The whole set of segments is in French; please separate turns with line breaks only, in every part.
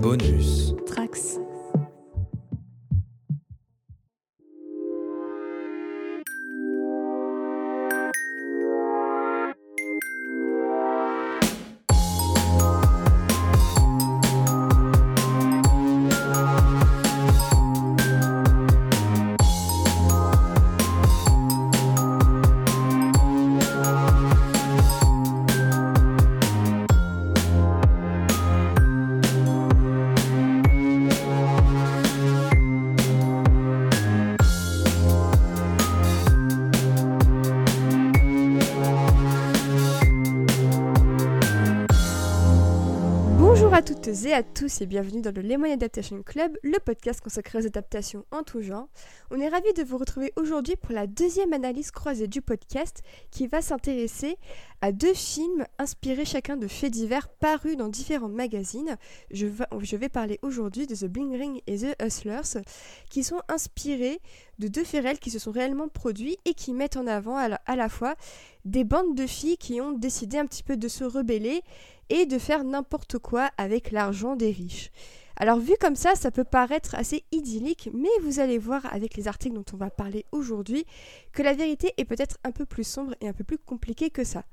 Bonus.
Trax.
À tous et bienvenue dans le Lemon Adaptation Club, le podcast consacré aux adaptations en tout genre. On est ravis de vous retrouver aujourd'hui pour la deuxième analyse croisée du podcast qui va s'intéresser à deux films inspirés chacun de faits divers parus dans différents magazines. Je, va- je vais parler aujourd'hui de The Bling Ring et The Hustlers qui sont inspirés de deux faits réels qui se sont réellement produits et qui mettent en avant à la fois des bandes de filles qui ont décidé un petit peu de se rebeller et de faire n'importe quoi avec l'argent des riches. Alors vu comme ça, ça peut paraître assez idyllique, mais vous allez voir avec les articles dont on va parler aujourd'hui que la vérité est peut-être un peu plus sombre et un peu plus compliquée que ça.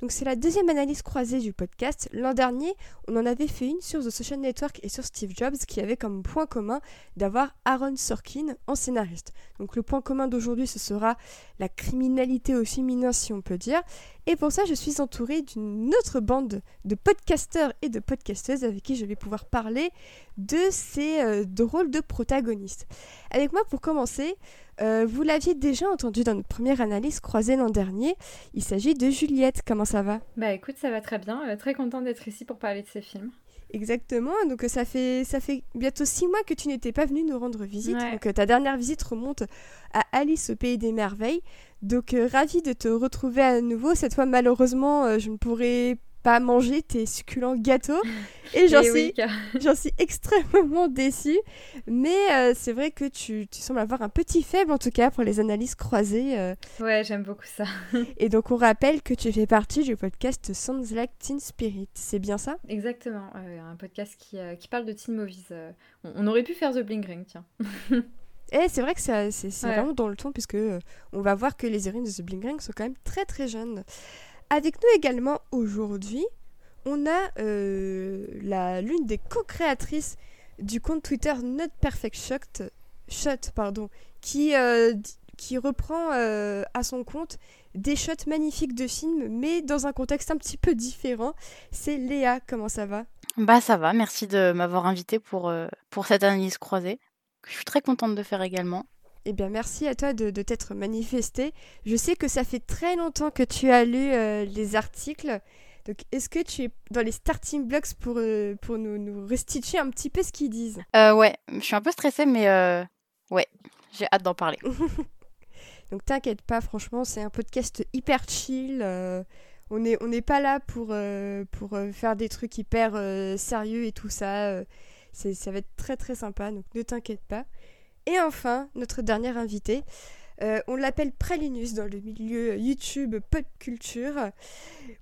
Donc c'est la deuxième analyse croisée du podcast. L'an dernier, on en avait fait une sur The Social Network et sur Steve Jobs qui avait comme point commun d'avoir Aaron Sorkin en scénariste. Donc le point commun d'aujourd'hui, ce sera la criminalité au féminin si on peut dire. Et pour ça, je suis entourée d'une autre bande de podcasteurs et de podcasteuses avec qui je vais pouvoir parler de ces euh, drôles de protagonistes. Avec moi, pour commencer, euh, vous l'aviez déjà entendu dans notre première analyse croisée l'an dernier. Il s'agit de Juliette. Comment ça va?
Bah écoute, ça va très bien. Euh, très contente d'être ici pour parler de ces films.
Exactement. Donc euh, ça fait ça fait bientôt six mois que tu n'étais pas venue nous rendre visite.
Ouais.
Donc ta dernière visite remonte à Alice au pays des merveilles. Donc euh, ravie de te retrouver à nouveau. Cette fois malheureusement je ne pourrai pas manger tes succulents gâteaux et j'en
Eh
suis J'en suis extrêmement déçue, mais euh, c'est vrai que tu, tu sembles avoir un petit faible en tout cas pour les analyses croisées. euh.
Ouais, j'aime beaucoup ça.
et donc on rappelle que tu fais partie du podcast Sounds Like Teen Spirit, c'est bien ça?
Exactement. euh, un podcast qui, qui parle de teen movies. On, on aurait pu faire The Bling Ring, tiens.
Et c'est vrai que c'est c'est
Ouais.
vraiment dans le ton puisque on va voir que les héroïnes de The Bling Ring sont quand même très très jeunes. Avec nous également aujourd'hui, on a euh, la l'une des co-créatrices du compte Twitter Not Perfect Shot, Shot pardon, qui euh, qui reprend euh, à son compte des shots magnifiques de films, mais dans un contexte un petit peu différent. C'est Léa, comment ça va?
Bah ça va, merci de m'avoir invité pour, pour cette analyse croisée. Je suis très contente de faire également.
Eh bien, merci à toi de, de t'être manifesté. Je sais que ça fait très longtemps que tu as lu euh, les articles. Donc, est-ce que tu es dans les starting blocks pour, euh, pour nous, nous restituer un petit peu ce qu'ils disent?
Euh, ouais, je suis un peu stressée, mais euh, ouais, j'ai hâte d'en parler.
Donc, t'inquiète pas, franchement, c'est un podcast hyper chill. on n'est on n'est pas là pour, pour faire des trucs hyper sérieux et tout ça. ça va être très très sympa, donc ne t'inquiète pas. Et enfin, notre dernier invité, euh, on l'appelle Pralinus dans le milieu YouTube pop culture.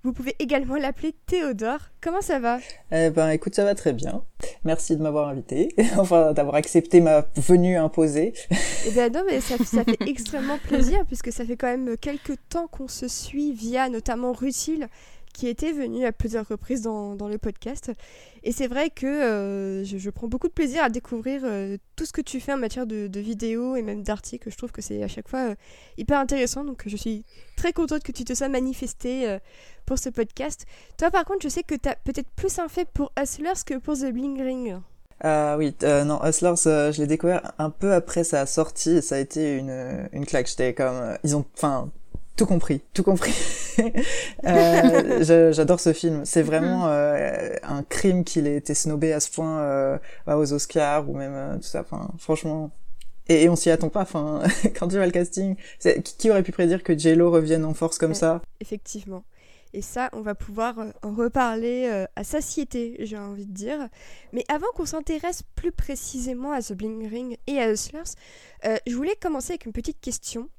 Vous pouvez également l'appeler Théodore. Comment ça va?
Eh ben, écoute, ça va très bien. Merci de m'avoir invité, enfin d'avoir accepté ma venue imposée.
Eh bien non, mais ça, ça fait extrêmement plaisir puisque ça fait quand même quelques temps qu'on se suit via notamment Rutil qui était venu à plusieurs reprises dans, le podcast. Et c'est vrai que euh, je, prends beaucoup de plaisir à découvrir euh, tout ce que tu fais en matière de, vidéos et même d'articles. Je trouve que c'est à chaque fois euh, hyper intéressant. Donc je suis très contente que tu te sois manifesté euh, pour ce podcast. Toi par contre, je sais que tu as peut-être plus un fait pour Hustlers que pour The Bling Ring.
Ah oui, euh, non, Hustlers, je l'ai découvert un peu après sa sortie ça a été une, une claque. J'étais comme... ils ont... Enfin, tout compris, tout compris. Euh, J'adore ce film. C'est vraiment euh, un crime qu'il ait été snobé à ce point euh, bah, aux Oscars ou même tout ça. Enfin, franchement... Et, et on s'y attend pas. Enfin, quand tu vois le casting, qui, aurait pu prédire que J-Lo revienne en force comme
Ouais.
ça?
Effectivement. Et ça, on va pouvoir en reparler à satiété, j'ai envie de dire. Mais avant qu'on s'intéresse plus précisément à The Bling Ring et à Hustlers, je voulais commencer avec une petite question.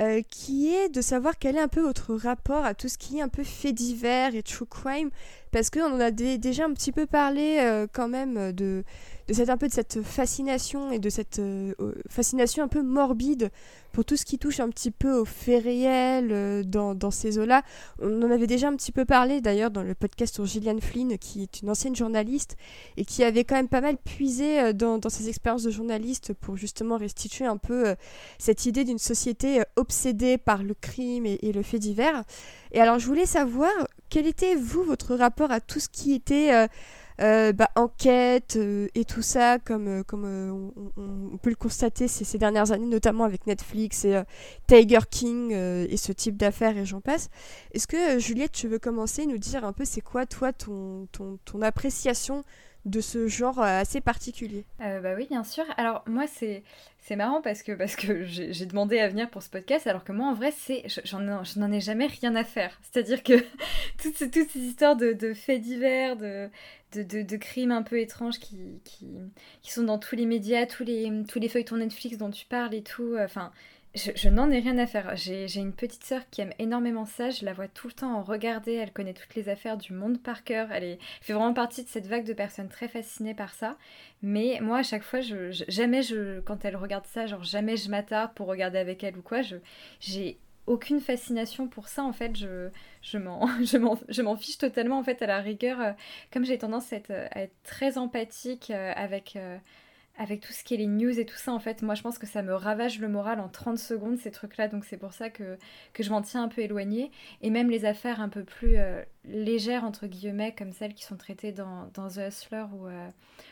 Euh, qui est de savoir quel est un peu votre rapport à tout ce qui est un peu fait divers et true crime, parce qu'on en a déjà un petit peu parlé euh, quand même de, de cette, un peu de cette fascination et de cette euh, fascination un peu morbide pour tout ce qui touche un petit peu aux faits réels euh, dans, ces eaux-là. On en avait déjà un petit peu parlé d'ailleurs dans le podcast sur Gillian Flynn, qui est une ancienne journaliste et qui avait quand même pas mal puisé dans, ses expériences de journaliste pour justement restituer un peu cette idée d'une société obsédée par le crime et le fait divers. Et alors je voulais savoir quel était, vous, votre rapport à tout ce qui était euh, euh, bah, enquête euh, et tout ça, comme, comme on, peut le constater ces, ces, dernières années, notamment avec Netflix et Tiger King et ce type d'affaires et j'en passe. Est-ce que, Juliette, tu veux commencer, nous dire un peu c'est quoi, toi, ton, ton, ton appréciation de ce genre assez particulier
Bah oui, bien sûr. Alors moi, c'est c'est marrant parce que, parce que j'ai demandé à venir pour ce podcast, alors que moi, en vrai, c'est j'en n'en ai jamais rien à faire. C'est-à-dire que toutes, ces, toutes ces histoires de, de faits divers, de, de, de, crimes un peu étranges qui, qui, qui, sont dans tous les médias, tous les, tous les feuilletons Netflix dont tu parles et tout, euh, je, n'en ai rien à faire. J'ai une petite sœur qui aime énormément ça. Je la vois tout le temps en regarder. Elle connaît toutes les affaires du monde par cœur. Elle, est, fait vraiment partie de cette vague de personnes très fascinées par ça. Mais moi, à chaque fois, jamais quand elle regarde ça, genre jamais je m'attarde pour regarder avec elle ou quoi. J'ai aucune fascination pour ça. En fait, je, m'en fiche totalement. En fait, à la rigueur, euh, comme j'ai tendance à être, très empathique euh, avec. Avec tout ce qui est les news et tout ça, en fait, moi je pense que ça me ravage le moral en 30 secondes, ces trucs-là, donc c'est pour ça que, je m'en tiens un peu éloignée. Et même les affaires un peu plus euh, légères, entre guillemets, comme celles qui sont traitées dans, The Hustler ou, euh,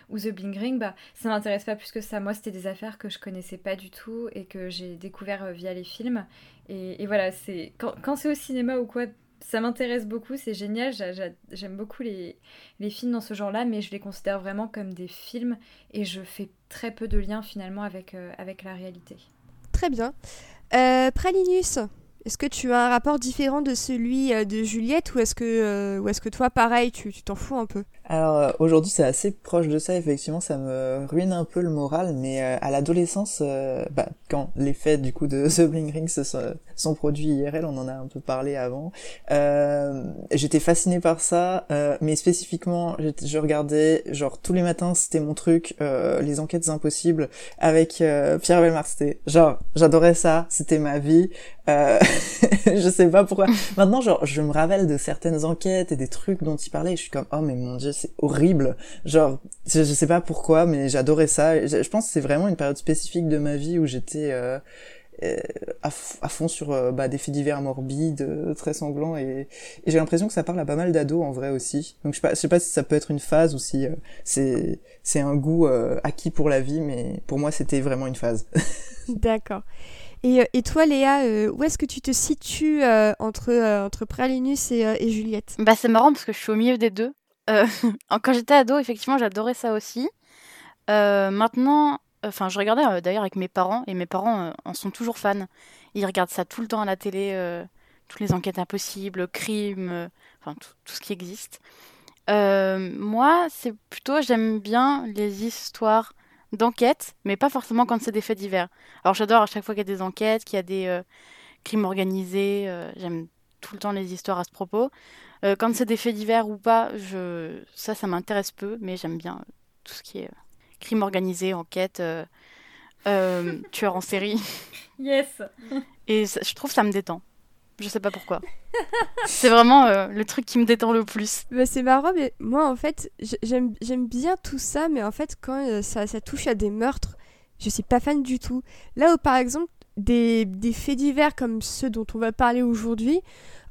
ou The Bling Ring, bah, ça m'intéresse pas plus que ça. Moi, c'était des affaires que je connaissais pas du tout et que j'ai découvert euh, via les films. Et, voilà, c'est quand c'est au cinéma ou quoi, ça m'intéresse beaucoup, c'est génial. J'aime beaucoup les, films dans ce genre-là, mais je les considère vraiment comme des films et je fais très peu de liens finalement avec, euh, la réalité.
Très bien. Euh, Pralinus, est-ce que tu as un rapport différent de celui euh, de Juliette ou est-ce que, ou est-ce que toi, pareil, tu t'en fous un peu?
Alors euh, aujourd'hui, c'est assez proche de ça. Effectivement, ça me ruine un peu le moral, mais à l'adolescence, bah, quand les faits du coup de The Bling Ring se sont, produits IRL, on en a un peu parlé avant. J'étais fasciné par ça, mais spécifiquement, je regardais genre tous les matins, c'était mon truc, les enquêtes impossibles avec Pierre Belmar. C'était genre, j'adorais ça, c'était ma vie. Euh, je sais pas pourquoi. Maintenant, genre, je me rappelle de certaines enquêtes et des trucs dont il parlait. Je suis comme, oh mais mon dieu, c'est horrible. Genre, je, sais pas pourquoi, mais j'adorais ça. Je, pense que c'est vraiment une période spécifique de ma vie où j'étais euh, euh à, fond sur euh, bah, des faits divers morbides, très sanglants. Et, et j'ai l'impression que ça parle à pas mal d'ados en vrai aussi. Donc je sais pas, je sais pas si ça peut être une phase ou si c'est c'est un goût acquis pour la vie, mais pour moi, c'était vraiment une phase.
D'accord. Euh, et, toi, Léa, euh, où est-ce que tu te situes euh, entre, entre Pralinus et, Juliette?
Bah, c'est marrant parce que je suis au milieu des deux. quand j'étais ado, effectivement, j'adorais ça aussi. maintenant, enfin, je regardais d'ailleurs avec mes parents et mes parents en sont toujours fans. Ils regardent ça tout le temps à la télé, toutes les enquêtes impossibles, crimes, enfin tout, ce qui existe. moi, c'est plutôt, j'aime bien les histoires d'enquête, mais pas forcément quand c'est des faits divers. Alors j'adore à chaque fois qu'il y a des enquêtes, qu'il y a des euh, crimes organisés, euh, j'aime tout le temps les histoires à ce propos. Euh, quand c'est des faits divers ou pas, je... ça, ça m'intéresse peu, mais j'aime bien tout ce qui est crime organisé, enquête, tueur en série.
Yes
Et je trouve ça me détend. Je sais pas pourquoi. c'est vraiment euh, le truc qui me détend le plus.
Bah, c'est marrant, mais moi en fait, j'aime bien tout ça, mais en fait, quand euh, ça, ça, touche à des meurtres, je suis pas fan du tout. Là où par exemple, des, des faits divers comme ceux dont on va parler aujourd'hui,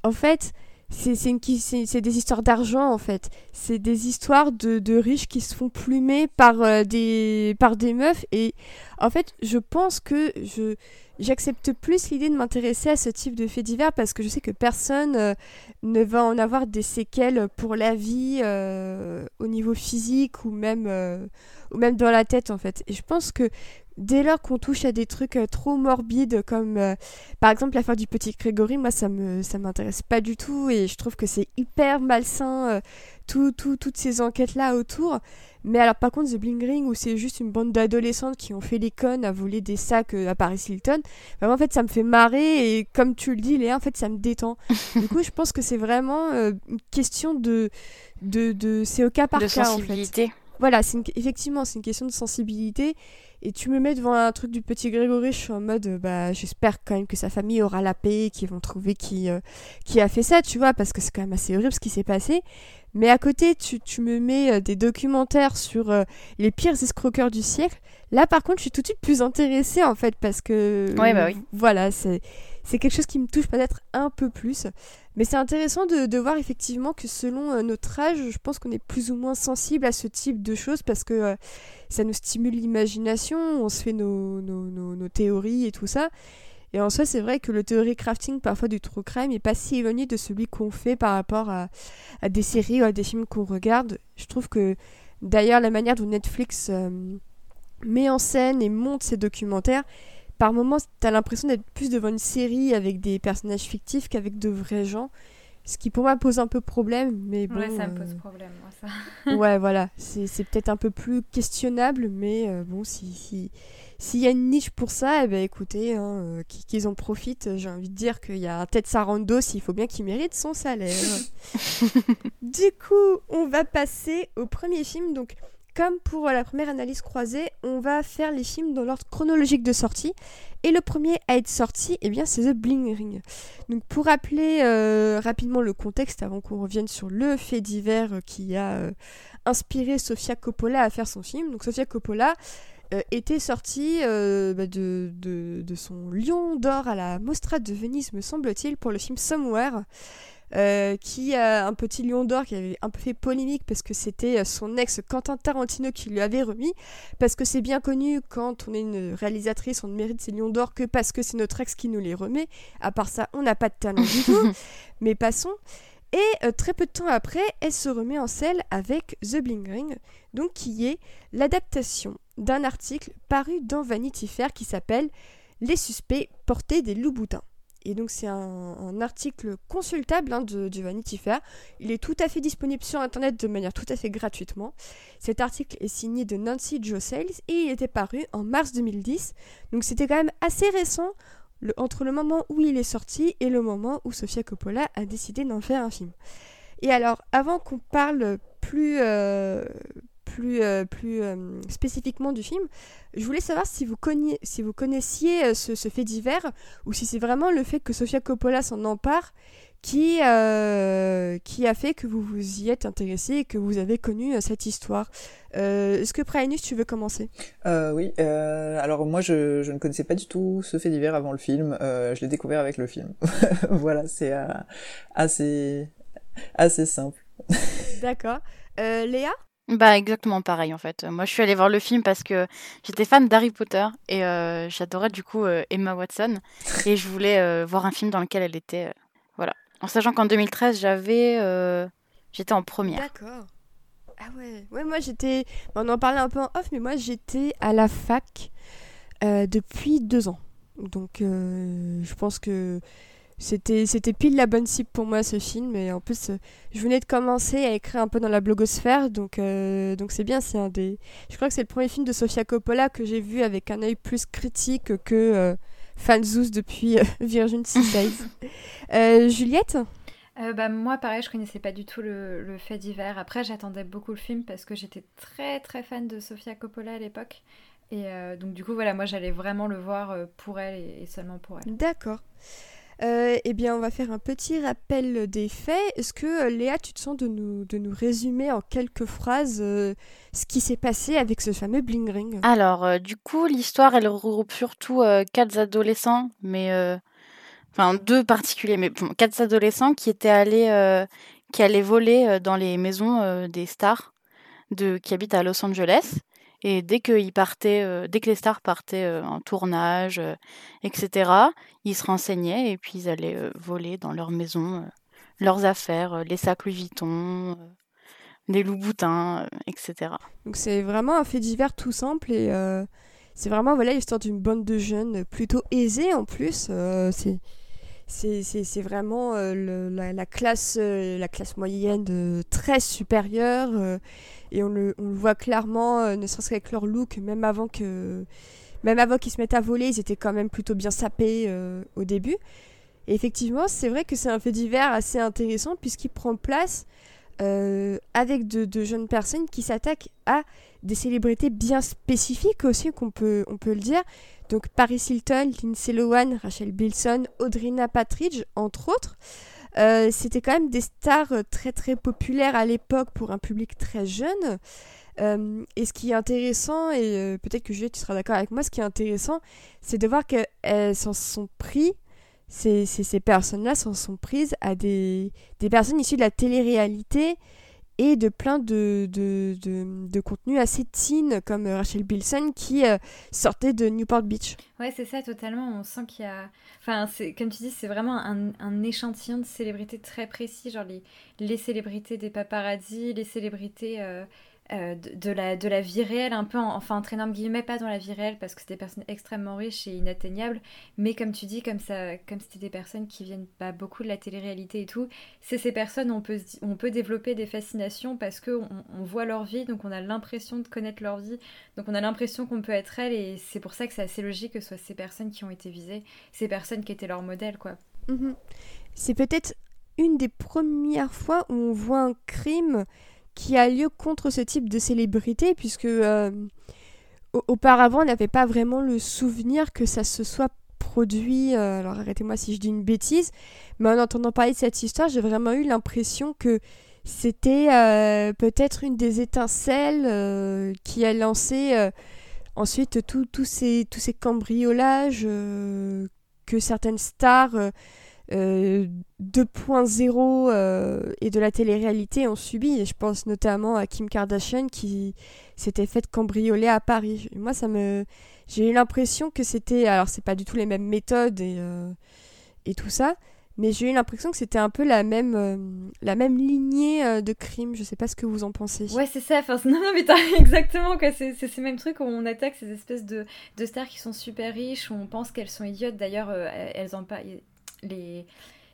en fait, c'est des histoires d'argent en fait. C'est des histoires de, de, riches qui se font plumer par, euh, des, par des meufs. Et en fait, je pense que je j'accepte plus l'idée de m'intéresser à ce type de faits divers parce que je sais que personne euh, ne va en avoir des séquelles pour la vie euh, au niveau physique ou même, ou même dans la tête en fait. Et je pense que dès lors qu'on touche à des trucs euh, trop morbides comme euh, par exemple l'affaire du petit Grégory, moi ça me ça m'intéresse pas du tout et je trouve que c'est hyper malsain euh, tout, tout, toutes ces enquêtes là autour. Mais alors par contre The Bling Ring où c'est juste une bande d'adolescentes qui ont fait les connes à voler des sacs à Paris Hilton, vraiment en fait ça me fait marrer et comme tu le dis Léa en fait ça me détend. du coup je pense que c'est vraiment une question de de, de c'est au cas par cas en fait. Voilà, c'est effectivement c'est une question de sensibilité et tu me mets devant un truc du petit Grégory, je suis en mode, euh, bah, j'espère quand même que sa famille aura la paix, qu'ils vont trouver qui, euh, qui a fait ça, tu vois, parce que c'est quand même assez horrible ce qui s'est passé. Mais à côté, tu, tu me mets euh, des documentaires sur les pires escroqueurs du siècle. Là, par contre, je suis tout de suite plus intéressée, en fait, parce que.
Ouais, bah oui.
Voilà, c'est c'est quelque chose qui me touche peut-être un peu plus. Mais c'est intéressant de, voir effectivement que selon euh, notre âge, je pense qu'on est plus ou moins sensible à ce type de choses parce que euh, ça nous stimule l'imagination, on se fait nos, nos, nos, théories et tout ça. Et en soi, c'est vrai que le théorie crafting, parfois du true crime, n'est pas si éloigné de celui qu'on fait par rapport à, à, des séries ou à des films qu'on regarde. Je trouve que d'ailleurs, la manière dont Netflix euh, met en scène et monte ses documentaires par moments, t'as l'impression d'être plus devant une série avec des personnages fictifs qu'avec de vrais gens. Ce qui pour moi pose un peu problème, mais bon.
Ouais, ça me pose euh, problème, moi,
ça. ouais, voilà. C'est peut-être un peu plus questionnable, mais euh, bon, si. S'il y a une niche pour ça, eh ben écoutez, hein, euh, qu'ils en profitent. J'ai envie de dire qu'il y a un tête Sarando, s'il faut bien qu'il mérite son salaire. du coup, on va passer au premier film. Donc, comme pour la première analyse croisée, on va faire les films dans l'ordre chronologique de sortie. Et le premier à être sorti, eh bien, c'est The Bling Ring. Donc, pour rappeler euh, rapidement le contexte, avant qu'on revienne sur le fait divers qui a euh, inspiré Sofia Coppola à faire son film. Donc, Sofia Coppola euh, était sortie bah, de, de, de, son lion d'or à la Mostra de Venise, me semble-t-il, pour le film Somewhere. Euh, qui a un petit lion d'or qui avait un peu fait polémique parce que c'était euh, son ex Quentin Tarantino qui lui avait remis. Parce que c'est bien connu, quand on est une réalisatrice, on ne mérite ses lions d'or que parce que c'est notre ex qui nous les remet. À part ça, on n'a pas de talent du tout. Mais passons. Et euh, très peu de temps après, elle se remet en selle avec The Bling Ring, donc qui est l'adaptation d'un article paru dans Vanity Fair qui s'appelle Les suspects portés des loups boutins. Et donc c'est un, article consultable hein, de, Vanity Fair. Il est tout à fait disponible sur Internet de manière tout à fait gratuitement. Cet article est signé de Nancy Joe Sales et il était paru en mars 2010. Donc c'était quand même assez récent entre le moment où il est sorti et le moment où Sofia Coppola a décidé d'en faire un film. Et alors, avant qu'on parle plus, euh, plus, euh, plus euh, spécifiquement du film, je voulais savoir si vous, si vous connaissiez euh, ce, fait divers ou si c'est vraiment le fait que Sofia Coppola s'en empare qui, qui a fait que vous vous y êtes intéressé et que vous avez connu cette histoire. Est-ce que Praenus, tu veux commencer?
Oui, alors moi je, je, ne connaissais pas du tout ce fait divers avant le film, je l'ai découvert avec le film. voilà, c'est assez, assez simple.
D'accord. Léa?
Bah, exactement pareil en fait. Moi, je suis allée voir le film parce que j'étais fan d'Harry Potter et euh, j'adorais du coup euh, Emma Watson et je voulais euh, voir un film dans lequel elle était. voilà. En sachant qu'en 2013, j'avais. j'étais en première.
D'accord. Ah ouais. Ouais, moi j'étais. On en parlait un peu en off, mais moi j'étais à la fac depuis deux ans. Donc je pense que c'était, c'était pile la bonne cible pour moi ce film et en plus euh, je venais de commencer à écrire un peu dans la blogosphère donc euh, donc c'est bien c'est un des je crois que c'est le premier film de Sofia Coppola que j'ai vu avec un œil plus critique que euh, fanzous depuis Virgin Suicide Juliette?
Bah, moi, pareil, je connaissais pas du tout le, le fait divers. Après, j'attendais beaucoup le film parce que j'étais très très fan de Sofia Coppola à l'époque. Et donc, du coup, voilà, moi j'allais vraiment le voir pour elle et seulement pour elle.
D'accord. Euh, eh bien, on va faire un petit rappel des faits. Est-ce que, euh, Léa, tu te sens de nous, de nous résumer en quelques phrases euh, ce qui s'est passé avec ce fameux Bling Ring?
Alors, du coup, l'histoire, elle regroupe surtout quatre adolescents, mais... Enfin, deux particuliers, mais bon, quatre adolescents qui étaient allés... qui allaient voler dans les maisons des stars de, qui habitent à Los Angeles. Et dès euh, dès que les stars partaient euh, en tournage, euh, etc., ils se renseignaient et puis ils allaient voler dans leur maison leurs affaires, les sacs Louis Vuitton, les loups boutins, etc.
Donc c'est vraiment un fait divers tout simple et c'est vraiment voilà l'histoire d'une bande de jeunes plutôt aisés en plus. c'est c'est vraiment la, classe, la classe moyenne très supérieure. et on le, voit clairement, ne serait-ce qu'avec leur look, même avant que même qu'ils se mettent à voler, ils étaient quand même plutôt bien sapés au début. Et effectivement, c'est vrai que c'est un fait divers assez intéressant puisqu'il prend place euh, avec de, jeunes personnes qui s'attaquent à des célébrités bien spécifiques aussi, qu'on peut, on peut le dire. Donc Paris Hilton, Lindsay Lohan, Rachel Bilson, Audrina Patridge, entre autres. Euh, c'était quand même des stars très très populaires à l'époque pour un public très jeune. Euh, et ce qui est intéressant, et peut-être que Juliette tu seras d'accord avec moi, ce qui est intéressant, c'est de voir qu'elles s'en sont pris ces, ces, personnes-là s'en sont prises à des, des, personnes issues de la télé-réalité et de plein de, de, de, de contenus assez teen comme Rachel Bilson qui euh, sortait de Newport Beach.
Ouais, c'est ça, totalement. On sent qu'il y a. Enfin, comme tu dis, c'est vraiment un, un, échantillon de célébrités très précis, genre les, les célébrités des paparazzi, les célébrités. Euh, euh, de, la, de la vie réelle, un peu, enfin entre énormes guillemets, pas dans la vie réelle parce que c'était des personnes extrêmement riches et inatteignables, mais comme tu dis, comme ça, comme c'était des personnes qui viennent pas beaucoup de la télé-réalité et tout, c'est ces personnes on peut, on peut développer des fascinations parce qu'on on voit leur vie, donc on a l'impression de connaître leur vie, donc on a l'impression qu'on peut être elle et c'est pour ça que c'est assez logique que ce soit ces personnes qui ont été visées, ces personnes qui étaient leur modèle, quoi.
Mhm. C'est peut-être une des premières fois où on voit un crime qui a lieu contre ce type de célébrité, puisque euh, auparavant, on n'avait pas vraiment le souvenir que ça se soit produit. Euh, alors arrêtez-moi si je dis une bêtise, mais en entendant parler de cette histoire, j'ai vraiment eu l'impression que c'était euh, peut-être une des étincelles qui a lancé ensuite tous ces, tous ces cambriolages que certaines stars 2.0 euh, et de la télé-réalité ont subi. Et je pense notamment à Kim Kardashian qui s'était faite cambrioler à Paris. moi, ça me, j'ai eu l'impression que c'était, alors c'est pas du tout les mêmes méthodes et, euh, et tout ça, mais j'ai eu l'impression que c'était un peu la même, euh, la même lignée de crimes. Je sais pas ce que vous en pensez.
Ouais, c'est ça. Non, non, mais exactement. C'est, ces mêmes trucs où on attaque ces espèces de, de stars qui sont super riches, où on pense qu'elles sont idiotes. D'ailleurs, elles en parlent les,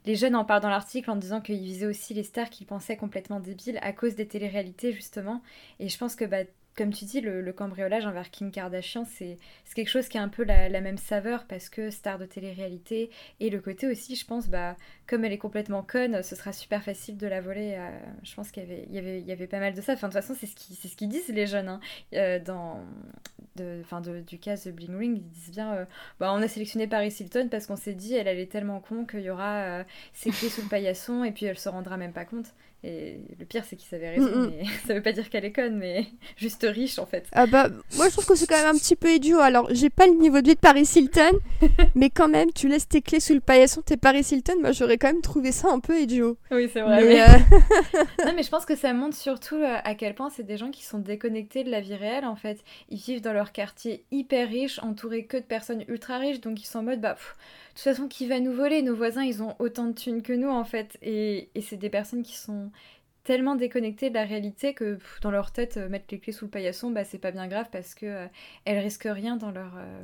les jeunes en parlent dans l'article en disant qu'ils visaient aussi les stars qu'ils pensaient complètement débiles à cause des téléréalités justement. Et je pense que bah, comme tu dis, le, cambriolage envers Kim Kardashian, c'est quelque chose qui a un peu la, même saveur parce que star de télé-réalité. Et le côté aussi, je pense, bah, comme elle est complètement conne, ce sera super facile de la voler. Euh, je pense qu'il y avait, y, avait, y avait pas mal de ça. Enfin, de toute façon, c'est ce qu'ils ce disent, les jeunes. Hein. Euh, dans, de, de, du cas de Bling Ring, ils disent bien euh, bah, on a sélectionné Paris Hilton parce qu'on s'est dit, elle, elle est tellement con qu'il y aura ses clés sous le paillasson et puis elle se rendra même pas compte. Et le pire, c'est qu'il avait raison, mm, mm. mais ça veut pas dire qu'elle est conne, mais juste riche en fait.
Ah bah, moi je trouve que c'est quand même un petit peu idiot. Alors, j'ai pas le niveau de vie de Paris Hilton, mais quand même, tu laisses tes clés sous le paillasson, t'es Paris Hilton, moi j'aurais quand même trouvé ça un peu idiot.
Oui, c'est vrai. Mais, euh, non, mais je pense que ça montre surtout euh, à quel point c'est des gens qui sont déconnectés de la vie réelle en fait. Ils vivent dans leur quartier hyper riche, entourés que de personnes ultra riches, donc ils sont en mode bah. de toute façon, qui va nous voler? Nos voisins, ils ont autant de thunes que nous, en fait. Et, et c'est des personnes qui sont tellement déconnectées de la réalité que dans leur tête, euh, mettre les clés sous le paillasson, bah, c'est pas bien grave parce que euh, elles risquent rien dans leur, euh,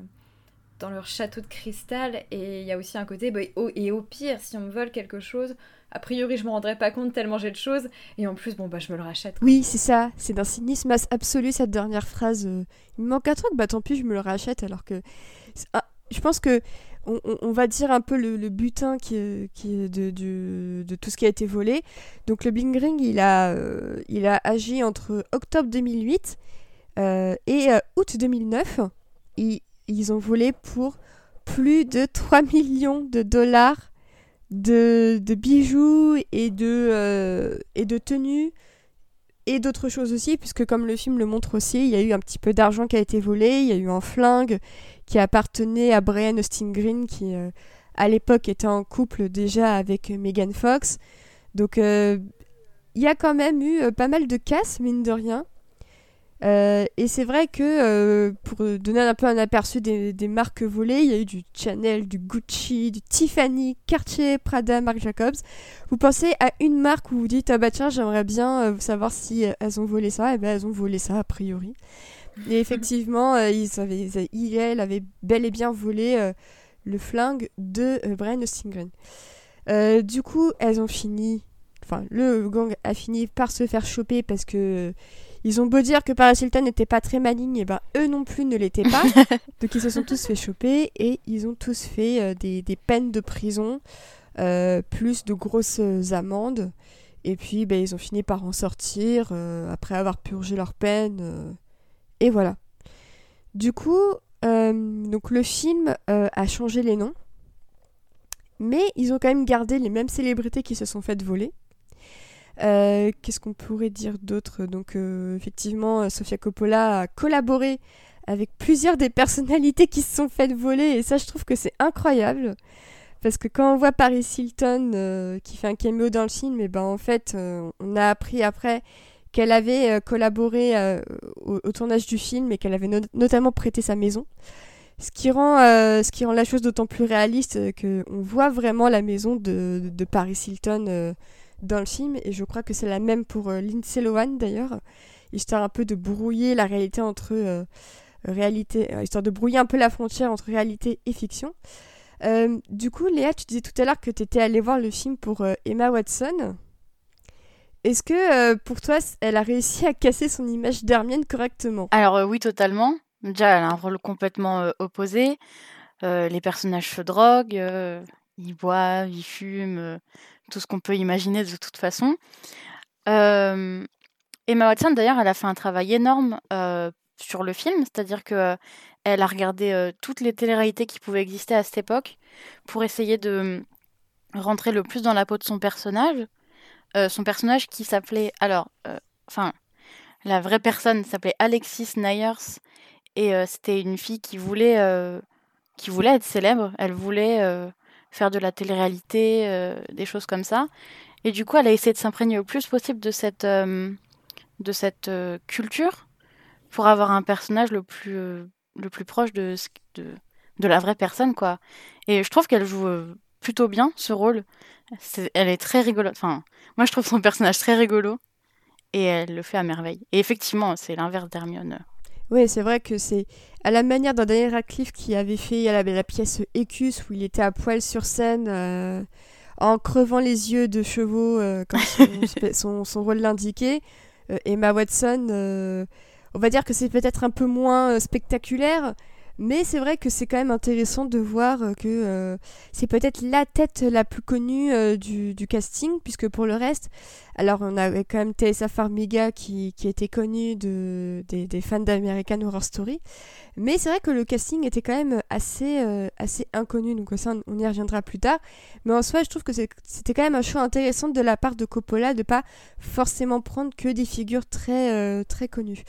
dans leur château de cristal. Et il y a aussi un côté, bah, et au pire, si on me vole quelque chose, a priori, je me rendrai pas compte tellement j'ai de choses. Et en plus, bon, bah, je me le rachète.
Oui, c'est ça. C'est d'un cynisme absolu, cette dernière phrase. il me manque un truc, bah tant pis, je me le rachète. Alors que. Ah, je pense que on, va dire un peu le, butin qui de, tout ce qui a été volé. Donc le Bling Ring, il a, euh, il a agi entre octobre 2008 euh, et euh, août 2009. Ils, ont volé pour plus de 3 millions de dollars de, bijoux et de tenues et d'autres choses aussi, puisque comme le film le montre aussi, il y a eu un petit peu d'argent qui a été volé, il y a eu un flingue, qui appartenait à Brian Austin Green, qui euh, à l'époque était en couple déjà avec Megan Fox. Donc euh, il y a quand même eu euh, pas mal de casse, mine de rien. Euh, et c'est vrai que euh, pour donner un peu un aperçu des, marques volées, il y a eu du Chanel, du Gucci, du Tiffany, Cartier, Prada, Marc Jacobs. Vous pensez à une marque où vous dites ah bah tiens j'aimerais bien savoir si elles ont volé ça, et eh ben elles ont volé ça a priori. Et effectivement, ils avaient, ils, elles avaient bel et bien volé le flingue de Brian Stingren. du coup, elles ont fini enfin le gang a fini par se faire choper parce que ils ont beau dire que Paris Hilton n'était pas très maligne, et ben eux non plus ne l'étaient pas. Donc ils se sont tous fait choper et ils ont tous fait euh, des, peines de prison, euh, plus de grosses amendes. Et puis ben, ils ont fini par en sortir euh, après avoir purgé leur peine. et voilà. Du coup, donc le film a changé les noms. Mais ils ont quand même gardé les mêmes célébrités qui se sont faites voler. Euh, qu'est-ce qu'on pourrait dire d'autre? Donc, euh, effectivement, Sofia Coppola a collaboré avec plusieurs des personnalités qui se sont faites voler, et ça, je trouve que c'est incroyable. Parce que quand on voit Paris Hilton euh, qui fait un cameo dans le film, et eh ben en fait, on a appris après qu'elle avait collaboré au, tournage du film et qu'elle avait notamment prêté sa maison. Ce qui rend, la chose d'autant plus réaliste qu'on voit vraiment la maison de Paris Hilton dans le film, et je crois que c'est la même pour euh, Lindsay Lohan d'ailleurs, histoire un peu de brouiller la réalité entre euh, réalité, euh, histoire de brouiller un peu la frontière entre réalité et fiction. du coup, Léa, tu disais tout à l'heure que tu étais allée voir le film pour Emma Watson. Est-ce que pour toi, elle a réussi à casser son image d'Hermione correctement?
Alors oui, totalement. Déjà, elle a un rôle complètement opposé. les personnages se droguent, ils boivent, ils fument, tout ce qu'on peut imaginer de toute façon. Euh, Emma Watson, d'ailleurs, elle a fait un travail énorme euh, sur le film, c'est-à-dire que elle a regardé euh, toutes les téléréalités qui pouvaient exister à cette époque pour essayer de rentrer le plus dans la peau de son personnage. son personnage qui s'appelait, alors, enfin, la vraie personne s'appelait Alexis Nyers et c'était une fille qui voulait être célèbre. Elle voulait faire de la télé-réalité, euh, des choses comme ça. Et du coup, elle a essayé de s'imprégner au plus possible de cette, euh, de cette euh, culture pour avoir un personnage le plus, le plus proche de, de, de, la vraie personne, quoi. Et je trouve qu'elle joue plutôt bien ce rôle. elle est très rigolote. Enfin, moi, je trouve son personnage très rigolo. Et elle le fait à merveille. Et effectivement, c'est l'inverse d'Hermione.
Oui, c'est vrai que c'est à la manière d'un Daniel Radcliffe qui avait fait la, la pièce Écus où il était à poil sur scène euh, en crevant les yeux de chevaux euh, comme son, son, rôle l'indiquait. Euh, Emma Watson, on va dire que c'est peut-être un peu moins spectaculaire, mais c'est vrai que c'est quand même intéressant de voir euh, que euh, c'est peut-être la tête la plus connue euh, du, casting, puisque pour le reste, alors on avait quand même Tessa Farmiga qui, était connue de, des, fans d'American Horror Story. Mais c'est vrai que le casting était quand même assez, assez inconnu, donc ça on y reviendra plus tard. Mais en soi, je trouve que c'était quand même un choix intéressant de la part de Coppola de pas forcément prendre que des figures très, très connues.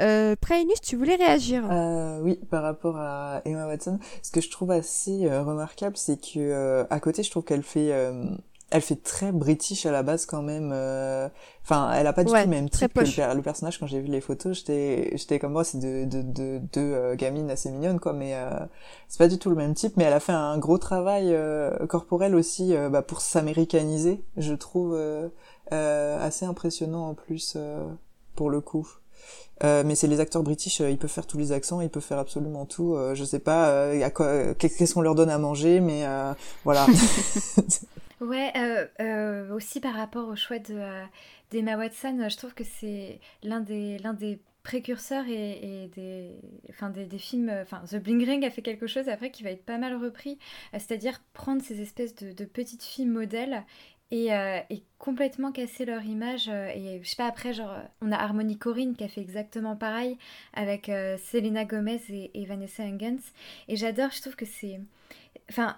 Euh, tu voulais réagir
euh, Oui, par rapport à Emma Watson, ce que je trouve assez euh, remarquable, c'est que euh, à côté, je trouve qu'elle fait, euh, elle fait très british à la base quand même. Enfin, elle a pas du tout le même type que le, personnage. Quand j'ai vu les photos, j'étais, j'étais comme moi, c'est deux de, de, de, gamines assez mignonnes quoi, mais c'est pas du tout le même type. Mais elle a fait un gros travail corporel aussi bah, pour s'américaniser, je trouve assez impressionnant en plus pour le coup. Euh, mais c'est les acteurs british, euh, ils peuvent faire tous les accents, ils peuvent faire absolument tout. Euh, je sais pas euh, quoi, qu'est-ce qu'on leur donne à manger, mais voilà.
ouais, aussi par rapport au choix de d'Emma Watson, je trouve que c'est l'un des l'un des précurseurs et, des, enfin des, des, films, enfin The Bling Ring a fait quelque chose après qui va être pas mal repris, c'est-à-dire prendre ces espèces de, de petites filles modèles euh, et, complètement casser leur image. Euh, et je sais pas, après, genre, on a Harmony Corinne qui a fait exactement pareil avec euh, Selena Gomez et, Vanessa Hudgens. Et j'adore, je trouve que c'est. Enfin,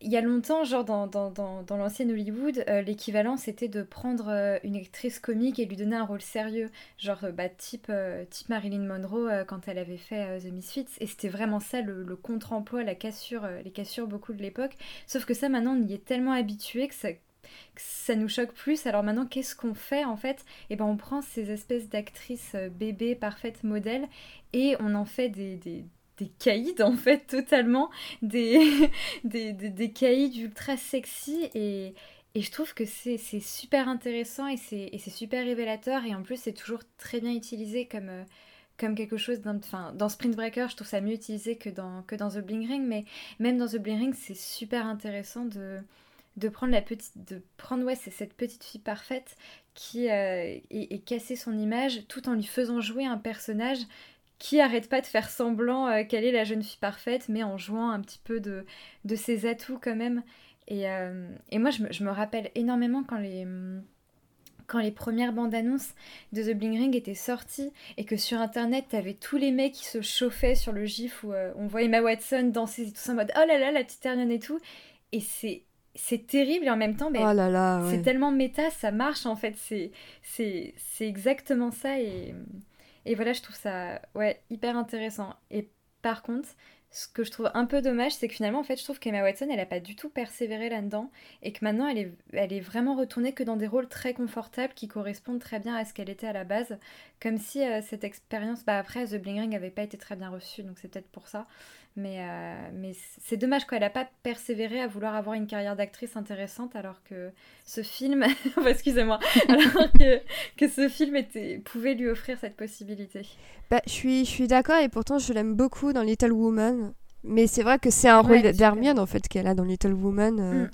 il y a longtemps, genre dans, dans, dans, dans l'ancienne Hollywood, l'équivalent c'était de prendre une actrice comique et lui donner un rôle sérieux, genre bah, type, type Marilyn Monroe quand elle avait fait The Misfits. Et c'était vraiment ça le, contre-emploi, la cassure, les cassures beaucoup de l'époque. Sauf que ça maintenant on y est tellement habitué que ça, ça nous choque plus. Alors maintenant, qu'est-ce qu'on fait en fait? Eh ben on prend ces espèces d'actrices bébés parfaites modèles et on en fait des, des des caïds en fait totalement des, des, des, caïds ultra sexy et, et je trouve que c'est super intéressant et c'est super révélateur et en plus c'est toujours très bien utilisé comme, euh, comme quelque chose. Enfin, dans Sprint Breaker, je trouve ça mieux utilisé que dans, que dans The Bling Ring, mais même dans The Bling Ring, c'est super intéressant de, de prendre la petite... de prendre, ouais, c'est cette petite fille parfaite qui euh, est, casser son image tout en lui faisant jouer un personnage qui arrête pas de faire semblant euh, qu'elle est la jeune fille parfaite, mais en jouant un petit peu de, de ses atouts quand même. Euh, et, moi, je me, rappelle énormément quand les, quand les premières bandes annonces de The Bling Ring étaient sorties et que sur internet, t'avais tous les mecs qui se chauffaient sur le gif où euh, on voyait Emma Watson danser et tout ça en mode oh là là, la petite Hermione et tout. Et c'est. C'est terrible et en même temps,
oh là là,
c'est tellement méta, ça marche en fait. C'est exactement ça et, et voilà, je trouve ça ouais, hyper intéressant. Et par contre, ce que je trouve un peu dommage, c'est que finalement, en fait, je trouve qu'Emma Watson, elle n'a pas du tout persévéré là-dedans et que maintenant, elle est, elle est vraiment retournée que dans des rôles très confortables qui correspondent très bien à ce qu'elle était à la base. Comme si euh, cette expérience, bah après, The Bling Ring n'avait pas été très bien reçue, donc c'est peut-être pour ça. Mais, euh, mais c'est dommage qu'elle n'a pas persévéré à vouloir avoir une carrière d'actrice intéressante alors que ce film, excusez-moi, alors que, que, ce film était, pouvait lui offrir cette possibilité.
Bah, je suis, je suis d'accord et pourtant je l'aime beaucoup dans Little Woman. Mais c'est vrai que c'est un rôle d'Hermione en fait qu'elle a dans Little Woman. Euh. Mm.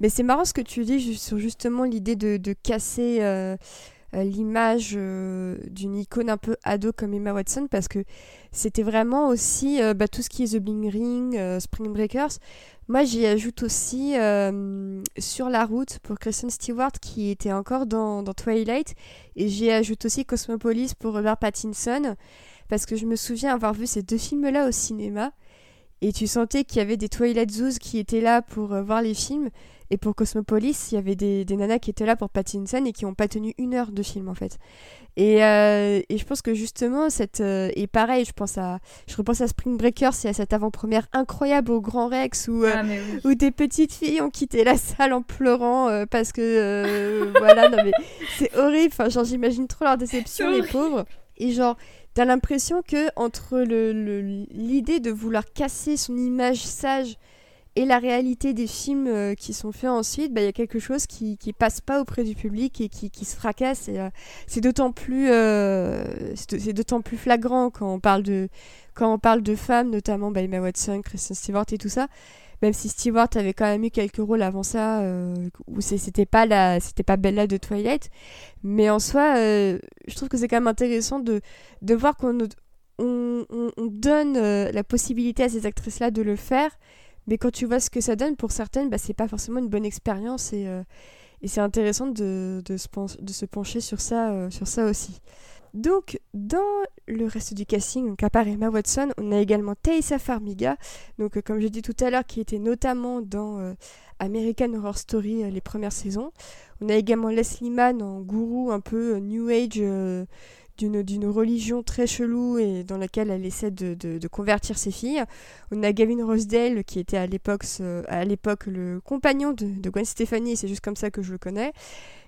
Mais c'est marrant ce que tu dis sur justement l'idée de, de, casser... Euh, l'image euh, d'une icône un peu ado comme Emma Watson parce que c'était vraiment aussi euh, bah, tout ce qui est The Bling Ring, Spring Breakers. Moi, j'y ajoute aussi Sur la route pour Kristen Stewart qui était encore dans, dans Twilight. Et j'y ajoute aussi Cosmopolis pour Robert Pattinson parce que je me souviens avoir vu ces deux films-là au cinéma. Et tu sentais qu'il y avait des Twilight Zoos qui étaient là pour voir les films et pour Cosmopolis, il y avait des, des, nanas qui étaient là pour Pattinson et qui n'ont pas tenu une heure de film en fait. Et, euh, et je pense que justement, cette. Euh, et pareil, je pense à. Je repense à Spring Breakers et à cette avant-première incroyable au Grand Rex où, euh, ah, où des petites filles ont quitté la salle en pleurant parce que. voilà, non mais c'est horrible. Enfin, genre, j'imagine trop leur déception, les pauvres. Et genre. T'as l'impression que entre l'idée le, l'idée de vouloir casser son image sage et la réalité des films euh, qui sont faits ensuite, bah, il y a quelque chose qui, qui passe pas auprès du public et qui, se fracasse. Euh, c'est d'autant plus, euh, c'est d'autant plus flagrant quand on parle de, quand on parle de femmes, notamment bah, Emma Watson, Kristen Stewart et tout ça. Même si Stewart avait quand même eu quelques rôles avant ça, où c'était pas la, c'était pas Bella de Twilight, mais en soi, je trouve que c'est quand même intéressant de, de voir qu'on on, on, on donne la possibilité à ces actrices-là de le faire, mais quand tu vois ce que ça donne, pour certaines, bah, c'est pas forcément une bonne expérience et, euh, c'est intéressant de, se pencher sur ça, euh, sur ça aussi. Donc, dans le reste du casting, donc à part Emma Watson, on a également Thaisa Farmiga, donc euh, comme j'ai dit tout à l'heure, qui était notamment dans American Horror Story les premières saisons. On a également Leslie Mann en gourou un peu New Age d'une religion très chelou et dans laquelle elle essaie de, de, convertir ses filles. On a Gavin Rosedale qui était à l'époque à l'époque le compagnon de, de Gwen Stefani, c'est juste comme ça que je le connais.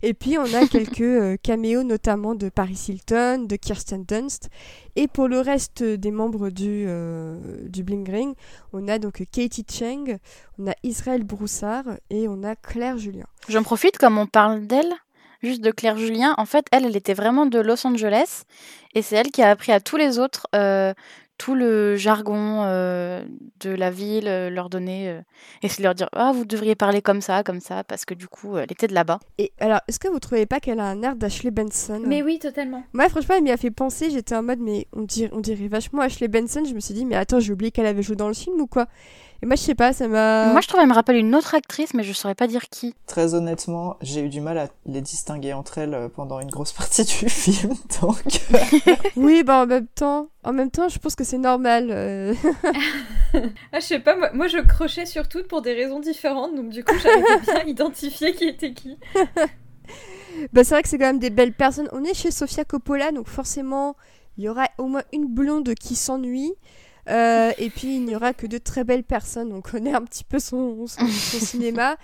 Et puis on a quelques euh, caméos notamment de Paris Hilton, de Kirsten Dunst. Et pour le reste des membres du, euh, du Bling Ring, on a donc Katie Cheng, on a Israël Broussard et on a Claire Julien.
J'en profite comme on parle d'elle juste de Claire Julien. En fait, elle, elle était vraiment de Los Angeles et c'est elle qui a appris à tous les autres euh, tout le jargon euh, de la ville, euh, leur donner et c'est leur dire ah vous devriez parler comme ça, comme ça parce que du coup elle était de là-bas.
Et alors est-ce que vous trouvez pas qu'elle a un air d'Ashley Benson?
Mais oui totalement.
Moi franchement elle m'y a fait penser, j'étais en mode mais on dirait, on dirait vachement Ashley Benson, je me suis dit mais attends j'ai oublié qu'elle avait joué dans le film ou quoi? Et moi, je sais pas, ça m'a.
Moi, je trouve qu'elle me rappelle une autre actrice, mais je saurais pas dire qui.
Très honnêtement, j'ai eu du mal à les distinguer entre elles euh, pendant une grosse partie du film, donc.
Euh. oui, bah en même temps, en même temps, je pense que c'est normal. Euh.
ah, je sais pas, moi, moi, je crochais sur toutes pour des raisons différentes, donc du coup, j'avais bien identifié qui était qui.
bah, c'est vrai que c'est quand même des belles personnes. On est chez Sofia Coppola, donc forcément, il y aura au moins une blonde qui s'ennuie. Euh, et puis il n'y aura que de très belles personnes. On connaît un petit peu son, son, cinéma.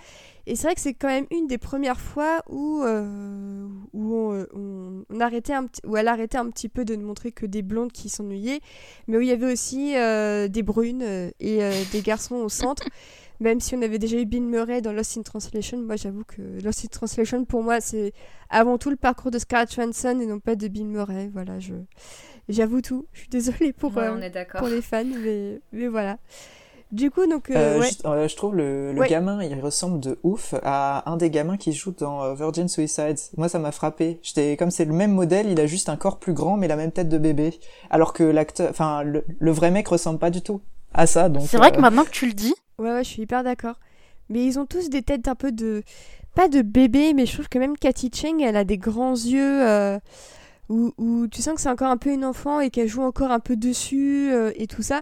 Et c'est vrai que c'est quand même une des premières fois où, où, on, on, arrêtait un où elle arrêtait un petit peu de ne montrer que des blondes qui s'ennuyaient, mais où il y avait aussi des brunes et des garçons au centre. même si on avait déjà eu Bill Murray dans Lost in Translation, moi j'avoue que Lost in Translation pour moi c'est avant tout le parcours de Scarlett Johansson et non pas de Bill Murray. Voilà, je j'avoue tout. Je suis désolée pour,
euh,
pour les fans, mais, mais voilà. Du coup, donc.
Euh, euh, je, trouve le, le gamin, il ressemble de ouf à un des gamins qui joue dans Virgin Suicides. Moi, ça m'a frappé. J'étais comme c'est le même modèle, il a juste un corps plus grand, mais la même tête de bébé. Alors que l'acteur, enfin, le, le, vrai mec ressemble pas du tout à ça. Donc.
C'est vrai que maintenant que tu le dis,
Ouais, ouais, je suis hyper d'accord. Mais ils ont tous des têtes un peu de. Pas de bébé, mais je trouve que même Cathy Cheng, elle a des grands yeux euh, où, tu sens que c'est encore un peu une enfant et qu'elle joue encore un peu dessus euh, et tout ça.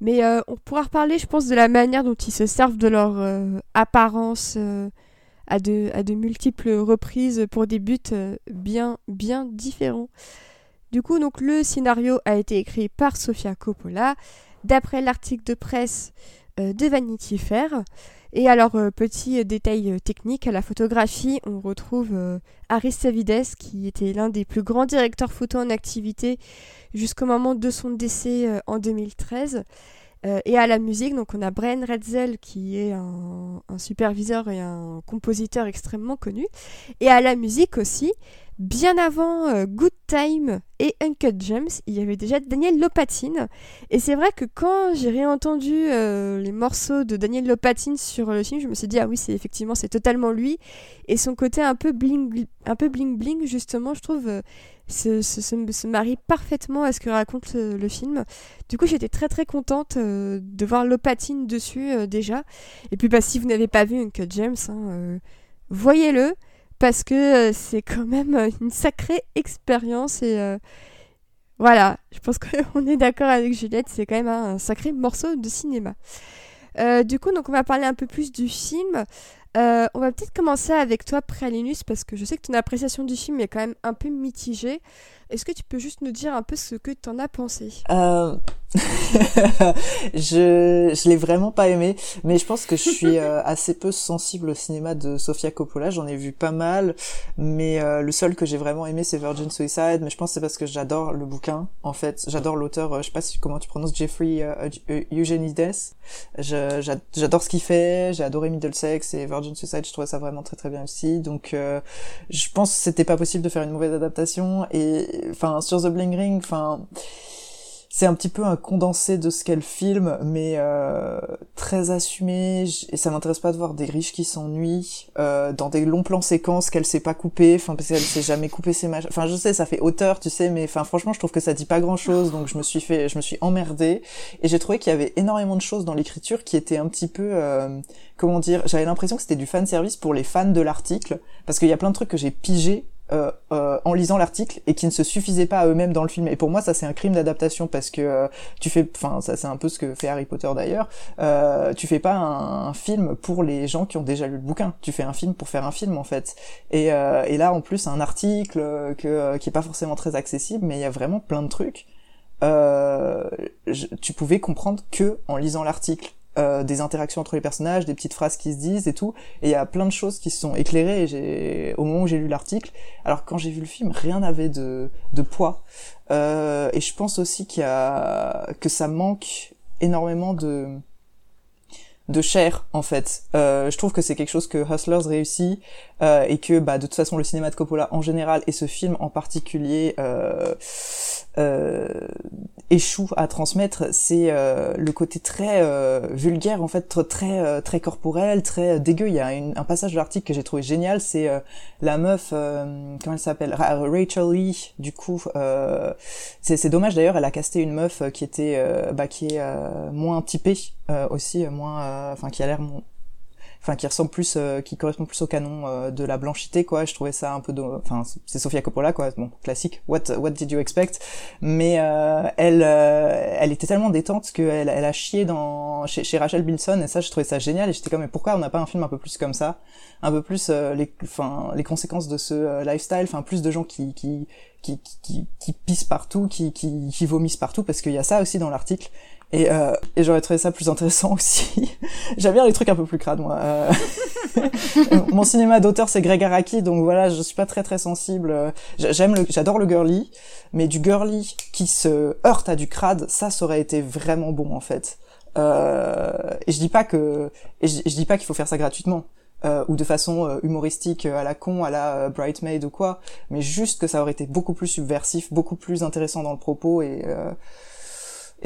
Mais euh, on pourra reparler, je pense, de la manière dont ils se servent de leur apparence à, de, multiples reprises pour des buts bien, bien différents. Du coup, donc, le scénario a été écrit par Sofia Coppola. D'après l'article de presse, euh, de Vanity Fair. Et alors, euh, petit détail euh, technique, à la photographie, on retrouve Aris Savides, qui était l'un des plus grands directeurs photo en activité jusqu'au moment de son décès en 2013. et à la musique, donc on a Brian Redzel qui est un, superviseur et un compositeur extrêmement connu. Et à la musique aussi, bien avant euh, Good Time et Uncut Gems, il y avait déjà Daniel Lopatine. Et c'est vrai que quand j'ai réentendu euh, les morceaux de Daniel Lopatine sur le film, je me suis dit, ah oui, c'est effectivement, c'est totalement lui. Et son côté un peu bling, un peu bling bling, justement, je trouve, euh, se, marie parfaitement à ce que raconte le film. Du coup, j'étais très très contente de voir Lopatine dessus déjà. Et puis, bah, si vous n'avez pas vu Uncut Gems, hein, voyez-le parce que euh, c'est quand même euh, une sacrée expérience et euh, voilà, je pense qu'on est d'accord avec Juliette, c'est quand même un, sacré morceau de cinéma. du coup, donc on va parler un peu plus du film. on va peut-être commencer avec toi, Pralinus, parce que je sais que ton appréciation du film est quand même un peu mitigée. Est-ce que tu peux juste nous dire un peu ce que tu en as pensé?
Euh... Je je l'ai vraiment pas aimé, mais je pense que je suis euh, assez peu sensible au cinéma de Sofia Coppola. J'en ai vu pas mal, mais euh, le seul que j'ai vraiment aimé c'est Virgin Suicide. Mais je pense que c'est parce que j'adore le bouquin. En fait, j'adore l'auteur. Euh, je sais pas si, comment tu prononces Jeffrey Eugenides. J'adore ce qu'il fait. J'ai adoré Middlesex et Virgin Suicide. Je trouvais ça vraiment très très bien aussi. Donc je pense que c'était pas possible de faire une mauvaise adaptation et enfin sur The Bling Ring, enfin c'est un petit peu un condensé de ce qu'elle filme, mais euh, très assumé. Et ça m'intéresse pas de voir des riches qui s'ennuient euh, dans des longs plans séquences qu'elle sait pas couper, enfin parce qu'elle sait jamais couper ses machins. Enfin, je sais, ça fait hauteur, tu sais, mais enfin franchement, je trouve que ça dit pas grand chose, donc je me suis fait, je me suis emmerdée. Et j'ai trouvé qu'il y avait énormément de choses dans l'écriture qui étaient un petit peu, euh, comment dire, j'avais l'impression que c'était du fan service pour les fans de l'article, parce qu'il y a plein de trucs que j'ai pigé euh, euh, en lisant l'article et qui ne se suffisaient pas à eux-mêmes dans le film. Et pour moi, ça c'est un crime d'adaptation parce que euh, tu fais, enfin ça c'est un peu ce que fait Harry Potter d'ailleurs. Euh, tu fais pas un, film pour les gens qui ont déjà lu le bouquin. Tu fais un film pour faire un film en fait. Et, là en plus un article qui est pas forcément très accessible, mais il y a vraiment plein de trucs. tu pouvais comprendre que en lisant l'article. Euh, des interactions entre les personnages, des petites phrases qui se disent et tout. Et il y a plein de choses qui se sont éclairées et au moment où j'ai lu l'article. Alors quand j'ai vu le film, rien n'avait de, de poids. Euh, et je pense aussi qu'il y a, que ça manque énormément de, de chair en fait. Euh, je trouve que c'est quelque chose que Hustlers réussit euh, et que bah, de toute façon le cinéma de Coppola en général et ce film en particulier euh, échoue à transmettre, c'est euh, le côté très euh, vulgaire en fait, très très corporel, très dégueu. Il y a un passage de l'article que j'ai trouvé génial, c'est la meuf, comment elle s'appelle, Rachel Lee. Du coup, c'est dommage d'ailleurs, elle a casté une meuf qui était, bah, qui est moins typée aussi, moins, enfin qui a l'air enfin qui ressemble plus, euh, qui correspond plus au canon euh, de la blanchité quoi. Je trouvais ça un peu, enfin c'est Sofia Coppola quoi, bon classique. What What did you expect? Mais euh, elle, elle était tellement détente qu'elle elle a chié dans chez, chez Rachel Bilson et ça je trouvais ça génial et j'étais comme mais pourquoi on n'a pas un film un peu plus comme ça, un peu plus les, enfin les conséquences de ce lifestyle, enfin plus de gens qui qui qui, qui, qui pissent partout, qui, qui, qui vomissent partout, parce qu'il y a ça aussi dans l'article. Et, euh, et j'aurais trouvé ça plus intéressant aussi. J'aime bien les trucs un peu plus crades, moi. Euh, mon cinéma d'auteur, c'est Greg Araki, donc voilà, je suis pas très très sensible. J'aime le, j'adore le girly, mais du girly qui se heurte à du crade, ça, ça aurait été vraiment bon en fait. Euh, et je dis pas que, et je, dis pas qu'il faut faire ça gratuitement. Euh, ou de façon euh, humoristique à la con, à la Brightmaid ou quoi, mais juste que ça aurait été beaucoup plus subversif, beaucoup plus intéressant dans le propos et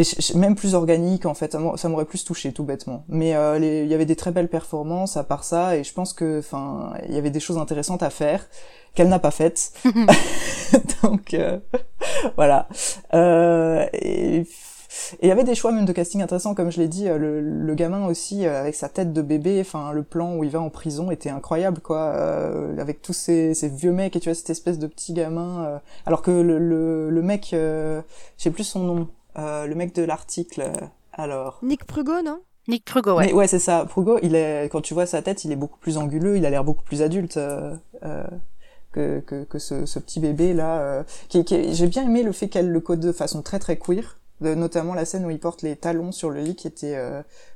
et même plus organique en fait. Ça m'aurait plus touché tout bêtement. Mais euh, il y avait des très belles performances à part ça et je pense que enfin il y avait des choses intéressantes à faire qu'elle n'a pas faites. Donc euh, voilà. Euh, et il y avait des choix même de casting intéressants, comme je l'ai dit, le, le, gamin aussi avec sa tête de bébé, enfin le plan où il va en prison était incroyable quoi, avec tous ces, ces, vieux mecs et tu vois cette espèce de petit gamin, alors que le, le, le mec, je sais plus son nom, euh, le mec de l'article, euh, alors.
Nick Prugo, non?
Nick Prugo, ouais.
ouais, c'est ça. Prugo, il est, quand tu vois sa tête, il est beaucoup plus anguleux, il a l'air beaucoup plus adulte. Euh, que, que, que ce, ce, petit bébé là qui, qui j'ai bien aimé le fait qu'elle le code de façon très très queer notamment la scène où il porte les talons sur le lit qui était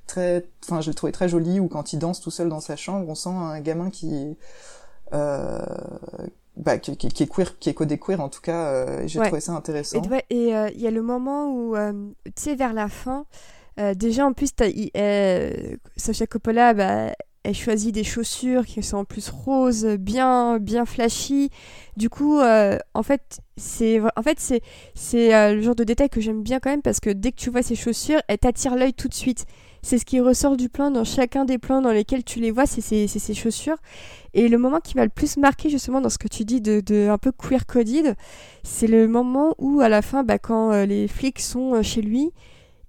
très enfin je le trouvais très joli ou quand il danse tout seul dans sa chambre on sent un gamin qui euh, bah, qui, qui, est queer, qui est codé queer en tout cas, euh, j'ai trouvé ça intéressant.
Et il euh, y a le moment où, euh, tu sais, vers la fin, déjà en plus, Sasha Coppola, bah, elle choisit des chaussures qui sont en plus roses, bien, bien flashy. Du coup, en fait, c'est en fait c'est c'est le genre de détail que j'aime bien quand même parce que dès que tu vois ces chaussures, elle t'attire l'œil tout de suite. C'est ce qui ressort du plan dans chacun des plans dans lesquels tu les vois, c'est ces chaussures. Et le moment qui m'a le plus marqué justement dans ce que tu dis de, un peu queer coded, c'est le moment où à la fin, bah, quand euh, les flics sont euh, chez lui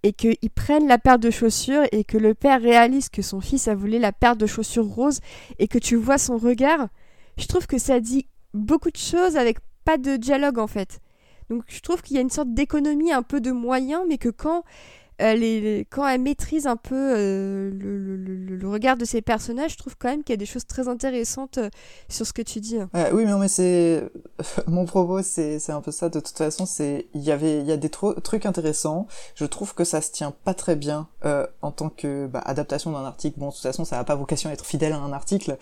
et qu'ils prennent la paire de chaussures et que le père réalise que son fils a volé la paire de chaussures roses et que tu vois son regard, je trouve que ça dit beaucoup de choses avec pas de dialogue en fait. Donc je trouve qu'il y a une sorte d'économie un peu de moyens, mais que quand quand elle maîtrise un peu euh, le, regard de ses personnages, je trouve quand même qu'il y a des choses très intéressantes euh, sur ce que tu dis.
oui, mais, mais c'est mon propos, c'est un peu ça. De toute façon, c'est il y avait il y a des trucs intéressants. Je trouve que ça se tient pas très bien euh, en tant que bah, adaptation d'un article. Bon, de toute façon, ça n'a pas vocation à être fidèle à un article,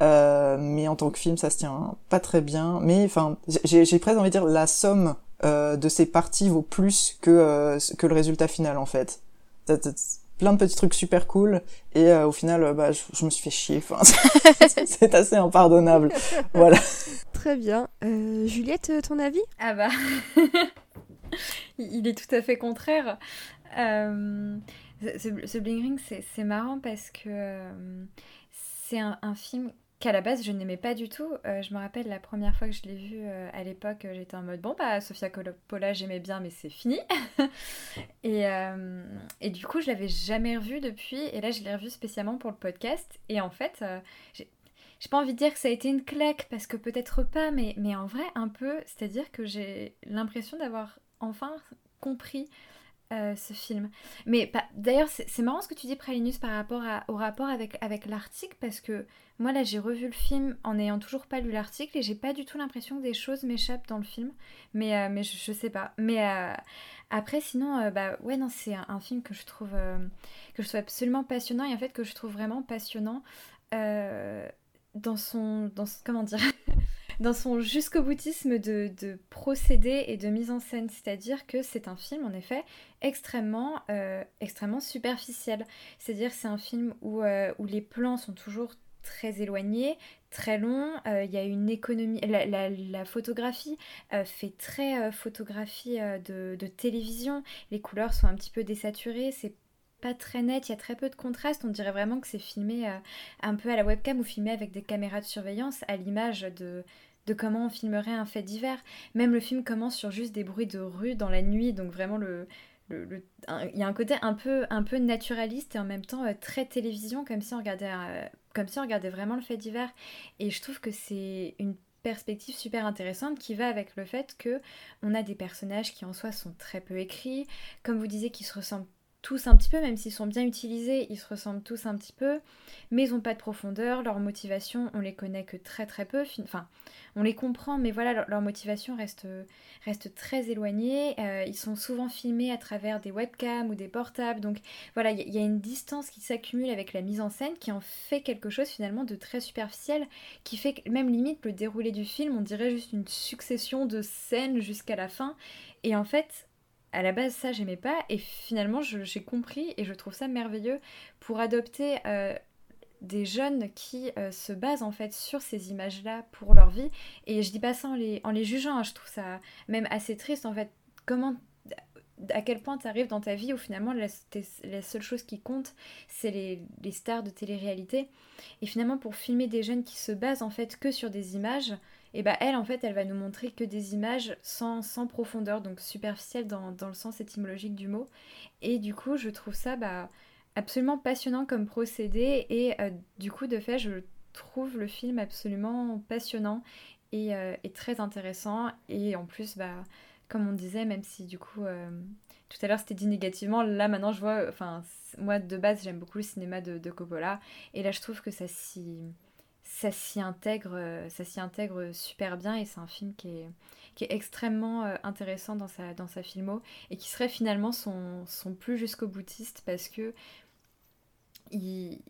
mais en tant que film, ça se tient pas très bien. Mais enfin, j'ai presque envie de dire la somme euh, de ces parties vaut plus que euh, que le résultat final en fait. Plein de petits trucs super cool et euh, au final bah je, me suis fait chier. Enfin, c'est assez impardonnable. voilà.
Très bien. Juliette, ton avis?
Ah bah, il est tout à fait contraire. ce, Bling Ring, c'est marrant parce que c'est un, un, film qu'à la base je n'aimais pas du tout. Euh, je me rappelle la première fois que je l'ai vu euh, à l'époque, euh, j'étais en mode bon bah Sofia Coppola j'aimais bien mais c'est fini. et, et, du coup je l'avais jamais revu depuis et là je l'ai revu spécialement pour le podcast et en fait j'ai pas envie de dire que ça a été une claque parce que peut-être pas mais, mais en vrai un peu, c'est-à-dire que j'ai l'impression d'avoir enfin compris ce film. Mais d'ailleurs, c'est marrant ce que tu dis, Pralinus, par rapport au rapport avec, avec l'article, parce que moi, là, j'ai revu le film en n'ayant toujours pas lu l'article et j'ai pas du tout l'impression que des choses m'échappent dans le film. Mais, euh, mais je, sais pas. Mais euh, après, sinon, bah ouais, non, c'est un, film que je trouve que je trouve absolument passionnant et en fait que je trouve vraiment passionnant dans son. Dans, comment dire dans son jusqu'au boutisme de, de procédé et de mise en scène. C'est-à-dire que c'est un film, en effet, extrêmement, euh, extrêmement superficiel. C'est-à-dire c'est un film où, euh, où les plans sont toujours très éloignés, très longs. Euh, il y a une économie. La, photographie fait très photographie de, de, télévision. Les couleurs sont un petit peu désaturées. C'est pas très net, il y a très peu de contraste. On dirait vraiment que c'est filmé un peu à la webcam ou filmé avec des caméras de surveillance à l'image de, de comment on filmerait un fait divers. Même le film commence sur juste des bruits de rue dans la nuit, donc vraiment le, il y a un côté un peu, un peu naturaliste et en même temps euh, très télévision, comme si, on regardait, euh, comme si on regardait vraiment le fait divers. Et je trouve que c'est une perspective super intéressante qui va avec le fait que on a des personnages qui en soi sont très peu écrits, comme vous disiez, qui se ressemblent tous un petit peu, même s'ils sont bien utilisés, ils se ressemblent tous un petit peu, mais ils n'ont pas de profondeur, leur motivation, on les connaît que très très peu, enfin, on les comprend, mais voilà, leur, motivation reste, reste très éloignée, euh, ils sont souvent filmés à travers des webcams ou des portables, donc voilà, il y, a une distance qui s'accumule avec la mise en scène qui en fait quelque chose finalement de très superficiel, qui fait que même limite le déroulé du film, on dirait juste une succession de scènes jusqu'à la fin, et en fait, à la base ça j'aimais pas. Et finalement j'ai compris et je trouve ça merveilleux pour adopter euh, des jeunes qui euh, se basent en fait sur ces images là pour leur vie. Et je dis pas ça en les, jugeant hein, je trouve ça même assez triste en fait. Comment à quel point tu arrives dans ta vie où finalement la, la seule chose qui compte c'est les, les, stars de télé-réalité. Et finalement pour filmer des jeunes qui se basent en fait que sur des images et bah elle en fait elle va nous montrer que des images sans, sans profondeur, donc superficielles dans, dans, le sens étymologique du mot. Et du coup je trouve ça bah, absolument passionnant comme procédé. Et euh, du coup de fait je trouve le film absolument passionnant et, euh, et, très intéressant. Et en plus bah comme on disait même si du coup euh, tout à l'heure c'était dit négativement là maintenant je vois enfin moi de base j'aime beaucoup le cinéma de, de Coppola. Et là je trouve que ça s'y ça s'y intègre, euh, ça s'y intègre super bien et c'est un film qui est, qui est extrêmement euh, intéressant dans sa, dans sa filmo et qui serait finalement son, son plus jusqu'au boutiste parce que il,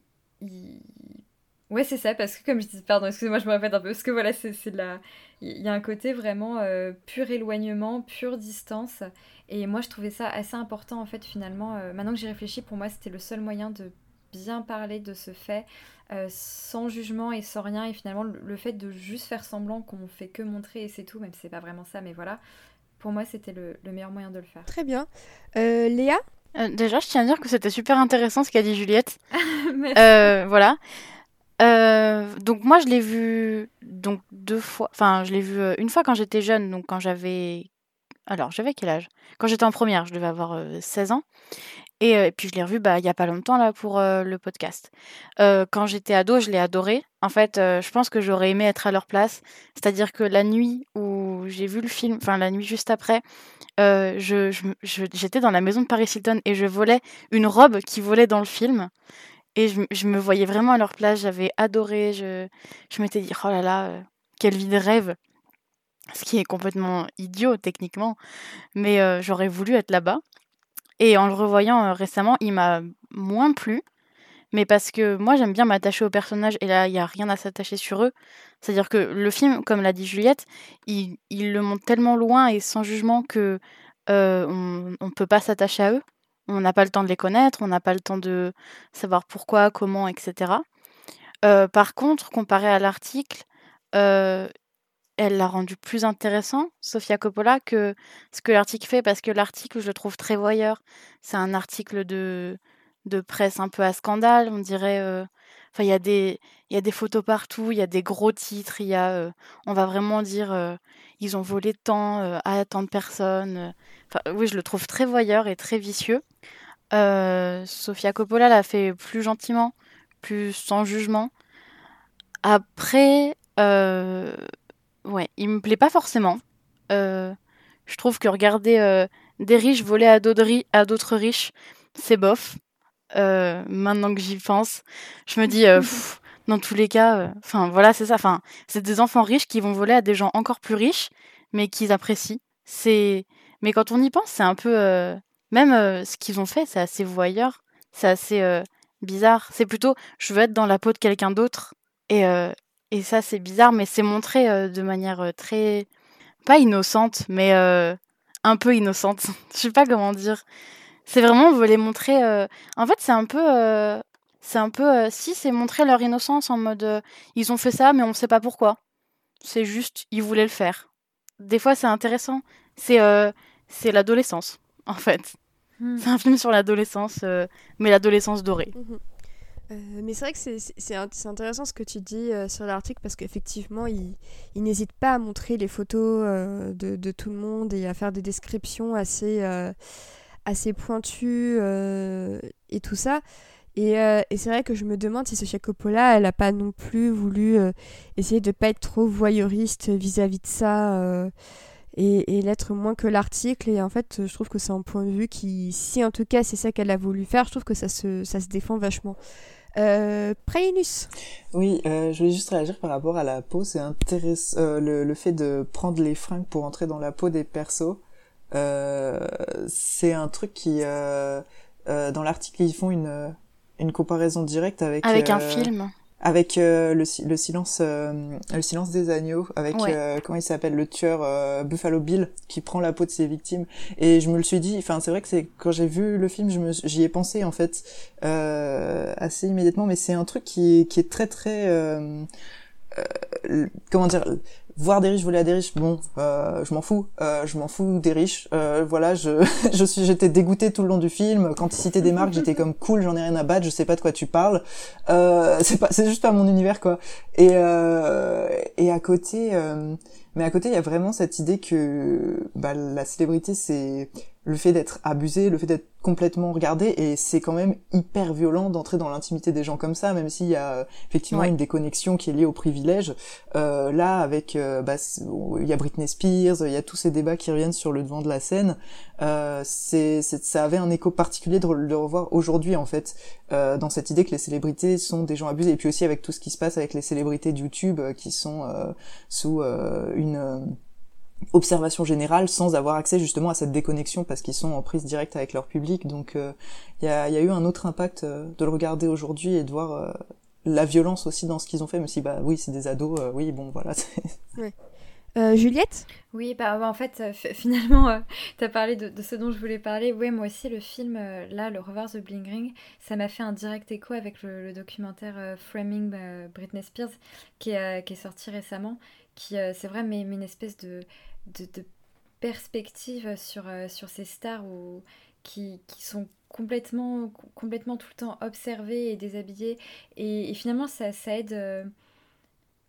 Ouais, c'est ça, parce que comme je dis, pardon, excusez-moi, je me répète un peu, parce que voilà, c'est la... Il y a un côté vraiment euh, pur éloignement, pure distance, et moi je trouvais ça assez important en fait finalement, maintenant que j'y réfléchis, pour moi c'était le seul moyen de bien parler de ce fait, euh, sans jugement et sans rien. Et finalement, le, fait de juste faire semblant qu'on fait que montrer et c'est tout, même si c'est pas vraiment ça, mais voilà, pour moi, c'était le, meilleur moyen de le faire.
Très bien. Euh, Léa?
Euh, Déjà, je tiens à dire que c'était super intéressant ce qu'a dit Juliette. voilà. donc moi, je l'ai vu donc deux fois. Enfin, je l'ai vu une fois quand j'étais jeune, donc quand j'avais alors, j'avais quel âge? Quand j'étais en première, je devais avoir 16 ans. Et, puis je l'ai revu bah, il y a pas longtemps là pour le podcast. quand j'étais ado, je l'ai adoré. En fait, je pense que j'aurais aimé être à leur place. C'est-à-dire que la nuit où j'ai vu le film, enfin la nuit juste après, je, j'étais dans la maison de Paris Hilton et je volais une robe qui volait dans le film. Et je, me voyais vraiment à leur place. J'avais adoré. Je, je m'étais dit, oh là là, quelle vie de rêve. Ce qui est complètement idiot techniquement. Mais j'aurais voulu être là-bas. Et en le revoyant euh, récemment, il m'a moins plu. Mais parce que moi, j'aime bien m'attacher aux personnages et là, il n'y a rien à s'attacher sur eux. C'est-à-dire que le film, comme l'a dit Juliette, il, le montre tellement loin et sans jugement que euh, on ne peut pas s'attacher à eux. On n'a pas le temps de les connaître, on n'a pas le temps de savoir pourquoi, comment, etc. Euh, par contre, comparé à l'article, elle l'a rendu plus intéressant, Sofia Coppola, que ce que l'article fait, parce que l'article, je le trouve très voyeur. C'est un article de, de presse un peu à scandale, on dirait. Euh, il y, a des, y a des photos partout, il y a des gros titres, il y a. Euh, on va vraiment dire. Euh, ils ont volé tant à tant de personnes. Enfin, oui, je le trouve très voyeur et très vicieux. Sofia Coppola l'a fait plus gentiment, plus sans jugement. Après, Ouais, il me plaît pas forcément. Euh, je trouve que regarder euh, des riches voler à d'autres riches, c'est bof. Euh, maintenant que j'y pense, je me dis, dans tous les cas, enfin voilà, c'est ça. Enfin, c'est des enfants riches qui vont voler à des gens encore plus riches, mais qu'ils apprécient. C'est, mais quand on y pense, c'est un peu, même ce qu'ils ont fait, c'est assez voyeur, c'est assez bizarre. C'est plutôt, je veux être dans la peau de quelqu'un d'autre et et ça, c'est bizarre, mais c'est montré euh, de manière euh, très. pas innocente, mais euh, un peu innocente. Je sais pas comment dire. C'est vraiment, on veut les montrer. En fait, c'est un peu. c'est un peu. si, c'est montrer leur innocence en mode. ils ont fait ça, mais on sait pas pourquoi. C'est juste, ils voulaient le faire. Des fois, c'est intéressant. C'est c'est l'adolescence, en fait. Hmm. C'est un film sur l'adolescence, mais l'adolescence dorée. Mmh
euh, mais c'est vrai que c'est intéressant ce que tu dis euh, sur l'article parce qu'effectivement, il, n'hésite pas à montrer les photos euh, de, tout le monde et à faire des descriptions assez, assez pointues et tout ça. Et, et c'est vrai que je me demande si Sofia Coppola, elle n'a pas non plus voulu essayer de ne pas être trop voyeuriste vis-à-vis -vis de ça et, l'être moins que l'article. Et en fait, je trouve que c'est un point de vue qui, si en tout cas c'est ça qu'elle a voulu faire, je trouve que ça se, ça se défend vachement. Euh,
Oui, euh, je voulais juste réagir par rapport à la peau. C'est intéressant euh, le, le, fait de prendre les fringues pour entrer dans la peau des persos. Euh, c'est un truc qui, euh, dans l'article, ils font une, une comparaison directe avec.
Avec un film
avec euh, le, le, silence euh, le silence des agneaux avec euh, comment il s'appelle le tueur Buffalo Bill qui prend la peau de ses victimes. Et je me le suis dit enfin c'est vrai que c'est quand j'ai vu le film je me j'y ai pensé en fait assez immédiatement mais c'est un truc qui qui est très très comment dire voir des riches voler à des riches, bon, euh, je m'en fous, euh, je m'en fous des riches. Euh, voilà, je, je suis, j'étais dégoûté tout le long du film. Quand il citait des marques, j'étais comme cool, j'en ai rien à battre, je sais pas de quoi tu parles. Euh, c'est pas, c'est juste pas mon univers quoi. Et euh, et à côté, euh, mais à côté, il y a vraiment cette idée que bah, la célébrité, c'est le fait d'être abusé, le fait d'être complètement regardé, et c'est quand même hyper violent d'entrer dans l'intimité des gens comme ça, même s'il y a euh, effectivement une déconnexion qui est liée au privilège. Euh, là, avec, euh, bah, il y a Britney Spears, il y a tous ces débats qui reviennent sur le devant de la scène. Euh, c'est, ça avait un écho particulier de, le revoir aujourd'hui en fait, euh, dans cette idée que les célébrités sont des gens abusés, et puis aussi avec tout ce qui se passe avec les célébrités de YouTube qui sont sous une observation générale sans avoir accès justement à cette déconnexion parce qu'ils sont en prise directe avec leur public. Donc il euh, y, a, y, a, eu un autre impact euh, de le regarder aujourd'hui et de voir euh, la violence aussi dans ce qu'ils ont fait, même si bah oui c'est des ados, oui bon voilà.
Ouais. Juliette?
Oui, bah, en fait, finalement, tu as parlé de, de, ce dont je voulais parler. Oui, moi aussi, le film, là, le Revoir the Bling Ring, ça m'a fait un direct écho avec le, le documentaire Framing Britney Spears qui, qui est sorti récemment qui, c'est vrai, mais, une espèce de, de, perspective sur, euh, sur ces stars où, qui, qui, sont complètement, complètement tout le temps observées et déshabillées. Et, finalement, ça, ça aide euh,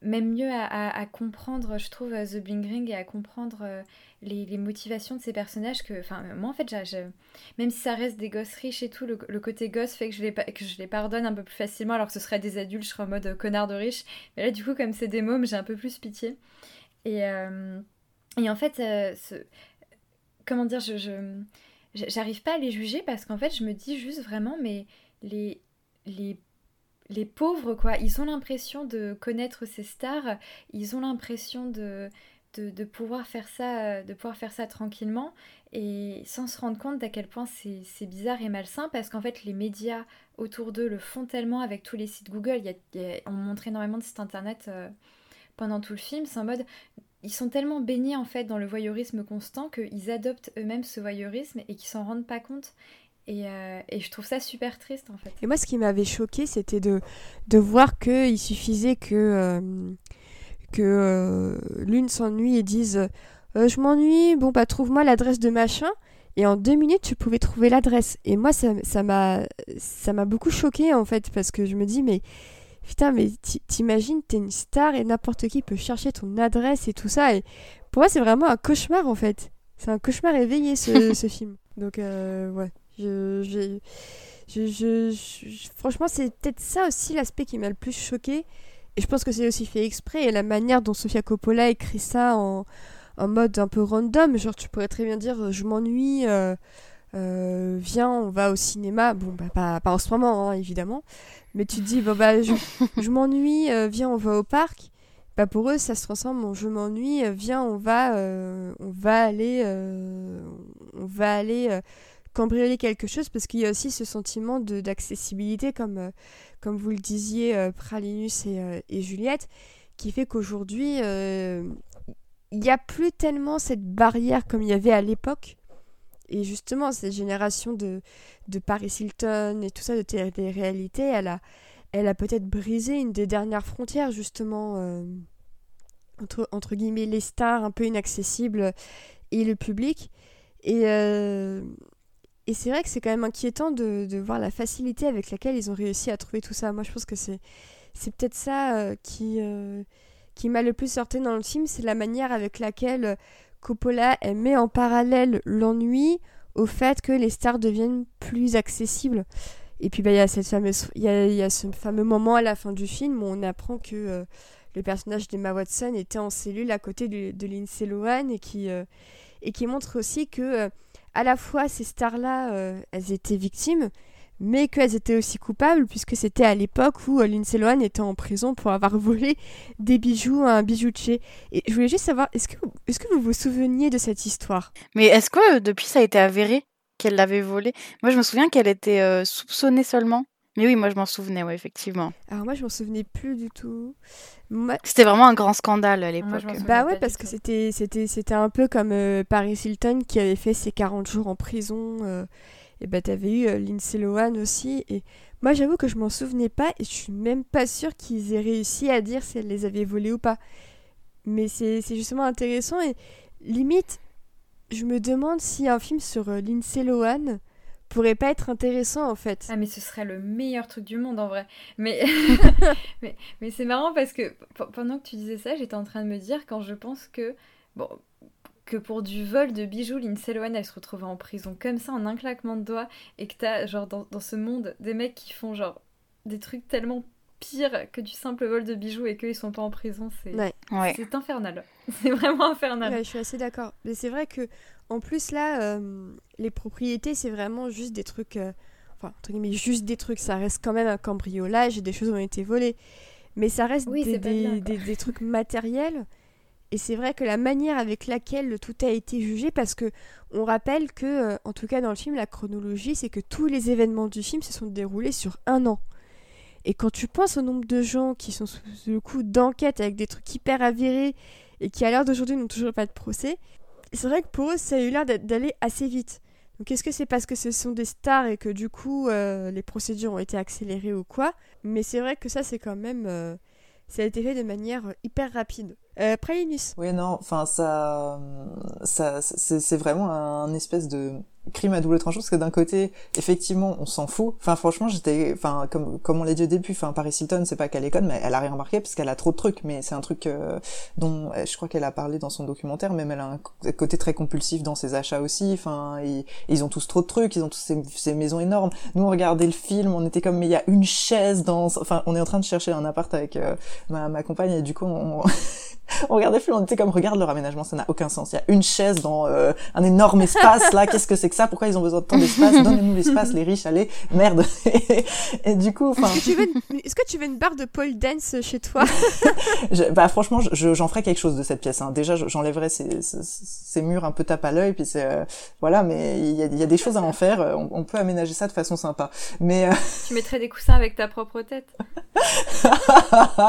même mieux à, comprendre, je trouve, euh, The Bling Ring et à comprendre les, motivations de ces personnages. Que, moi, en fait, même si ça reste des gosses riches et tout, le, côté gosse fait que je, les, que je les pardonne un peu plus facilement, alors que ce serait des adultes, je serais en mode connard de riche. Mais là, du coup, comme c'est des mômes, j'ai un peu plus pitié. Et. Et en fait, euh, comment dire, je, j'arrive pas à les juger parce qu'en fait, je me dis juste vraiment, mais les, les, pauvres, quoi, ils ont l'impression de connaître ces stars, ils ont l'impression de, pouvoir faire ça, de pouvoir faire ça tranquillement et sans se rendre compte d'à quel point c'est bizarre et malsain parce qu'en fait, les médias autour d'eux le font tellement avec tous les sites Google. On montre énormément de sites internet. Euh, pendant tout le film, c'est en mode ils sont tellement baignés en fait dans le voyeurisme constant qu'ils adoptent eux-mêmes ce voyeurisme et qu'ils s'en rendent pas compte. Et, euh, je trouve ça super triste.
Et moi, ce qui m'avait choqué, c'était de, voir qu'il suffisait que, euh, euh, l'une s'ennuie et dise Je m'ennuie, bon, bah trouve-moi l'adresse de machin. Et en deux minutes, tu pouvais trouver l'adresse. Et moi, ça m'a ça m'a beaucoup choqué en fait, parce que je me dis Mais putain, mais t'imagines, t'es une star et n'importe qui peut chercher ton adresse et tout ça. Et pour moi, c'est vraiment un cauchemar en fait. C'est un cauchemar éveillé ce, ce film. Donc, euh, ouais. Je, je, je, franchement, c'est peut-être ça aussi l'aspect qui m'a le plus choqué. Et je pense que c'est aussi fait exprès. Et la manière dont Sofia Coppola écrit ça en, en mode un peu random. Genre, tu pourrais très bien dire Je m'ennuie. Euh, euh, viens, on va au cinéma. Bon, bah, pas, pas en ce moment, hein, évidemment. Mais tu te dis, bon, bah, je, je m'ennuie, euh, viens, on va au parc. Bah, pour eux, ça se transforme en je m'ennuie, euh, viens, on va, on va aller, on va aller cambrioler quelque chose parce qu'il y a aussi ce sentiment d'accessibilité, comme, comme vous le disiez, Pralinus et, et Juliette, qui fait qu'aujourd'hui, il n'y a plus tellement cette barrière comme il y avait à l'époque et justement, cette génération de, de Paris Hilton et tout ça, de télé-réalité, elle a, elle a peut-être brisé une des dernières frontières, justement, euh, entre, entre guillemets, les stars un peu inaccessibles et le public. Et, euh, et c'est vrai que c'est quand même inquiétant de, de, voir la facilité avec laquelle ils ont réussi à trouver tout ça. Moi, je pense que c'est, c'est peut-être ça euh, qui, qui m'a le plus sorti dans le film, c'est la manière avec laquelle Coppola met en parallèle l'ennui au fait que les stars deviennent plus accessibles. Et puis bah, il y, a cette fameuse, y, a, y a ce fameux moment à la fin du film où on apprend que euh, le personnage d'Emma Watson était en cellule à côté de, de Lindsay Lohan et qui, et qui montre aussi que à la fois ces stars-là, elles étaient victimes, mais qu'elles étaient aussi coupables, puisque c'était à l'époque où Lindsay Lohan était en prison pour avoir volé des bijoux à un bijoutier. Et je voulais juste savoir, est-ce que, est que vous vous souveniez de cette histoire?
Mais est-ce que depuis ça a été avéré qu'elle l'avait volé? Moi je me souviens qu'elle était soupçonnée seulement. Mais oui, moi je m'en souvenais, ouais, effectivement.
Alors moi je m'en souvenais plus du tout.
C'était vraiment un grand scandale à l'époque.
Bah ouais, parce que c'était c'était c'était un peu comme euh, Paris Hilton qui avait fait ses 40 jours en prison. Euh, et bah t'avais eu euh, Lindsay Lohan aussi. Et moi j'avoue que je m'en souvenais pas et je suis même pas sûre qu'ils aient réussi à dire si elle les avait volés ou pas. Mais c'est justement intéressant et limite, je me demande si un film sur Lindsay Lohan pourrait pas être intéressant en fait.
Ah mais ce serait le meilleur truc du monde en vrai. Mais mais, mais c'est marrant parce que pendant que tu disais ça, j'étais en train de me dire quand je pense que bon que pour du vol de bijoux, Lindsay Lohan elle se retrouve en prison comme ça en un claquement de doigts et que t'as genre dans, dans ce monde des mecs qui font genre des trucs tellement pires que du simple vol de bijoux et qu'ils sont pas en prison, c'est
ouais.
c'est infernal. C'est vraiment infernal.
Ouais, je suis assez d'accord. Mais c'est vrai que en plus, là, euh, les propriétés, c'est vraiment juste des trucs. Euh, enfin, entre guillemets, juste des trucs. Ça reste quand même un cambriolage et des choses ont été volées. Mais ça reste des, des, trucs matériels. Et c'est vrai que la manière avec laquelle tout a été jugé, parce que on rappelle que, euh, en tout cas dans le film, la chronologie, c'est que tous les événements du film se sont déroulés sur un an. Et quand tu penses au nombre de gens qui sont sous le coup d'enquête avec des trucs hyper avérés et qui à l'heure d'aujourd'hui n'ont toujours pas de procès, c'est vrai que pour eux, ça a eu l'air d'aller assez vite. Donc est-ce que c'est parce que ce sont des stars et que du coup euh, les procédures ont été accélérées ou quoi? Mais c'est vrai que ça c'est quand même... Euh, ça a été fait de manière hyper rapide. Euh.
Oui, non, enfin ça, ça c'est vraiment un espèce de crime à double tranchant parce que d'un côté effectivement on s'en fout enfin franchement j'étais enfin comme comme on l'a dit au début enfin Paris Hilton c'est pas qu'elle est conne mais elle a rien remarqué parce qu'elle a trop de trucs mais c'est un truc euh, dont je crois qu'elle a parlé dans son documentaire même elle a un côté très compulsif dans ses achats aussi enfin ils, ont tous trop de trucs ils ont tous ces, maisons énormes nous on regardait le film on était comme mais il y a une chaise dans enfin on est en train de chercher un appart avec euh, ma, ma compagne et du coup on on regardait le film, on était comme regarde leur aménagement, ça n'a aucun sens. Il y a une chaise dans euh, un énorme espace là. Qu'est-ce que c'est que ça Pourquoi ils ont besoin de tant d'espace? Donnez-nous l'espace, les riches, allez, merde. et, du coup, enfin.
Est-ce que, tu veux une barre de pole dance chez toi?
Bah franchement, j'en ferai quelque chose de cette pièce. Hein. Déjà, j'enlèverai ces, ces, murs un peu tape à l'œil, puis c'est euh, voilà. Mais il y a, y a, des choses à en faire. On, peut aménager ça de façon sympa. Mais euh,
tu mettrais des coussins avec ta propre tête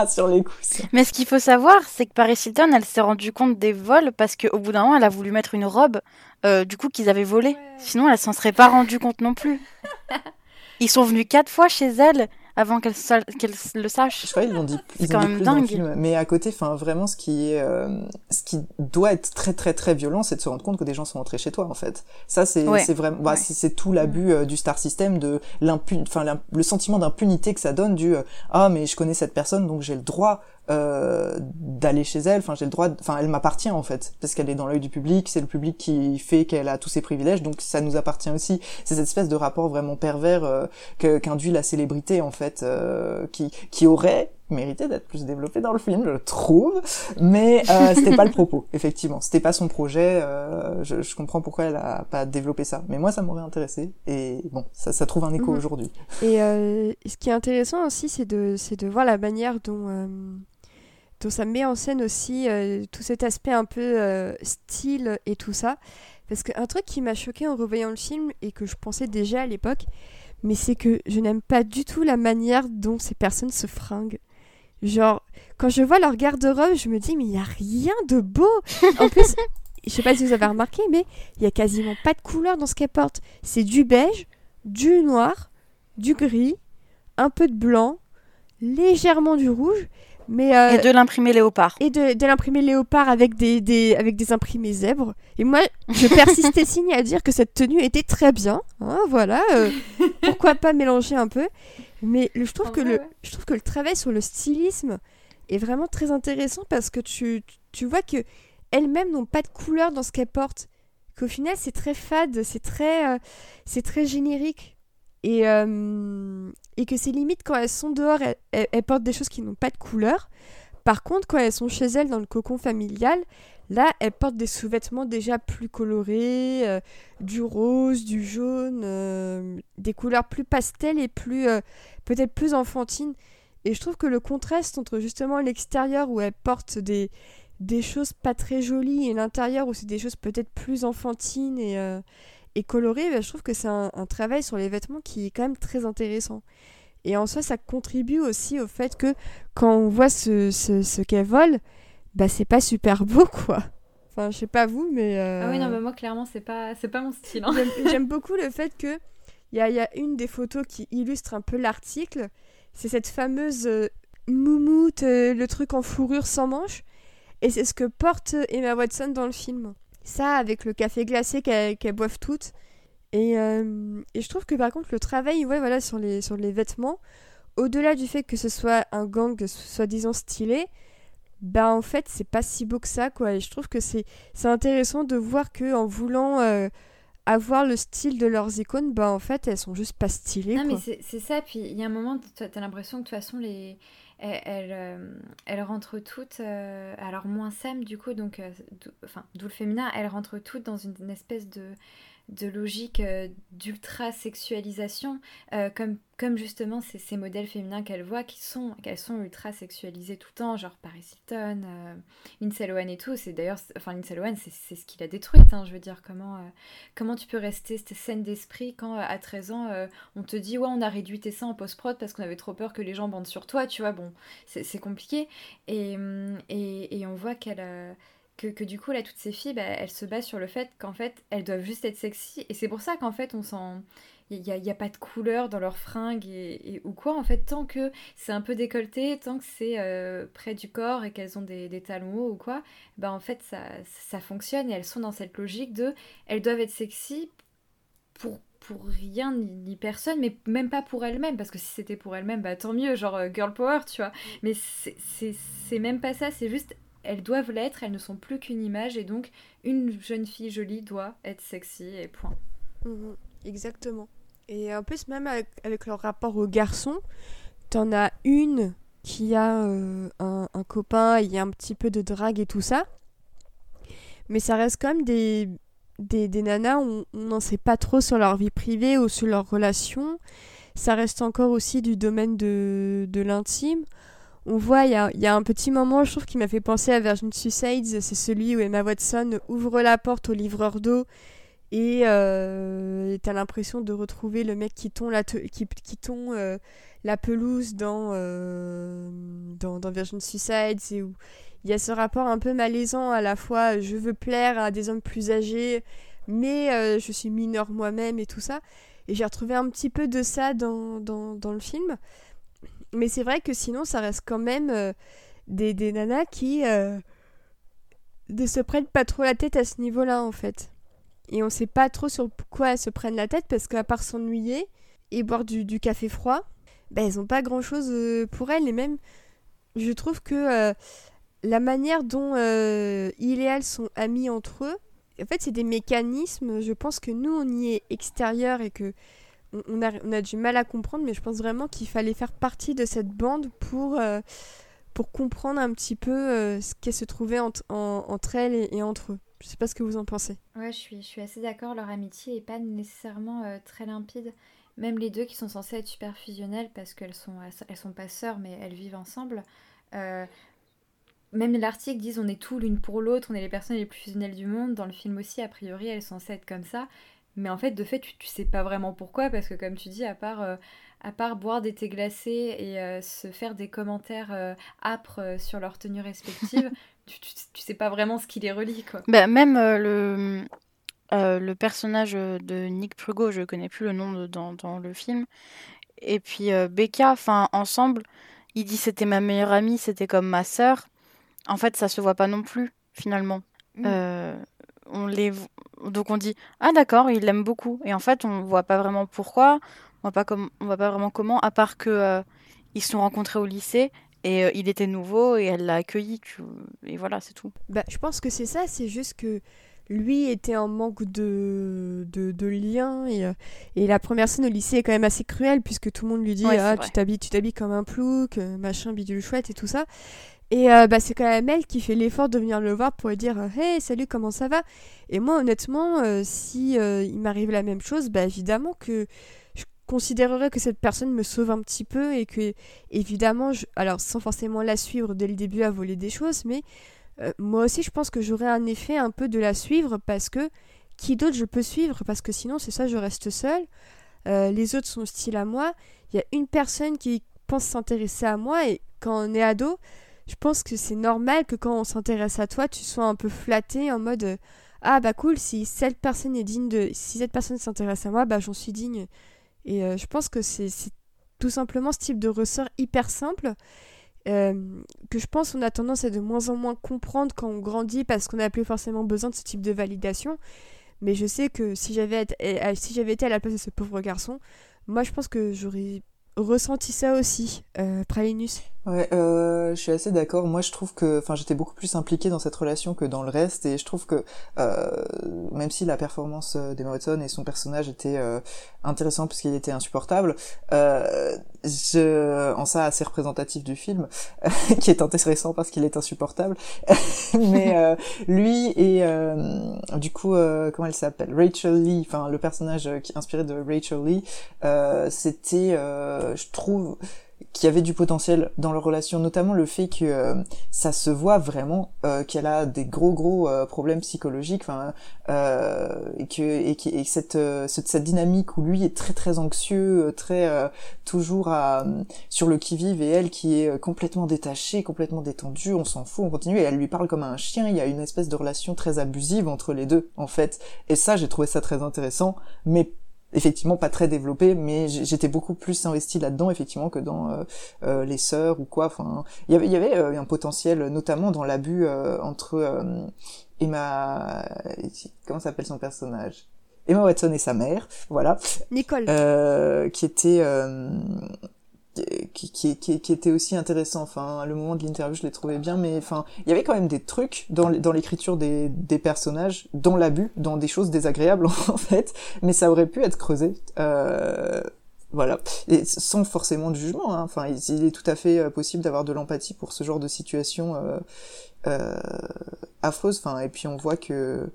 sur les coussins.
Mais ce qu'il faut savoir, c'est que Paris Hilton, elle s'est rendue compte des vols parce qu'au bout d'un moment, elle a voulu mettre une robe euh, du coup qu'ils avaient volé. Sinon, elle s'en serait pas rendue compte non plus. Ils sont venus quatre fois chez elle avant qu'elle le sache.
Je crois qu'ils l'ont dit. C'est quand même dingue. Mais à côté, enfin vraiment, ce qui est, euh, ce qui doit être très très très violent, c'est de se rendre compte que des gens sont entrés chez toi en fait. Ça c'est c'est vraiment, bah, c'est tout l'abus euh, du star system de l'impun, enfin le sentiment d'impunité que ça donne du ah mais je connais cette personne donc j'ai le droit euh, d'aller chez elle. Enfin, j'ai le droit. Enfin, elle m'appartient en fait, parce qu'elle est dans l'œil du public. C'est le public qui fait qu'elle a tous ses privilèges, donc ça nous appartient aussi. C'est cette espèce de rapport vraiment pervers euh, qu'induit la célébrité en fait, euh, qui qui aurait mérité d'être plus développé dans le film, je trouve. Mais euh, c'était pas le propos, effectivement. C'était pas son projet. Euh, je, je, comprends pourquoi elle a pas développé ça. Mais moi, ça m'aurait intéressé. Et bon, ça, ça trouve un écho mhm. aujourd'hui.
Et euh, ce qui est intéressant aussi, c'est de, c'est de voir la manière dont euh, donc ça met en scène aussi euh, tout cet aspect un peu euh, style et tout ça. Parce qu'un truc qui m'a choqué en revoyant le film et que je pensais déjà à l'époque, mais c'est que je n'aime pas du tout la manière dont ces personnes se fringuent. Genre, quand je vois leur garde-robe, je me dis, mais il n'y a rien de beau. En plus, je sais pas si vous avez remarqué, mais il y a quasiment pas de couleur dans ce qu'elles portent. C'est du beige, du noir, du gris, un peu de blanc, légèrement du rouge. Mais,
euh, et de l'imprimé léopard.
Et de, de l'imprimé léopard avec des, des, avec des imprimés zèbres. Et moi, je persistais signe à dire que cette tenue était très bien. Hein, voilà. Euh, pourquoi pas mélanger un peu Mais je, trouve que le, je trouve que le travail sur le stylisme est vraiment très intéressant parce que tu, tu vois que elles-mêmes n'ont pas de couleur dans ce qu'elles portent. Qu'au final, c'est très fade, c'est très, euh, c'est très générique. Et, et que c'est limite quand elles sont dehors, elles, portent des choses qui n'ont pas de couleur. Par contre, quand elles sont chez elles dans le cocon familial, là, elles portent des sous-vêtements déjà plus colorés, euh, du rose, du jaune, euh, des couleurs plus pastel et plus euh, peut-être plus enfantines. Et je trouve que le contraste entre justement l'extérieur où elles portent des, des choses pas très jolies et l'intérieur où c'est des choses peut-être plus enfantines et, et colorées, bah, je trouve que c'est un, un travail sur les vêtements qui est quand même très intéressant. Et en soi, ça contribue aussi au fait que quand on voit ce, ce, ce qu'elle vole, bah c'est pas super beau quoi. Enfin, je sais pas vous, mais. Euh...
Ah oui, non, mais moi clairement, c'est pas, c'est pas mon style. Hein.
J'aime beaucoup le fait que il y a, y a, une des photos qui illustre un peu l'article. C'est cette fameuse euh, moumoute, euh, le truc en fourrure sans manche. Et c'est ce que porte Emma Watson dans le film. Ça, avec le café glacé qu'elles qu boivent toutes. Et, euh, et, je trouve que par contre, le travail ouais, voilà, sur, les, sur les vêtements, au-delà du fait que ce soit un gang soi-disant stylé, bah en fait, c'est pas si beau que ça, quoi. Et je trouve que c'est intéressant de voir que en voulant euh, avoir le style de leurs icônes, bah en fait, elles sont juste pas stylées.
Non, mais c'est ça. Puis il y a un moment, tu as l'impression que de toute façon, les. Elles, euh, elles rentrent toutes, euh, alors moins Sam du coup, donc, enfin, d'où le féminin, elles rentrent toutes dans une espèce de, de logique euh, d'ultra sexualisation, euh, comme, comme justement ces, ces modèles féminins qu'elle voit qui sont, qu'elles sont ultra sexualisées tout le temps, genre Paris Hilton, euh, Lindsay et tout. C'est d'ailleurs, enfin Lindsay Lohan, c'est ce qui l'a détruite. Hein, je veux dire, comment, euh, comment tu peux rester cette scène d'esprit quand à 13 ans on te dit ouais on a réduit tes seins en post-prod parce qu'on avait trop peur que les gens bandent sur toi, tu vois, bon, c'est compliqué. Et, et, et, on voit qu'elle que, du coup, là, toutes ces filles, bah, elles se basent sur le fait qu'en fait, elles doivent juste être sexy. Et c'est pour ça qu'en fait, on sent. Il n'y a, y a, pas de couleur dans leurs fringues et, ou quoi. En fait, tant que c'est un peu décolleté, tant que c'est euh, près du corps et qu'elles ont des, des, talons hauts ou quoi, bah en fait, ça, ça fonctionne et elles sont dans cette logique de. Elles doivent être sexy pour, pour rien ni, personne, mais même pas pour elles-mêmes, parce que si c'était pour elles-mêmes, bah tant mieux, genre euh, girl power, tu vois. Mais c'est même pas ça, c'est juste elles doivent l'être, elles ne sont plus qu'une image et donc une jeune fille jolie doit être sexy et point.
Mhm, exactement. Et en plus même avec, leur rapport aux garçons, t'en as une qui a euh, un, copain, il y a un petit peu de drague et tout ça. Mais ça reste quand même des, des, des nanas, on n'en sait pas trop sur leur vie privée ou sur leurs relations. Ça reste encore aussi du domaine de, de l'intime on voit, il y a, un petit moment, je trouve, qui m'a fait penser à Virgin Suicides. C'est celui où Emma Watson ouvre la porte au livreur d'eau et euh, t'as l'impression de retrouver le mec qui tond la, euh, pelouse dans, euh, dans, Virgin Suicides. Et où il y a ce rapport un peu malaisant à la fois je veux plaire à des hommes plus âgés, mais euh, je suis mineur moi-même et tout ça. Et j'ai retrouvé un petit peu de ça dans, dans le film. Mais c'est vrai que sinon, ça reste quand même euh, des, des, nanas qui euh, ne se prennent pas trop la tête à ce niveau-là, en fait. Et on sait pas trop sur quoi elles se prennent la tête, parce qu'à part s'ennuyer et boire du, café froid, ben, elles n'ont pas grand-chose euh, pour elles. Et même, je trouve que la manière dont il et elle sont amis entre eux, en fait, c'est des mécanismes, je pense que nous, on y est extérieur et que on a, du mal à comprendre, mais je pense vraiment qu'il fallait faire partie de cette bande pour, euh, comprendre un petit peu euh, ce qu'elle se trouvait en, entre elles et, entre eux. Je sais pas ce que vous en pensez.
Ouais, je suis, je suis assez d'accord. Leur amitié est pas nécessairement euh, très limpide. Même les deux qui sont censées être super fusionnelles parce qu'elles sont, elles sont pas sœurs, mais elles vivent ensemble. même l'article disent on est tout l'une pour l'autre, on est les personnes les plus fusionnelles du monde. Dans le film aussi, a priori, elles sont censées être comme ça. Mais en fait, de fait, tu, tu sais pas vraiment pourquoi, parce que comme tu dis, à part, euh, à part boire des thés glacés et euh, se faire des commentaires euh, âpres sur leur tenue respective, tu, tu, tu, sais pas vraiment ce qui les relie, quoi.
Bah, même le, le personnage de Nick Prugo, je connais plus le nom de, dans, dans le film, et puis Becca, enfin, ensemble, il dit c'était ma meilleure amie, c'était comme ma sœur. En fait, ça se voit pas non plus, finalement. Mmh. on les donc on dit ah d'accord, il l'aime beaucoup. Et en fait, on voit pas vraiment pourquoi, on voit pas comme, on voit pas vraiment comment, à part que euh, ils se sont rencontrés au lycée et euh, il était nouveau et elle l'a accueilli. Tu... Et voilà, c'est tout.
Bah, je pense que c'est ça. C'est juste que lui était en manque de, de, de lien et, euh, et, la première scène au lycée est quand même assez cruelle puisque tout le monde lui dit ouais, ah tu t'habilles tu t'habilles comme un plouc machin bidule chouette et tout ça Et euh, bah, c'est quand même elle qui fait l'effort de venir le voir pour lui dire Hey, salut, comment ça va? Et moi, honnêtement, euh, si euh, il m'arrive la même chose, bah évidemment que je considérerais que cette personne me sauve un petit peu et que, évidemment, alors sans forcément la suivre dès le début à voler des choses, mais moi aussi, je pense que j'aurais un effet un peu de la suivre parce que qui d'autre je peux suivre? Parce que sinon, c'est ça, je reste seule. les autres sont hostiles à moi. Il y a une personne qui pense s'intéresser à moi et quand on est ado, je pense que c'est normal que quand on s'intéresse à toi, tu sois un peu flatté en mode euh, ah bah cool si cette personne est digne de si cette personne s'intéresse à moi bah j'en suis digne. Et euh, je pense que c'est tout simplement ce type de ressort hyper simple euh, que je pense on a tendance à de moins en moins comprendre quand on grandit parce qu'on n'a plus forcément besoin de ce type de validation. Mais je sais que si j'avais si j'avais été à la place de ce pauvre garçon moi je pense que j'aurais ressenti ça aussi, euh, Pralinus?
Ouais, euh, je suis assez d'accord. Moi, je trouve que, enfin, j'étais beaucoup plus impliqué dans cette relation que dans le reste, et je trouve que euh, même si la performance euh, d'Emma Watson et son personnage était intéressant puisqu'il était insupportable, je, en ça assez représentatif du film, qui est intéressant parce qu'il est insupportable, mais euh, lui et du coup, comment elle s'appelle, Rachel Lee, enfin le personnage qui inspiré de Rachel Lee, c'était, je trouve qui avait du potentiel dans leur relation, notamment le fait que euh, ça se voit vraiment euh, qu'elle a des gros gros euh, problèmes psychologiques, enfin et que et, et cette, cette, cette dynamique où lui est très très anxieux, très toujours à sur le qui vive et elle qui est complètement détachée, complètement détendue, on s'en fout, on continue et elle lui parle comme un chien. Il y a une espèce de relation très abusive entre les deux en fait, et ça j'ai trouvé ça très intéressant, mais effectivement pas très développé mais j'étais beaucoup plus investi là-dedans effectivement que dans euh, euh, les sœurs ou quoi. Enfin il y avait il y avait euh, un potentiel notamment dans l'abus entre Emma comment s'appelle son personnage? Emma Watson et sa mère voilà.
Nicole.
Qui était qui, qui, qui, qui, était aussi intéressant. Enfin, le moment de l'interview, je l'ai trouvé bien, mais enfin, il y avait quand même des trucs dans, l'écriture des, des personnages, dans l'abus, dans des choses désagréables en fait, mais ça aurait pu être creusé. Euh, voilà, et sans forcément de jugement. Hein. Enfin, il, est tout à fait euh, possible d'avoir de l'empathie pour ce genre de situation euh, euh, affreuse. Enfin, et puis on voit que,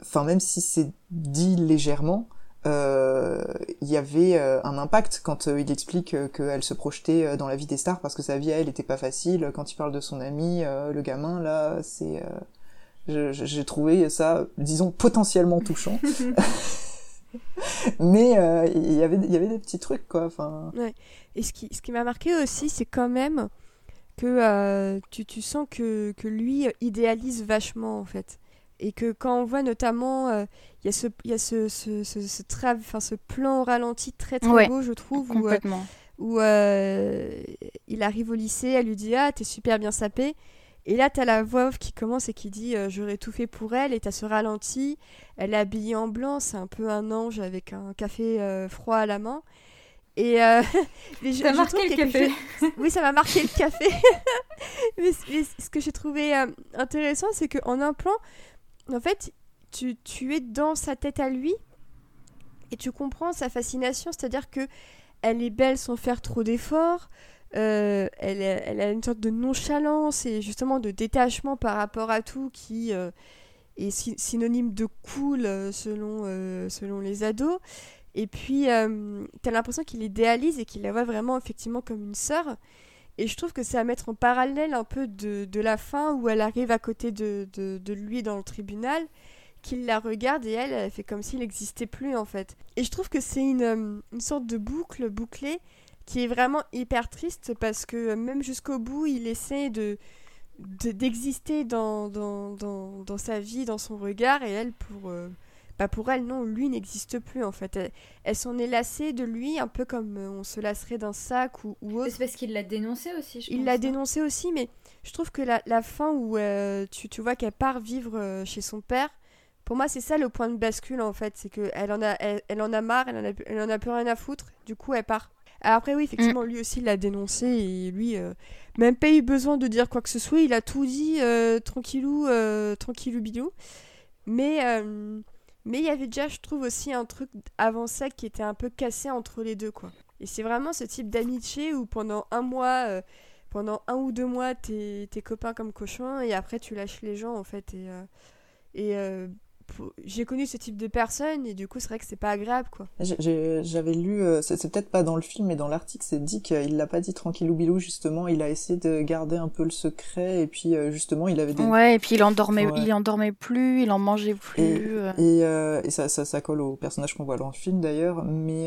enfin, même si c'est dit légèrement, il y avait euh, un impact quand euh, il explique qu'elle se projetait dans la vie des stars parce que sa vie à elle était pas facile. Quand il parle de son ami, le gamin, là, c'est, j'ai trouvé ça, disons, potentiellement touchant. Mais il y avait il y avait des petits trucs quoi. Enfin.
Ouais. Et ce qui ce qui m'a marqué aussi, c'est quand même que tu, tu sens que, que lui idéalise vachement en fait et que quand on voit notamment il euh, y a ce il y a ce ce, ce, ce, enfin, ce plan ralenti très très beau je trouve
où, euh,
où euh, il arrive au lycée elle lui dit ah t'es super bien sapé et là t'as la voix off qui commence et qui dit j'aurais tout fait pour elle. Et t'as ce ralenti. Elle est habillée en blanc c'est un peu un ange avec un café froid à la main. Et
ça m'a marqué le café.
Oui, ça m'a marqué le café. mais, ce que j'ai trouvé intéressant, c'est qu'en un plan, en fait, tu, tu es dans sa tête à lui et tu comprends sa fascination, c'est-à-dire que elle est belle sans faire trop d'efforts, euh, elle, elle, a une sorte de nonchalance et justement de détachement par rapport à tout qui euh, est synonyme de cool euh, selon, selon les ados. Et puis, tu as l'impression qu'il idéalise et qu'il la voit vraiment effectivement comme une sœur. Et je trouve que c'est à mettre en parallèle un peu de, de la fin où elle arrive à côté de, de, lui dans le tribunal, qu'il la regarde et elle, elle fait comme s'il n'existait plus en fait. Et je trouve que c'est une, euh, une sorte de boucle bouclée qui est vraiment hyper triste parce que même jusqu'au bout, il essaie de d'exister dans, dans, dans, dans, sa vie, dans son regard, et elle, pour, euh, bah, pour elle, non, lui n'existe plus en fait. Elle, s'en est lassée de lui, un peu comme euh, on se lasserait d'un sac ou, ou autre.
C'est parce qu'il l'a dénoncé aussi, je
Il l'a dénoncé aussi, mais je trouve que la, la fin où euh, tu, tu, vois qu'elle part vivre euh, chez son père, pour moi c'est ça le point de bascule en fait, c'est qu'elle en, a, elle, en a marre, elle en a, elle en a plus rien à foutre, du coup elle part. Après oui, effectivement, lui aussi l'a dénoncé et lui, même pas eu besoin de dire quoi que ce soit, il a tout dit tranquillou, tranquillou bidou. Mais mais il y avait déjà, je trouve, aussi un truc avant ça qui était un peu cassé entre les deux, quoi. Et c'est vraiment ce type d'amitié où pendant un mois, euh, pendant un ou deux mois, t'es es copain comme cochon, et après, tu lâches les gens, en fait. Et, euh, euh, j'ai connu ce type de personne et du coup c'est vrai que c'est pas agréable quoi.
J'avais lu, euh, c'est peut-être pas dans le film mais dans l'article c'est dit qu'il l'a pas dit tranquillou bilou justement, il a essayé de garder un peu le secret et puis euh, justement il avait des...
Ouais et puis il endormait, il endormait plus, il en mangeait plus.
Et, euh. et, ça, ça, ça, colle au personnage qu'on voit dans le film d'ailleurs, mais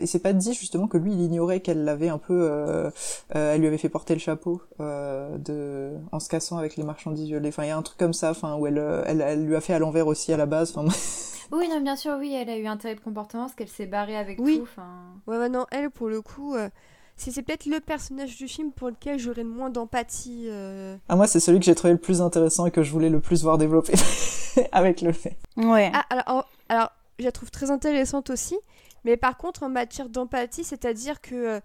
et c'est pas dit justement que lui il ignorait qu'elle l'avait un peu, elle lui avait fait porter le chapeau de, en se cassant avec les marchandises violées, enfin il y a un truc comme ça, enfin où elle, elle, elle lui a fait à l'envers aussi à la base.
oui, non, bien sûr, oui, elle a eu un terrible comportement parce qu'elle s'est barrée avec oui. tout.
Ouais, bah non, elle, pour le coup, euh, c'est peut-être le personnage du film pour lequel j'aurais le moins d'empathie. Euh.
Ah, moi, c'est celui que j'ai trouvé le plus intéressant et que je voulais le plus voir développer avec le fait.
Ouais.
Ah, alors, alors, je la trouve très intéressante aussi, mais par contre, en matière d'empathie, c'est-à-dire que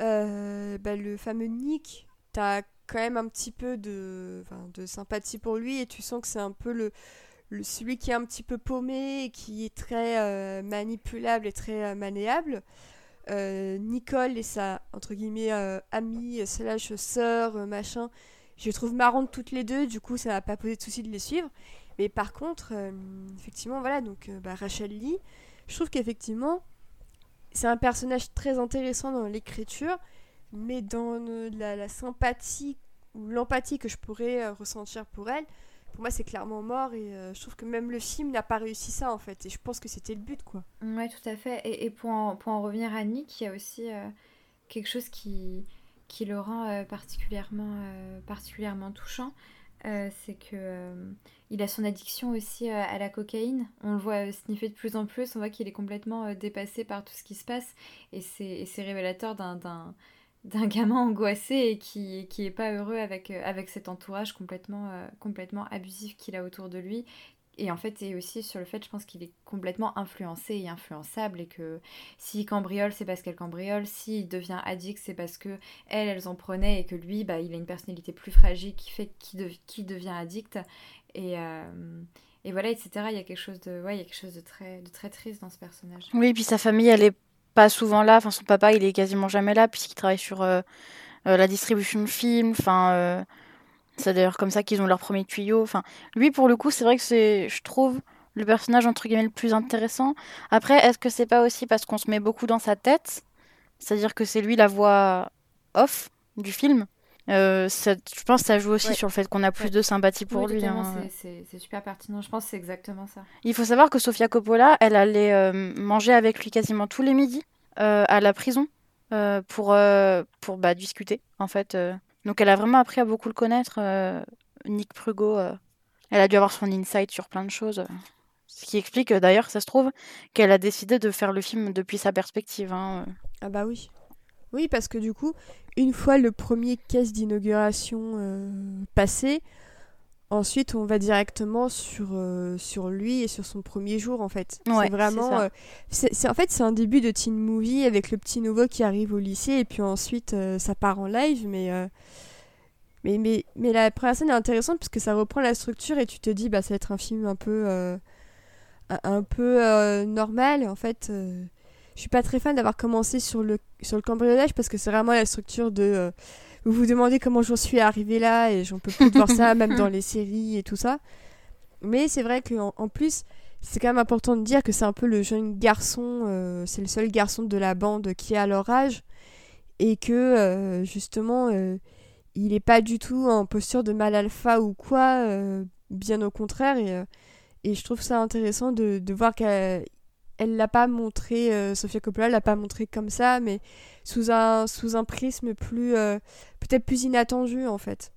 euh, bah, le fameux Nick, t'as quand même un petit peu de, de sympathie pour lui et tu sens que c'est un peu le, celui qui est un petit peu paumé et qui est très euh, manipulable et très euh, manéable. Euh, Nicole et sa entre guillemets amie slash sœur machin je trouve marrantes toutes les deux du coup ça n'a pas posé de souci de les suivre mais par contre effectivement voilà donc bah, Rachel Lee je trouve qu'effectivement c'est un personnage très intéressant dans l'écriture mais dans la sympathie ou l'empathie que je pourrais ressentir pour elle pour moi c'est clairement mort et euh, je trouve que même le film n'a pas réussi ça en fait. Et je pense que c'était le but quoi.
Ouais tout à fait. Et, et pour, en, pour, en, revenir à Nick il y a aussi euh, quelque chose qui, qui le rend euh, particulièrement, particulièrement touchant c'est que il a son addiction aussi à la cocaïne. On le voit sniffer de plus en plus. On voit qu'il est complètement dépassé par tout ce qui se passe. Et c'est révélateur d'un d'un gamin angoissé et qui, qui est pas heureux avec, euh, avec cet entourage complètement, euh, complètement abusif qu'il a autour de lui. Et en fait, et aussi sur le fait, je pense qu'il est complètement influencé et influençable et que s'il cambriole, c'est parce qu'elle cambriole. S'il devient addict, c'est parce que elle, elles en prenaient et que lui, bah, il a une personnalité plus fragile qui fait qu'il devient addict. Et, euh, et voilà, etc. Il y a quelque chose de, ouais, il y a quelque chose de très, de très triste dans ce personnage.
Oui, et puis sa famille, elle est pas souvent là. Enfin, son papa, il est quasiment jamais là puisqu'il travaille sur euh, euh, la distribution de films. Enfin, euh, c'est d'ailleurs comme ça qu'ils ont leur premier tuyau. Enfin, lui, pour le coup, c'est vrai que c'est, je trouve, le personnage entre guillemets le plus intéressant. Après, est-ce que c'est pas aussi parce qu'on se met beaucoup dans sa tête? C'est-à-dire que c'est lui la voix off du film? Euh, je pense que ça joue aussi sur le fait qu'on a plus de sympathie pour lui. Hein.
C'est super pertinent, je pense que c'est exactement ça.
Il faut savoir que Sofia Coppola, elle allait euh, manger avec lui quasiment tous les midis euh, à la prison pour, pour bah, discuter, en fait. Donc elle a vraiment appris à beaucoup le connaître. Nick Prugo, elle a dû avoir son insight sur plein de choses. Ce qui explique d'ailleurs, ça se trouve, qu'elle a décidé de faire le film depuis sa perspective. Hein.
Ah bah oui. Oui, parce que du coup, une fois le premier caisse d'inauguration euh, passé, ensuite on va directement sur, euh, sur lui et sur son premier jour en fait. c'est vraiment. Euh, c'est, en fait, c'est un début de teen movie avec le petit nouveau qui arrive au lycée et puis ensuite ça part en live, mais. Mais, mais, mais, la première scène est intéressante parce que ça reprend la structure et tu te dis bah ça va être un film un peu un peu normal en fait je suis pas très fan d'avoir commencé sur le, sur le cambriolage parce que c'est vraiment la structure de. Euh, vous vous demandez comment j'en suis arrivé là et j'en peux plus de voir ça, même dans les séries et tout ça. Mais c'est vrai qu'en en plus, c'est quand même important de dire que c'est un peu le jeune garçon, euh, c'est le seul garçon de la bande qui est à leur âge et que euh, justement, il n'est pas du tout en posture de mal alpha ou quoi, bien au contraire. Et, et je trouve ça intéressant de, de voir qu'il elle l'a pas montré, euh, Sofia Coppola l'a pas montré comme ça, mais sous un, sous un prisme plus, euh, peut-être plus inattendu en fait.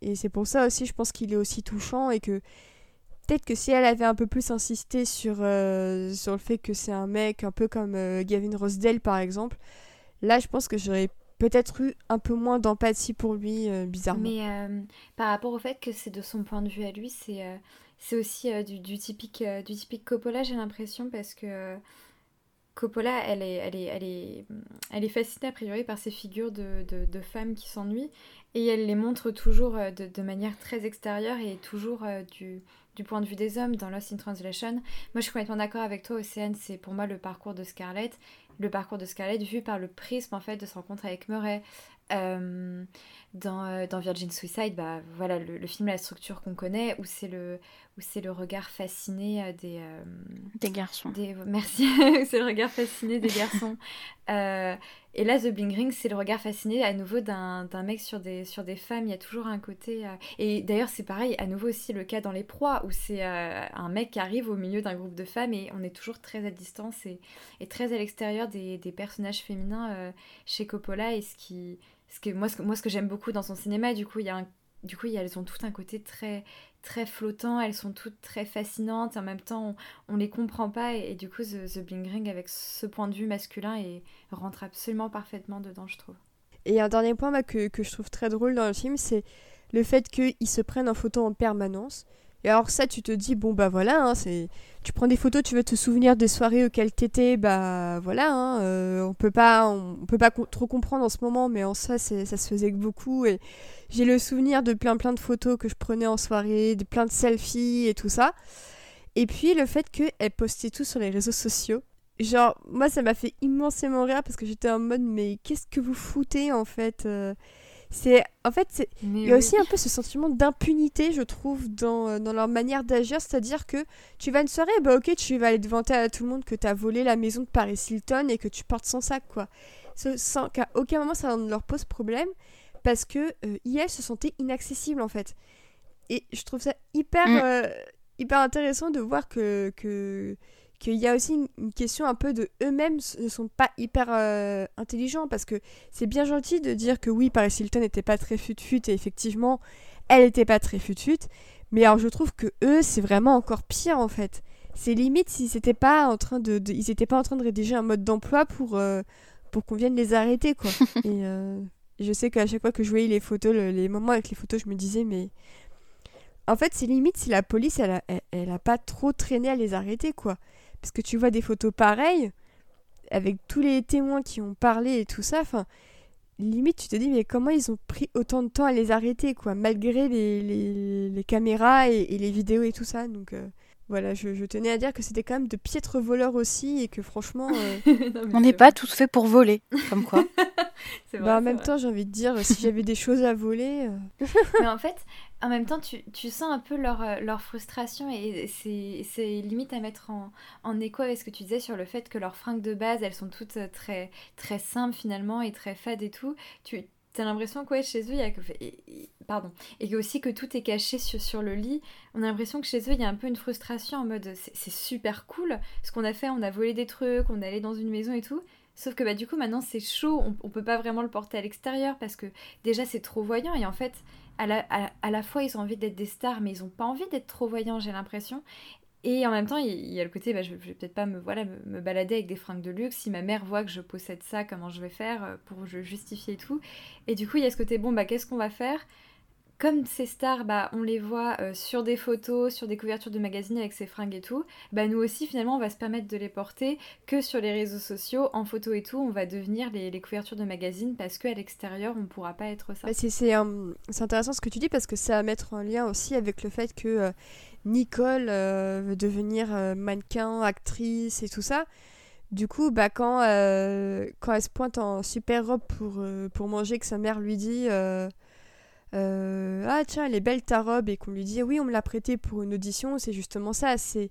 Et c'est pour ça aussi, je pense qu'il est aussi touchant et que peut-être que si elle avait un peu plus insisté sur, euh, sur le fait que c'est un mec un peu comme Gavin Rossdale par exemple, là je pense que j'aurais peut-être eu un peu moins d'empathie pour lui, bizarrement.
Mais par rapport au fait que c'est de son point de vue à lui, c'est c'est aussi euh, du, typique, euh, du typique Coppola, j'ai l'impression, parce que euh, Coppola, elle est, elle, est, elle, est, elle est fascinée a priori par ces figures de, de, femmes qui s'ennuient, et elle les montre toujours de, de manière très extérieure et toujours du, du point de vue des hommes dans Lost in Translation. Moi, je suis complètement d'accord avec toi, Océane, c'est pour moi le parcours de Scarlett, le parcours de Scarlett vu par le prisme en fait de sa rencontre avec Murray, dans, dans, Virgin Suicide, bah, voilà, le, film la structure qu'on connaît, où c'est le, où c'est le regard fasciné des...
des garçons.
Des, merci, c'est le regard fasciné des garçons. et là, The Bling Ring, c'est le regard fasciné à nouveau d'un mec sur des, sur des femmes. Il y a toujours un côté... Et d'ailleurs, c'est pareil, à nouveau aussi le cas dans Les Proies, où c'est un mec qui arrive au milieu d'un groupe de femmes et on est toujours très à distance et, et très à l'extérieur des, des, personnages féminins chez Coppola et ce qui que moi, ce que, moi, ce que j'aime beaucoup dans son cinéma, du coup, il y a un, du coup, elles ont tout un côté très, très flottant, elles sont toutes très fascinantes, en même temps, on, on les comprend pas, et, du coup, The, The Bling Ring, avec ce point de vue masculin, et rentre absolument parfaitement dedans, je trouve.
Et un dernier point que, que, je trouve très drôle dans le film, c'est le fait qu'ils se prennent en photo en permanence. Et alors ça, tu te dis, bon bah voilà, hein, c'est... tu prends des photos, tu veux te souvenir des soirées auxquelles t'étais, bah voilà, hein, euh, on peut pas, on, peut pas trop comprendre en ce moment, mais en ça, ça se faisait que beaucoup. Et j'ai le souvenir de plein plein de photos que je prenais en soirée, de plein de selfies et tout ça. Et puis le fait qu'elle postait tout sur les réseaux sociaux. Genre, moi ça m'a fait immensément rire parce que j'étais en mode, mais qu'est-ce que vous foutez en fait euh? C'est en fait il y a aussi un peu ce sentiment d'impunité je trouve dans, euh, dans leur manière d'agir. C'est à dire que tu vas à une soirée bah ok tu vas aller vanter à tout le monde que tu as volé la maison de Paris Hilton et que tu portes son sac quoi. Sans qu'à aucun moment ça ne leur pose problème parce que euh, se sentait inaccessible en fait. Et je trouve ça hyper mm. euh, hyper intéressant de voir que, que qu'il y a aussi une, question un peu de eux-mêmes ne sont pas hyper euh, intelligents parce que c'est bien gentil de dire que oui, Paris Hilton n'était pas très fut-fut et effectivement, elle n'était pas très fut-fut. Mais alors je trouve que eux, c'est vraiment encore pire en fait. C'est limite s'ils n'étaient pas en train de, ils étaient pas en train de rédiger un mode d'emploi pour euh, pour qu'on vienne les arrêter quoi. et euh, je sais qu'à chaque fois que je voyais les photos, les moments avec les photos, je me disais mais en fait c'est limite si la police elle a, elle a pas trop traîné à les arrêter quoi. Parce que tu vois des photos pareilles, avec tous les témoins qui ont parlé et tout ça, enfin, limite tu te dis mais comment ils ont pris autant de temps à les arrêter, quoi, malgré les, caméras et, les vidéos et tout ça. Donc euh, voilà, je, tenais à dire que c'était quand même de piètres voleurs aussi et que franchement...
Euh, On n'est pas tous faits pour voler, comme quoi.
bah, en même temps, j'ai envie de dire, si j'avais des choses à voler...
Euh. mais en fait, en même temps, tu, tu sens un peu leur, euh, leur frustration et c'est limite à mettre en, en, écho avec ce que tu disais sur le fait que leurs fringues de base, elles sont toutes très, très simples finalement et très fades et tout. Tu as l'impression que chez eux, il y a que... Pardon. Et aussi que tout est caché sur, le lit. On a l'impression que chez eux, il y a un peu une frustration en mode c'est super cool ce qu'on a fait, on a volé des trucs, on est allé dans une maison et tout. Sauf que bah, du coup, maintenant c'est chaud, on, peut pas vraiment le porter à l'extérieur parce que déjà c'est trop voyant et en fait à la, à, la fois ils ont envie d'être des stars, mais ils n'ont pas envie d'être trop voyants, j'ai l'impression. Et en même temps, il y, a le côté, bah, je, vais peut-être pas me, voilà, me, balader avec des fringues de luxe. Si ma mère voit que je possède ça, comment je vais faire euh, pour justifier tout. Et du coup, il y a ce côté, bon, bah, qu'est-ce qu'on va faire? Comme ces stars, bah, on les voit euh, sur des photos, sur des couvertures de magazines avec ces fringues et tout, bah, nous aussi finalement on va se permettre de les porter que sur les réseaux sociaux, en photo et tout, on va devenir les, couvertures de magazines parce qu'à l'extérieur on pourra pas être ça.
Bah, c'est intéressant ce que tu dis parce que ça va mettre en lien aussi avec le fait que euh, Nicole euh, veut devenir mannequin, actrice et tout ça. Du coup, bah, quand, quand elle se pointe en super robe pour, pour manger, que sa mère lui dit euh, ah tiens elle est belle ta robe et qu'on lui dit oui on me l'a prêtée pour une audition c'est justement ça c'est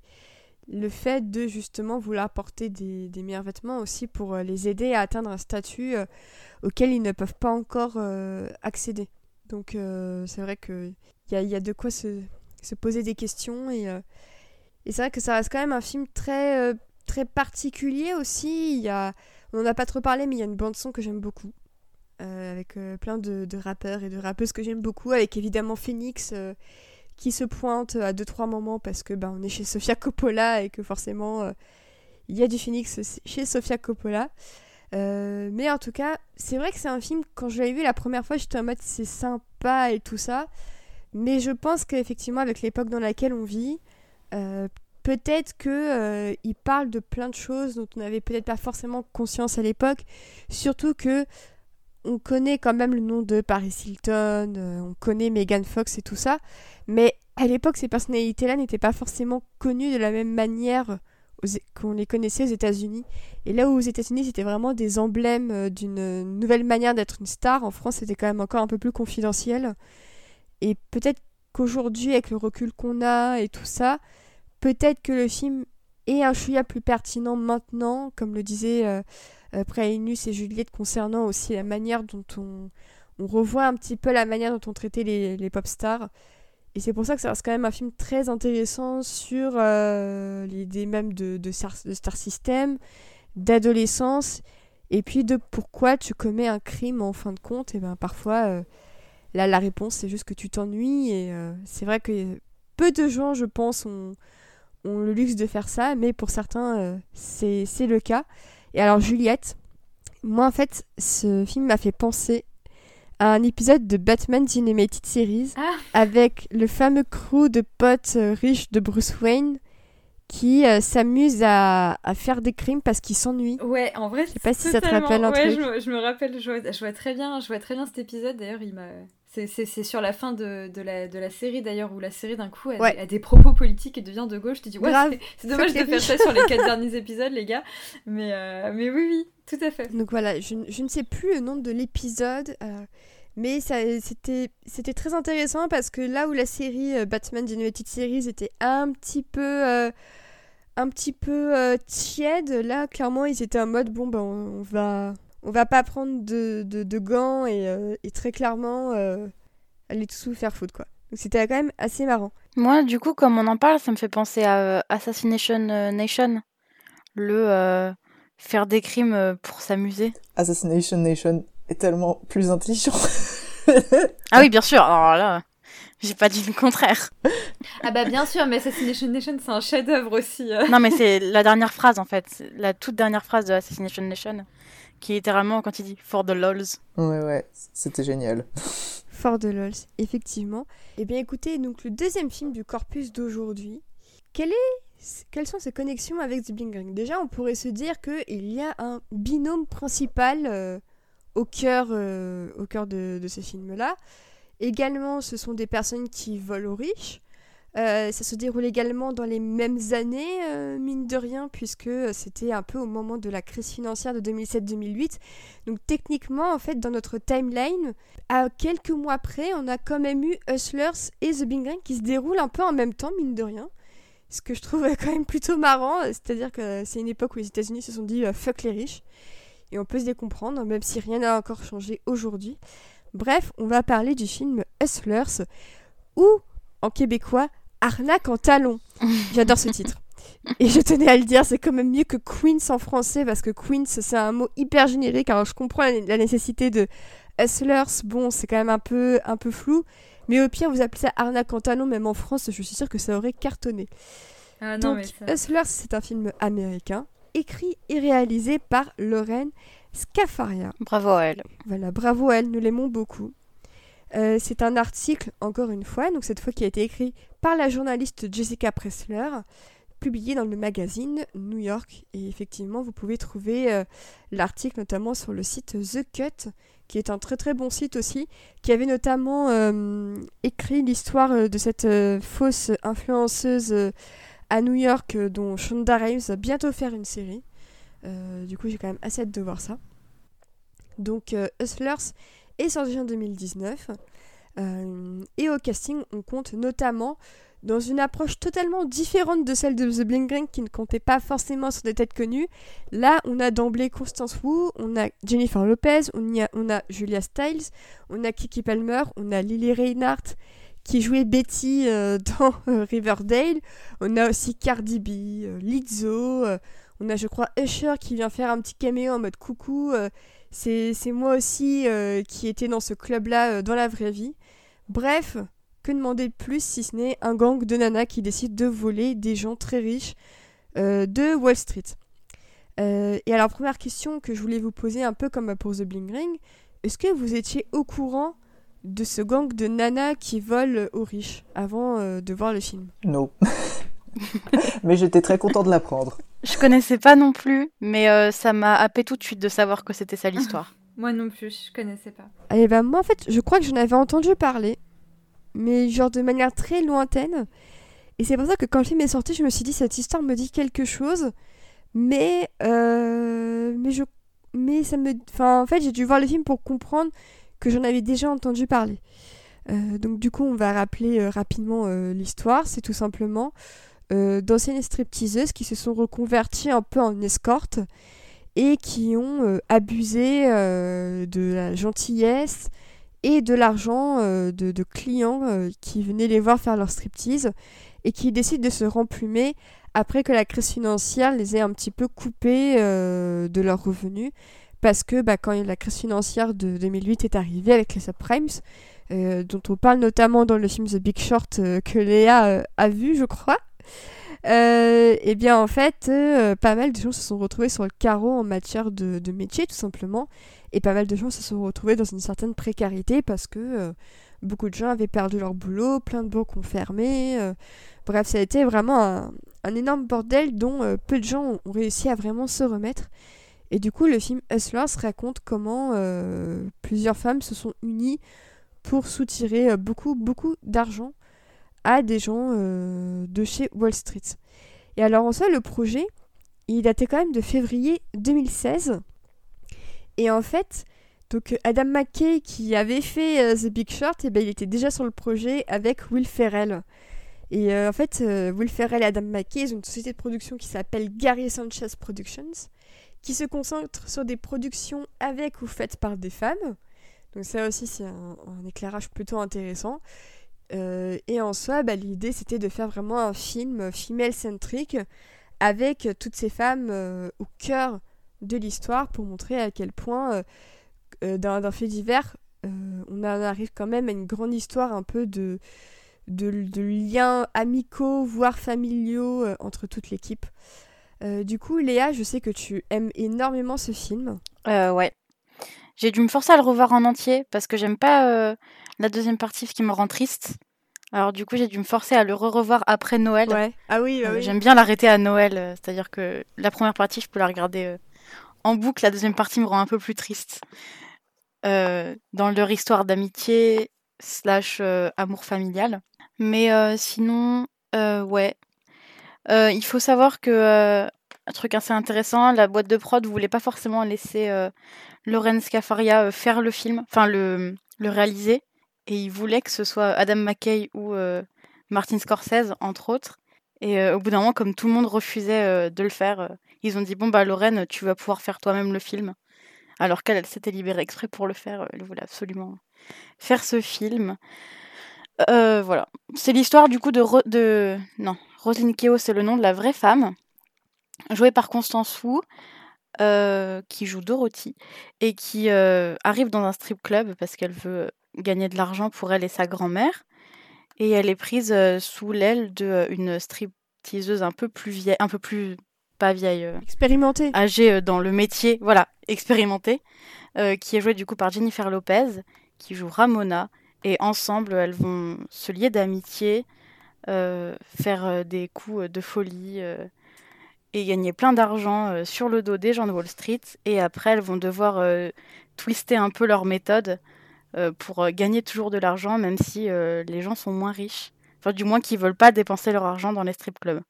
le fait de justement vouloir porter des, meilleurs vêtements aussi pour euh, les aider à atteindre un statut euh, auquel ils ne peuvent pas encore accéder donc c'est vrai qu'il y a, y a de quoi se, se, poser des questions et, et c'est vrai que ça reste quand même un film très très particulier aussi il y a on n'en a pas trop parlé mais il y a une bande son que j'aime beaucoup euh, avec euh, plein de, rappeurs et de rappeuses que j'aime beaucoup, avec évidemment Phoenix euh, qui se pointe à deux trois moments parce que ben, on est chez Sofia Coppola et que forcément il y a du Phoenix chez Sofia Coppola. mais en tout cas, c'est vrai que c'est un film, quand je l'avais vu la première fois, j'étais en mode c'est sympa et tout ça. Mais je pense qu'effectivement, avec l'époque dans laquelle on vit, peut-être que il parle de plein de choses dont on n'avait peut-être pas forcément conscience à l'époque. Surtout que on connaît quand même le nom de Paris Hilton, euh, on connaît Megan Fox et tout ça, mais à l'époque, ces personnalités-là n'étaient pas forcément connues de la même manière qu'on les connaissait aux États-Unis. Et là où aux États-Unis, c'était vraiment des emblèmes euh, d'une nouvelle manière d'être une star, en France, c'était quand même encore un peu plus confidentiel. Et peut-être qu'aujourd'hui, avec le recul qu'on a et tout ça, peut-être que le film est un chouïa plus pertinent maintenant, comme le disait euh, euh et Juliette, concernant aussi la manière dont on, on revoit un petit peu la manière dont on traitait les, les pop stars. Et c'est pour ça que ça reste quand même un film très intéressant sur euh, l'idée même de, de, star, system, d'adolescence, et puis de pourquoi tu commets un crime en fin de compte. Et ben parfois, euh, là, la réponse, c'est juste que tu t'ennuies. Et euh, c'est vrai que peu de gens, je pense, ont, ont le luxe de faire ça, mais pour certains, c'est le cas. Et alors, Juliette, moi, en fait, ce film m'a fait penser un épisode de Batman Animated Series ah. avec le fameux crew de potes euh, riches de Bruce Wayne qui euh, s'amuse à, à, faire des crimes parce qu'ils s'ennuient.
Ouais, en vrai,
je sais pas si ça te rappelle un
ouais,
truc.
Je me, je me rappelle, je vois, je vois, très bien, je vois très bien cet épisode. D'ailleurs, il m'a. C'est sur la fin de, de, la, de la série d'ailleurs où la série d'un coup a, des, propos politiques et devient de gauche. Tu dis ouais, c'est dommage de faire ça sur les quatre derniers épisodes, les gars. Mais, euh, mais oui, oui, tout à fait.
Donc voilà, je, je ne sais plus le nom de l'épisode. Mais c'était très intéressant parce que là où la série euh, Batman Animated Series était un petit peu euh, un petit peu euh, tiède, là clairement ils étaient en mode bon ben on, va on va pas prendre de, de, gants et, et, très clairement aller tout faire foutre quoi. Donc c'était quand même assez marrant.
Moi du coup comme on en parle ça me fait penser à Assassination Nation, le faire des crimes pour s'amuser.
Assassination Nation est tellement plus intelligent.
ah oui, bien sûr. Alors là, j'ai pas dit le contraire.
Ah bah bien sûr, mais Assassination Nation, c'est un chef-d'œuvre aussi. Euh.
Non, mais c'est la dernière phrase en fait, la toute dernière phrase de Assassination Nation, qui est littéralement quand il dit For the lols.
Ouais, ouais, c'était génial.
For the lols, effectivement. Eh bien écoutez, donc le deuxième film du corpus d'aujourd'hui, quel est quelles sont ses connexions avec The Bling Ring Déjà, on pourrait se dire qu'il y a un binôme principal euh, au cœur, euh, au cœur de, de ces films-là. Également, ce sont des personnes qui volent aux riches. Euh, ça se déroule également dans les mêmes années, euh, mine de rien, puisque c'était un peu au moment de la crise financière de 2007-2008. Donc techniquement, en fait, dans notre timeline, à quelques mois près, on a quand même eu Hustlers et The Big Bang qui se déroulent un peu en même temps, mine de rien. Ce que je trouve quand même plutôt marrant, c'est-à-dire que c'est une époque où les États-Unis se sont dit fuck les riches et on peut se décomprendre, même si rien n'a encore changé aujourd'hui. Bref, on va parler du film Hustlers, ou, en québécois, Arnaque en talons. J'adore ce titre. Et je tenais à le dire, c'est quand même mieux que Queens en français, parce que Queens, c'est un mot hyper générique, alors je comprends la, nécessité de Hustlers, bon, c'est quand même un peu, un peu flou, mais au pire, vous appelez ça Arnaque en talons, même en France, je suis sûre que ça aurait cartonné.
Ah, non,
Donc, Hustlers, c'est un film américain écrit et réalisé par Lorraine Scafaria.
Bravo à elle.
Voilà, bravo à elle, nous l'aimons beaucoup. Euh, c'est un article, encore une fois, donc cette fois qui a été écrit par la journaliste Jessica Pressler, publié dans le magazine New York. Et effectivement, vous pouvez trouver euh, l'article notamment sur le site The Cut, qui est un très très bon site aussi, qui avait notamment euh, écrit l'histoire de cette fausse influenceuse à New York dont Shonda Rhimes va bientôt faire une série. Du coup, j'ai quand même assez de voir ça. Donc, Hustlers est sorti en 2019. et au casting, on compte notamment dans une approche totalement différente de celle de The Bling Ring qui ne comptait pas forcément sur des têtes connues. Là, on a d'emblée Constance Wu, on a Jennifer Lopez, on, a, on a Julia Stiles, on a Kiki Palmer, on a Lily Reinhardt qui jouait Betty euh, dans euh, Riverdale. On a aussi Cardi B, euh, Lizzo. on a, je crois, Usher qui vient faire un petit caméo en mode coucou. C'est moi aussi qui était dans ce club-là dans la vraie vie. Bref, que demander de plus si ce n'est un gang de nanas qui décide de voler des gens très riches de Wall Street. et alors, première question que je voulais vous poser, un peu comme pour The Bling Ring, est-ce que vous étiez au courant de ce gang de nanas qui volent aux riches avant euh, de voir le film?
Non. mais j'étais très content de l'apprendre.
Je connaissais pas non plus, mais euh, ça m'a happé tout de suite de savoir que c'était ça l'histoire.
moi non plus, je connaissais pas.
Allez, bah moi en fait, je crois que j'en avais entendu parler, mais genre de manière très lointaine. Et c'est pour ça que quand le film est sorti, je me suis dit, cette histoire me dit quelque chose, mais, euh, mais, je, mais ça me... Enfin, en fait, j'ai dû voir le film pour comprendre que j'en avais déjà entendu parler. Euh, donc du coup, on va rappeler euh, rapidement l'histoire. C'est tout simplement d'anciennes stripteaseuses qui se sont reconverties un peu en escorte et qui ont abusé de la gentillesse et de l'argent de, clients qui venaient les voir faire leur striptease et qui décident de se remplumer après que la crise financière les ait un petit peu coupés euh, de leurs revenus. Parce que bah, quand la crise financière de 2008 est arrivée avec les subprimes, euh, dont on parle notamment dans le film The Big Short euh, que Léa a vu, je crois, et eh bien en fait, pas mal de gens se sont retrouvés sur le carreau en matière de, métier, tout simplement. Et pas mal de gens se sont retrouvés dans une certaine précarité parce que beaucoup de gens avaient perdu leur boulot, plein de banques ont fermé. Bref, ça a été vraiment un, énorme bordel dont euh, peu de gens ont réussi à vraiment se remettre. Et du coup, le film Hustlers raconte comment euh, plusieurs femmes se sont unies pour soutirer euh, beaucoup, beaucoup d'argent à des gens de chez Wall Street. Et alors, en soi, le projet, il datait quand même de février 2016. Et en fait, donc Adam McKay, qui avait fait The Big Short, et eh ben, il était déjà sur le projet avec Will Ferrell. Et euh, en fait, euh, Will Ferrell et Adam McKay ont une société de production qui s'appelle Gary Sanchez Productions, qui se concentre sur des productions avec ou faites par des femmes. Donc ça aussi, c'est un, éclairage plutôt intéressant. Euh, et en soi, bah, l'idée, c'était de faire vraiment un film female-centric avec toutes ces femmes au cœur de l'histoire pour montrer à quel point, d'un fait divers, on arrive quand même à une grande histoire un peu de de, liens amicaux, voire familiaux euh, entre toute l'équipe. Euh, du coup, Léa, je sais que tu aimes énormément ce film.
Euh, ouais. J'ai dû me forcer à le revoir en entier parce que j'aime pas la deuxième partie, ce qui me rend triste. Alors du coup, j'ai dû me forcer à le re-revoir après Noël.
Ouais. Ah oui,
oui. J'aime bien l'arrêter à Noël, c'est-à-dire que la première partie, je peux la regarder en boucle. La deuxième partie me rend un peu plus triste. dans leur histoire d'amitié slash amour familial. Mais euh, sinon, euh, ouais. Euh, il faut savoir que, un truc assez intéressant, la boîte de prod voulait pas forcément laisser Loren Scafaria faire le film, enfin le, le réaliser. Et il voulait que ce soit Adam McKay ou Martin Scorsese, entre autres. Et au bout d'un moment, comme tout le monde refusait de le faire, ils ont dit Bon, bah, Lorraine, tu vas pouvoir faire toi-même le film. Alors qu'elle, elle s'était libérée exprès pour le faire. Elle voulait absolument faire ce film. Euh, voilà. C'est l'histoire du coup de. Non, Roselyne Keo, c'est le nom de la vraie femme, jouée par Constance Wu, euh, qui joue Dorothy, et qui euh, arrive dans un strip club parce qu'elle veut gagner de l'argent pour elle et sa grand-mère. Et elle est prise sous l'aile d'une stripteaseuse un peu plus vieille, un peu plus pas vieille,
expérimentée,
âgée dans le métier, voilà, expérimentée, qui est jouée du coup par Jennifer Lopez, qui joue Ramona, et ensemble, elles vont se lier d'amitié, euh, faire euh, des coups de folie euh, et gagner plein d'argent sur le dos des gens de Wall Street. Et après, elles vont devoir twister un peu leur méthode pour gagner toujours de l'argent, même si les gens sont moins riches. Enfin, du moins qu'ils veulent pas dépenser leur argent dans les strip clubs.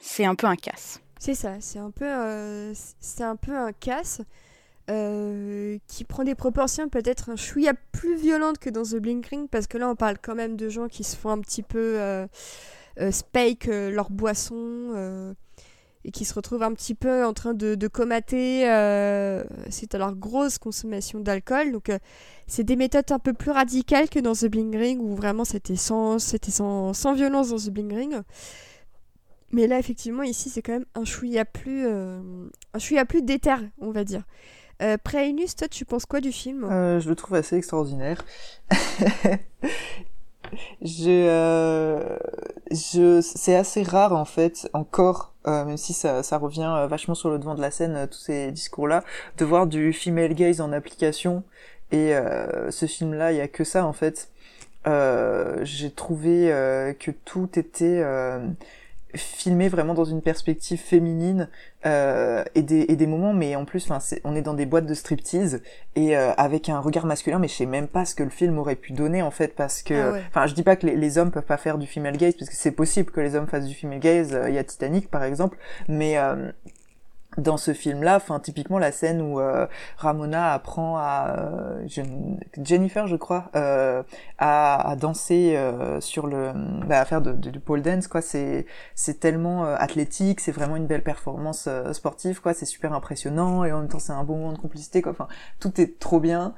C'est un peu un casse.
C'est ça, c'est un peu, un peu un casse. Euh, qui prend des proportions peut-être un chouïa plus violentes que dans The Blink Ring, parce que là on parle quand même de gens qui se font un petit peu euh, euh spake euh, leur boisson et qui se retrouvent un petit peu en train de, de comater c'est à leur grosse consommation d'alcool. Donc c'est des méthodes un peu plus radicales que dans The Bling Ring où vraiment c'était sans, c'était sans, violence dans The Bling Ring. Mais là, effectivement, ici, c'est quand même un chouïa plus, un chouïa plus déter, on va dire. Euh, Préinus, toi, tu penses quoi du film?
Euh, Je le trouve assez extraordinaire. je, euh, je, c'est assez rare en fait, encore, euh, même si ça, ça revient euh, vachement sur le devant de la scène, tous ces discours-là, de voir du female gaze en application. Et ce film-là, il y a que ça en fait. J'ai trouvé que tout était filmé vraiment dans une perspective féminine euh, et, des, et des moments mais en plus enfin on est dans des boîtes de striptease et euh, avec un regard masculin mais je sais même pas ce que le film aurait pu donner en fait parce que
Ah ouais.
enfin je dis pas que les, les hommes peuvent pas faire du female gaze parce que c'est possible que les hommes fassent du female gaze euh, il y a Titanic par exemple mais euh, dans ce film-là, enfin typiquement la scène où euh, Ramona apprend à euh, Jen- Jennifer, je crois, euh, à, à danser euh, sur le, bah, à faire de, du pole dance, quoi. C'est c'est tellement euh, athlétique, c'est vraiment une belle performance euh, sportive, quoi. C'est super impressionnant et en même temps c'est un bon moment de complicité, quoi. Enfin tout est trop bien.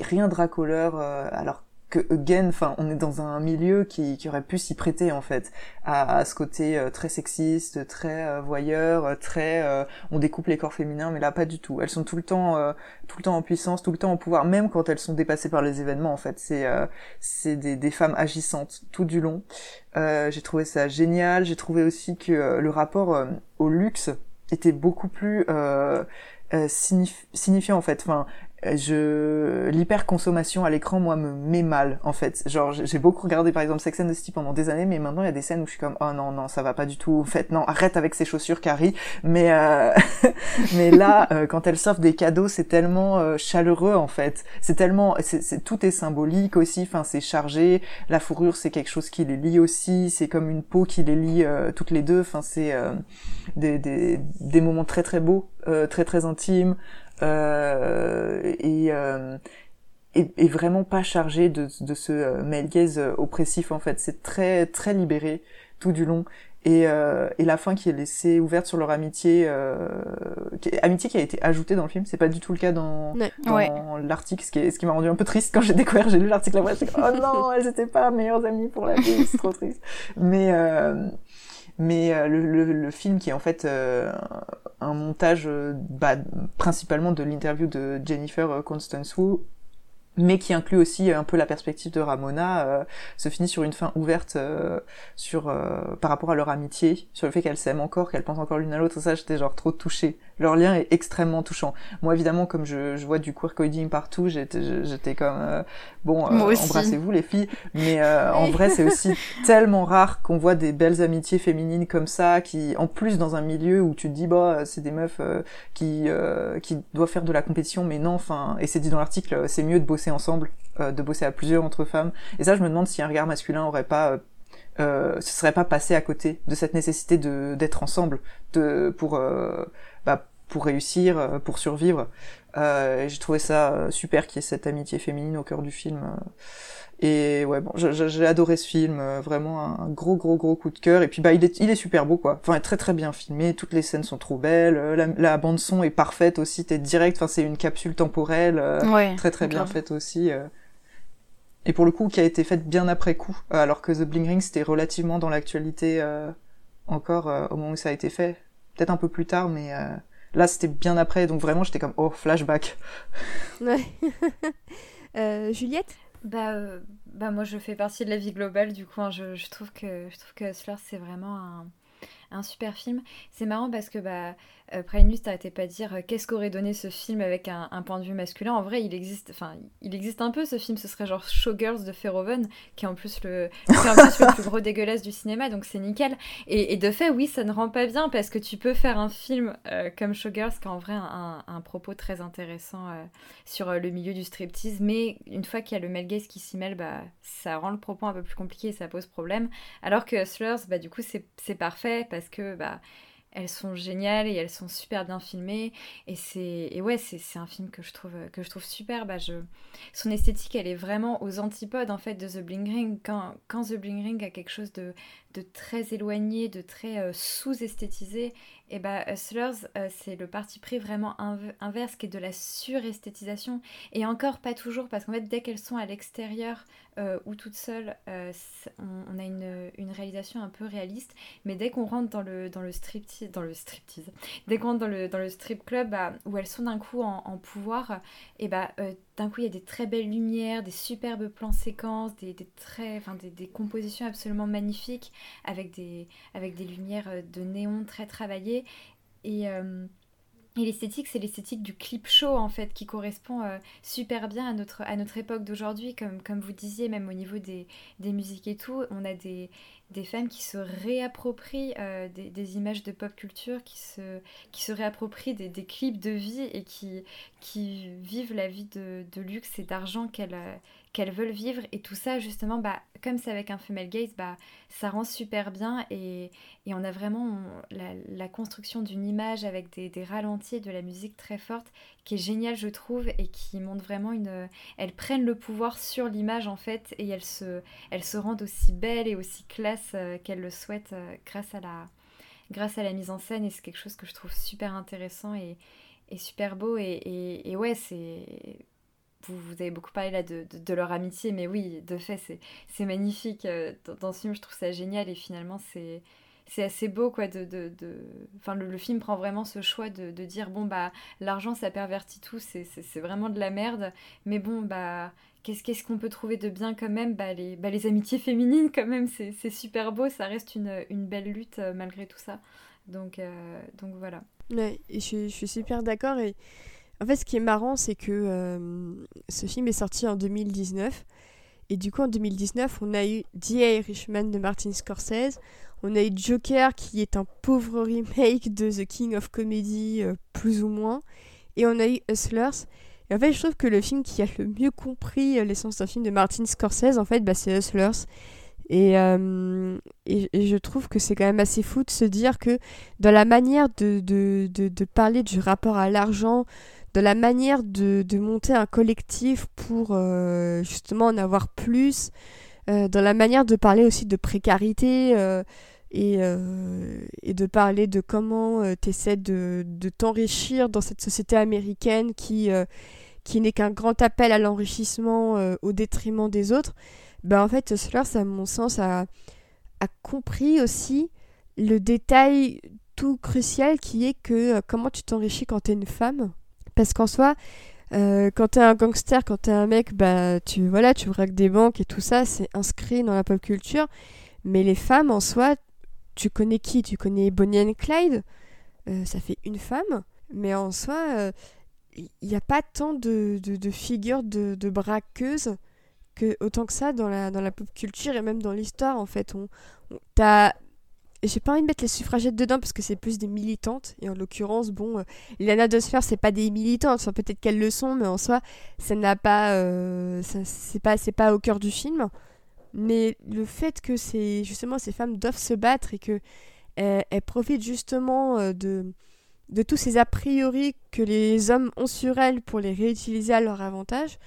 Rien de racoleur, alors que again, enfin, on est dans un milieu qui, qui aurait pu s'y prêter en fait à, à ce côté euh, très sexiste, très euh, voyeur, euh, très euh, on découpe les corps féminins, mais là pas du tout. Elles sont tout le temps, euh, tout le temps en puissance, tout le temps au pouvoir, même quand elles sont dépassées par les événements. En fait, c'est euh, c'est des, des femmes agissantes tout du long. J'ai trouvé ça génial. J'ai trouvé aussi que le rapport au luxe était beaucoup plus signif- signifiant en fait. Enfin, je l'hyperconsommation à l'écran moi me met mal en fait. Genre j'ai beaucoup regardé par exemple Sex and the City pendant des années mais maintenant il y a des scènes où je suis comme oh non non ça va pas du tout. En fait non arrête avec ces chaussures Carrie mais euh, mais là euh, quand elle s'offre des cadeaux c'est tellement euh, chaleureux en fait. C'est tellement c'est tout est symbolique aussi enfin c'est chargé. La fourrure c'est quelque chose qui les lie aussi. C'est comme une peau qui les lie euh, toutes les deux. Enfin c'est des, des des moments très très beaux très très intimes et, euh, et, et vraiment pas chargé de, de ce euh, male gaze euh, oppressif en fait. C'est très très libéré tout du long. Et, euh, et la fin qui est laissée ouverte sur leur amitié, euh, qui est- amitié qui a été ajoutée dans le film, c'est pas du tout le cas dans,
Ouais.
dans
Ouais.
l'article, ce qui, est- ce qui m'a rendu un peu triste quand j'ai découvert, j'ai lu l'article comme, oh non, elles étaient pas meilleures amies pour la vie, c'est trop triste. Mais, euh, mais euh, le, film qui est en fait euh, un montage euh, bah, principalement de l'interview de Jennifer Constance Wu, mais qui inclut aussi un peu la perspective de Ramona, se finit sur une fin ouverte sur par rapport à leur amitié, sur le fait qu'elles s'aiment encore, qu'elles pensent encore l'une à l'autre. Ça, j'étais genre trop touchée. Leur lien est extrêmement touchant. Moi, évidemment, comme je, je vois du queer coding partout, j'étais comme euh, bon, euh, embrassez-vous les filles. Mais euh, en vrai, c'est aussi tellement rare qu'on voit des belles amitiés féminines comme ça, qui en plus dans un milieu où tu te dis bah c'est des meufs euh, qui euh, qui doivent faire de la compétition, mais non, enfin et c'est dit dans l'article, c'est mieux de bosser ensemble, euh, de bosser à plusieurs entre femmes. Et ça, je me demande si un regard masculin aurait pas ce serait pas passé à côté de cette nécessité de d'être ensemble, de pour euh, bah, pour réussir, euh, pour survivre. Euh, j'ai trouvé ça euh, super qu'il y ait cette amitié féminine au cœur du film. euh. Et ouais, bon, j'ai adoré ce film, vraiment un gros, gros, gros coup de cœur. Et puis bah, il est, il est super beau, quoi. Enfin, très, très bien filmé. Toutes les scènes sont trop belles. La, la bande son est parfaite aussi. T'es direct. Enfin, c'est une capsule temporelle.
Ouais.
très très bien faite aussi. Et pour le coup, qui a été faite bien après coup, alors que The Bling Ring c'était relativement dans l'actualité euh, encore euh, au moment où ça a été fait. Peut-être un peu plus tard, mais euh, là c'était bien après, donc vraiment j'étais comme oh flashback.
Ouais. Euh, Juliette?
Bah, euh, bah moi je fais partie de la vie globale du coup hein, je, je trouve que je trouve que Hustlers c'est vraiment un, un super film c'est marrant parce que bah euh, Prime News t'arrêtais pas de dire euh, qu'est-ce qu'aurait donné ce film avec un, point de vue masculin? En vrai il existe enfin il existe un peu ce film. Ce serait genre Showgirls de Verhoeven qui est en plus le plus gros dégueulasse du cinéma donc c'est nickel. Et, de fait oui ça ne rend pas bien parce que tu peux faire un film euh, comme Showgirls qui a en vrai un, propos très intéressant sur le milieu du striptease, mais une fois qu'il y a le male gaze qui s'y mêle, bah, ça rend le propos un peu plus compliqué et ça pose problème. Alors que Hustlers, bah, du coup, c'est parfait parce que bah, elles sont géniales et elles sont super bien filmées. Et, c'est et ouais, c'est un film que je trouve, que je trouve super. Bah, je... Son esthétique, elle est vraiment aux antipodes en fait de The Bling Ring. Quand, The Bling Ring a quelque chose de, très éloigné, de très euh, sous-esthétisé, et bah Hustlers, c'est le parti pris vraiment inv- inverse qui est de la suresthétisation. Et encore pas toujours, parce qu'en fait, dès qu'elles sont à l'extérieur euh, ou toutes seules, euh, on, a une, une réalisation un peu réaliste. Mais dès qu'on rentre dans le, dans le striptease, dans le striptease, dès qu'on rentre dans le, dans le strip club, bah, où elles sont d'un coup en, en pouvoir, et bah euh, d'un coup il y a des très belles lumières, des superbes plans séquences, des, très, compositions absolument magnifiques, avec des, avec des lumières euh, de néon très travaillées. Et, euh, et l'esthétique, c'est l'esthétique du clip show en fait, qui correspond euh, super bien à notre, époque d'aujourd'hui, comme, comme vous disiez, même au niveau des, des musiques et tout. On a des, des femmes qui se réapproprient euh, des, images de pop culture, qui se, qui réapproprient des, clips de vie et qui, qui vivent la vie de, de luxe et d'argent qu'elles qu'elles veulent vivre. Et tout ça justement bah comme c'est avec un female gaze bah ça rend super bien. Et, et on a vraiment la, construction d'une image avec des, ralentis de la musique très forte qui est géniale je trouve et qui montre vraiment une elles prennent le pouvoir sur l'image en fait et elles se elles se rendent aussi belles et aussi classe euh, qu'elles le souhaitent euh, grâce à la grâce à la mise en scène. Et c'est quelque chose que je trouve super intéressant et, et super beau. Et, et, et ouais c'est vous, avez beaucoup parlé là de, leur amitié, mais oui, de fait, c'est magnifique. Euh, dans, dans, ce film, je trouve ça génial et finalement, c'est assez beau quoi enfin le, film prend vraiment ce choix de, dire bon bah l'argent ça pervertit tout c'est vraiment de la merde mais bon bah qu'est-ce qu'on peut trouver de bien quand même? Bah les, amitiés féminines quand même c'est super beau ça reste une, belle lutte euh, malgré tout ça donc euh, voilà
ouais je, suis super d'accord en fait, ce qui est marrant, c'est que euh, ce film est sorti en 2019. Et du coup, en 2019, on a eu The Irishman de Martin Scorsese. On a eu Joker, qui est un pauvre remake de The King of Comedy, euh, plus ou moins. Et on a eu Hustlers. Et en fait, je trouve que le film qui a le mieux compris euh, l'essence d'un film de Martin Scorsese, en fait, bah, c'est Hustlers. Et, je trouve que c'est quand même assez fou de se dire que dans la manière de parler du rapport à l'argent, de la manière de, de, monter un collectif pour euh, justement en avoir plus, euh, dans la manière de parler aussi de précarité euh, et, et, de parler de comment tu essaies de, de t'enrichir dans cette société américaine qui, qui n'est qu'un grand appel à l'enrichissement au détriment des autres. Ben, en fait, ça, à mon sens, a, a compris aussi le détail tout crucial qui est que comment tu t'enrichis quand tu es une femme parce qu'en soi, euh, quand t'es un gangster, quand t'es un mec, bah tu voilà, tu braques des banques et tout ça, c'est inscrit dans la pop culture. Mais les femmes en soi, tu connais qui? Tu connais Bonnie and Clyde? Euh, Ça fait une femme, mais en soi, il euh, n'y a pas tant de, de, figures de, de, braqueuses que autant que ça dans la, dans la pop culture et même dans l'histoire en fait. On, on t'as j'ai pas envie de mettre les suffragettes dedans parce que c'est plus des militantes. Et en l'occurrence, bon, euh, Lana Dosfer, c'est pas des militantes. Enfin, peut-être qu'elles le sont, mais en soi, ça n'a pas. Euh, c'est pas, pas au cœur du film. Mais le fait que c'est justement ces femmes doivent se battre et que elles, profitent justement euh, de, de tous ces a priori que les hommes ont sur elles pour les réutiliser à leur avantage,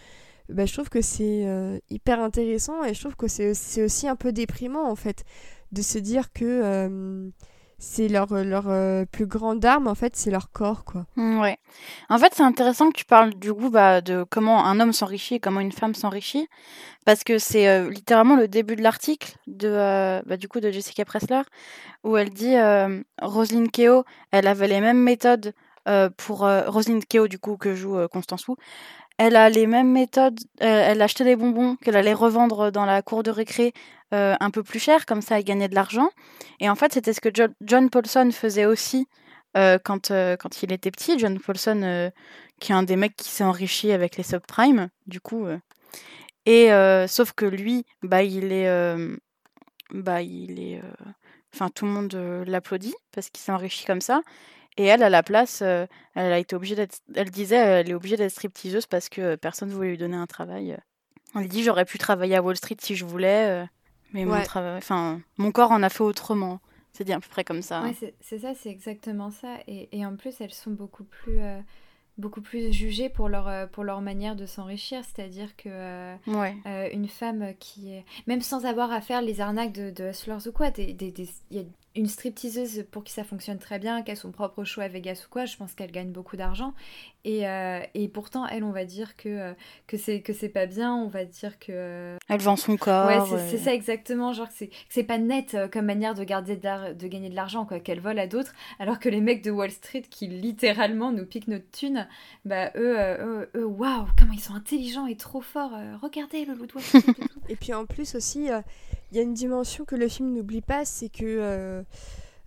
bah, je trouve que c'est hyper intéressant et je trouve que c'est aussi un peu déprimant en fait de se dire que euh, c'est leur, leur euh, plus grande arme, en fait, c'est leur corps, quoi.
Mmh, ouais. En fait, c'est intéressant que tu parles du coup bah, de comment un homme s'enrichit et comment une femme s'enrichit, parce que c'est euh, littéralement le début de l'article de, bah, du coup, de Jessica Pressler, où elle dit Roselyne Keo, elle avait les mêmes méthodes pour Roselyne Keo, du coup, que joue Constance Wu, elle a les mêmes méthodes. elle achetait des bonbons qu'elle allait revendre dans la cour de récré euh, un peu plus cher, comme ça elle gagnait de l'argent. Et en fait, c'était ce que John, Paulson faisait aussi euh, quand, euh, quand il était petit. John Paulson, qui est un des mecs qui s'est enrichi avec les subprimes, du coup. et sauf que lui, bah, il est. bah, il est. Enfin, tout le monde l'applaudit parce qu'il s'est enrichi comme ça. Et elle, à la place, elle a été obligée d'être. Elle disait, elle est obligée d'être stripteaseuse parce que personne ne voulait lui donner un travail. Elle dit, j'aurais pu travailler à Wall Street si je voulais. Mais mon, enfin, mon corps en a fait autrement. C'est dit à peu près comme ça.
c'est ça, c'est exactement ça. Et, et, en plus, elles sont beaucoup plus, euh, beaucoup plus jugées pour leur, euh, pour leur manière de s'enrichir. C'est-à-dire que euh, une femme qui est. Même sans avoir à faire les arnaques de, de hustlers ou quoi, il des, des, y a une stripteaseuse pour qui ça fonctionne très bien, qui a son propre show à Vegas ou quoi, je pense qu'elle gagne beaucoup d'argent. Et, euh, et, pourtant, elle, on va dire que, euh, que c'est que c'est pas bien, on va dire que... Euh,
elle vend son corps.
Ouais, c'est ça exactement, genre que c'est pas net comme manière de, garder de, de gagner de l'argent, quoi, qu'elle vole à d'autres, alors que les mecs de Wall Street qui littéralement nous piquent notre thune, bah eux, eux, waouh, comment ils sont intelligents et trop forts, regardez le loup de Wall Street et tout.
et puis en plus aussi y a une dimension que le film n'oublie pas, c'est que euh,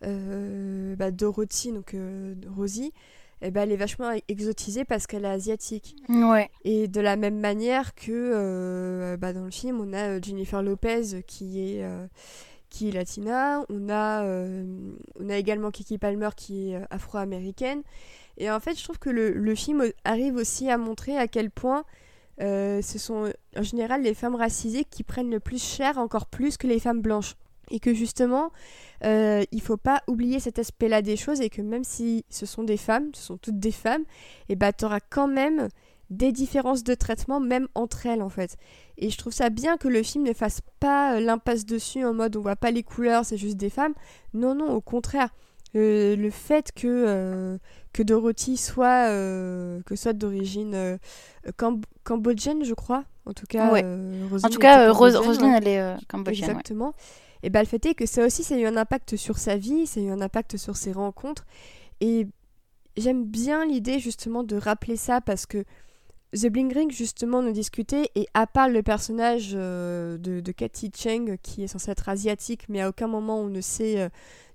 euh, bah, Dorothy, donc euh, Rosie, eh ben, elle est vachement exotisée parce qu'elle est asiatique.
Ouais.
Et de la même manière que bah, dans le film, on a Jennifer Lopez qui est, qui est latina, on a, on a également Kiki Palmer qui est afro-américaine. Et en fait, je trouve que le, le, film arrive aussi à montrer à quel point ce sont en général les femmes racisées qui prennent le plus cher, encore plus que les femmes blanches. Et que justement, euh, il faut pas oublier cet aspect-là des choses et que même si ce sont des femmes, ce sont toutes des femmes, et bah tu auras quand même des différences de traitement même entre elles en fait. Et je trouve ça bien que le film ne fasse pas euh, l'impasse dessus en mode on voit pas les couleurs, c'est juste des femmes. Non non, au contraire. Euh, le fait que, euh, que Dorothy soit, que soit d'origine cambodgienne, je crois. En tout cas,
en tout cas, Roselyne, elle est cambodgienne.
Exactement. Et bah, le fait est que ça aussi, ça a eu un impact sur sa vie, ça a eu un impact sur ses rencontres. Et j'aime bien l'idée justement de rappeler ça parce que The Bling Ring justement nous discutait et à part le personnage euh, de, de Cathy Cheng qui est censé être asiatique mais à aucun moment on ne sait euh,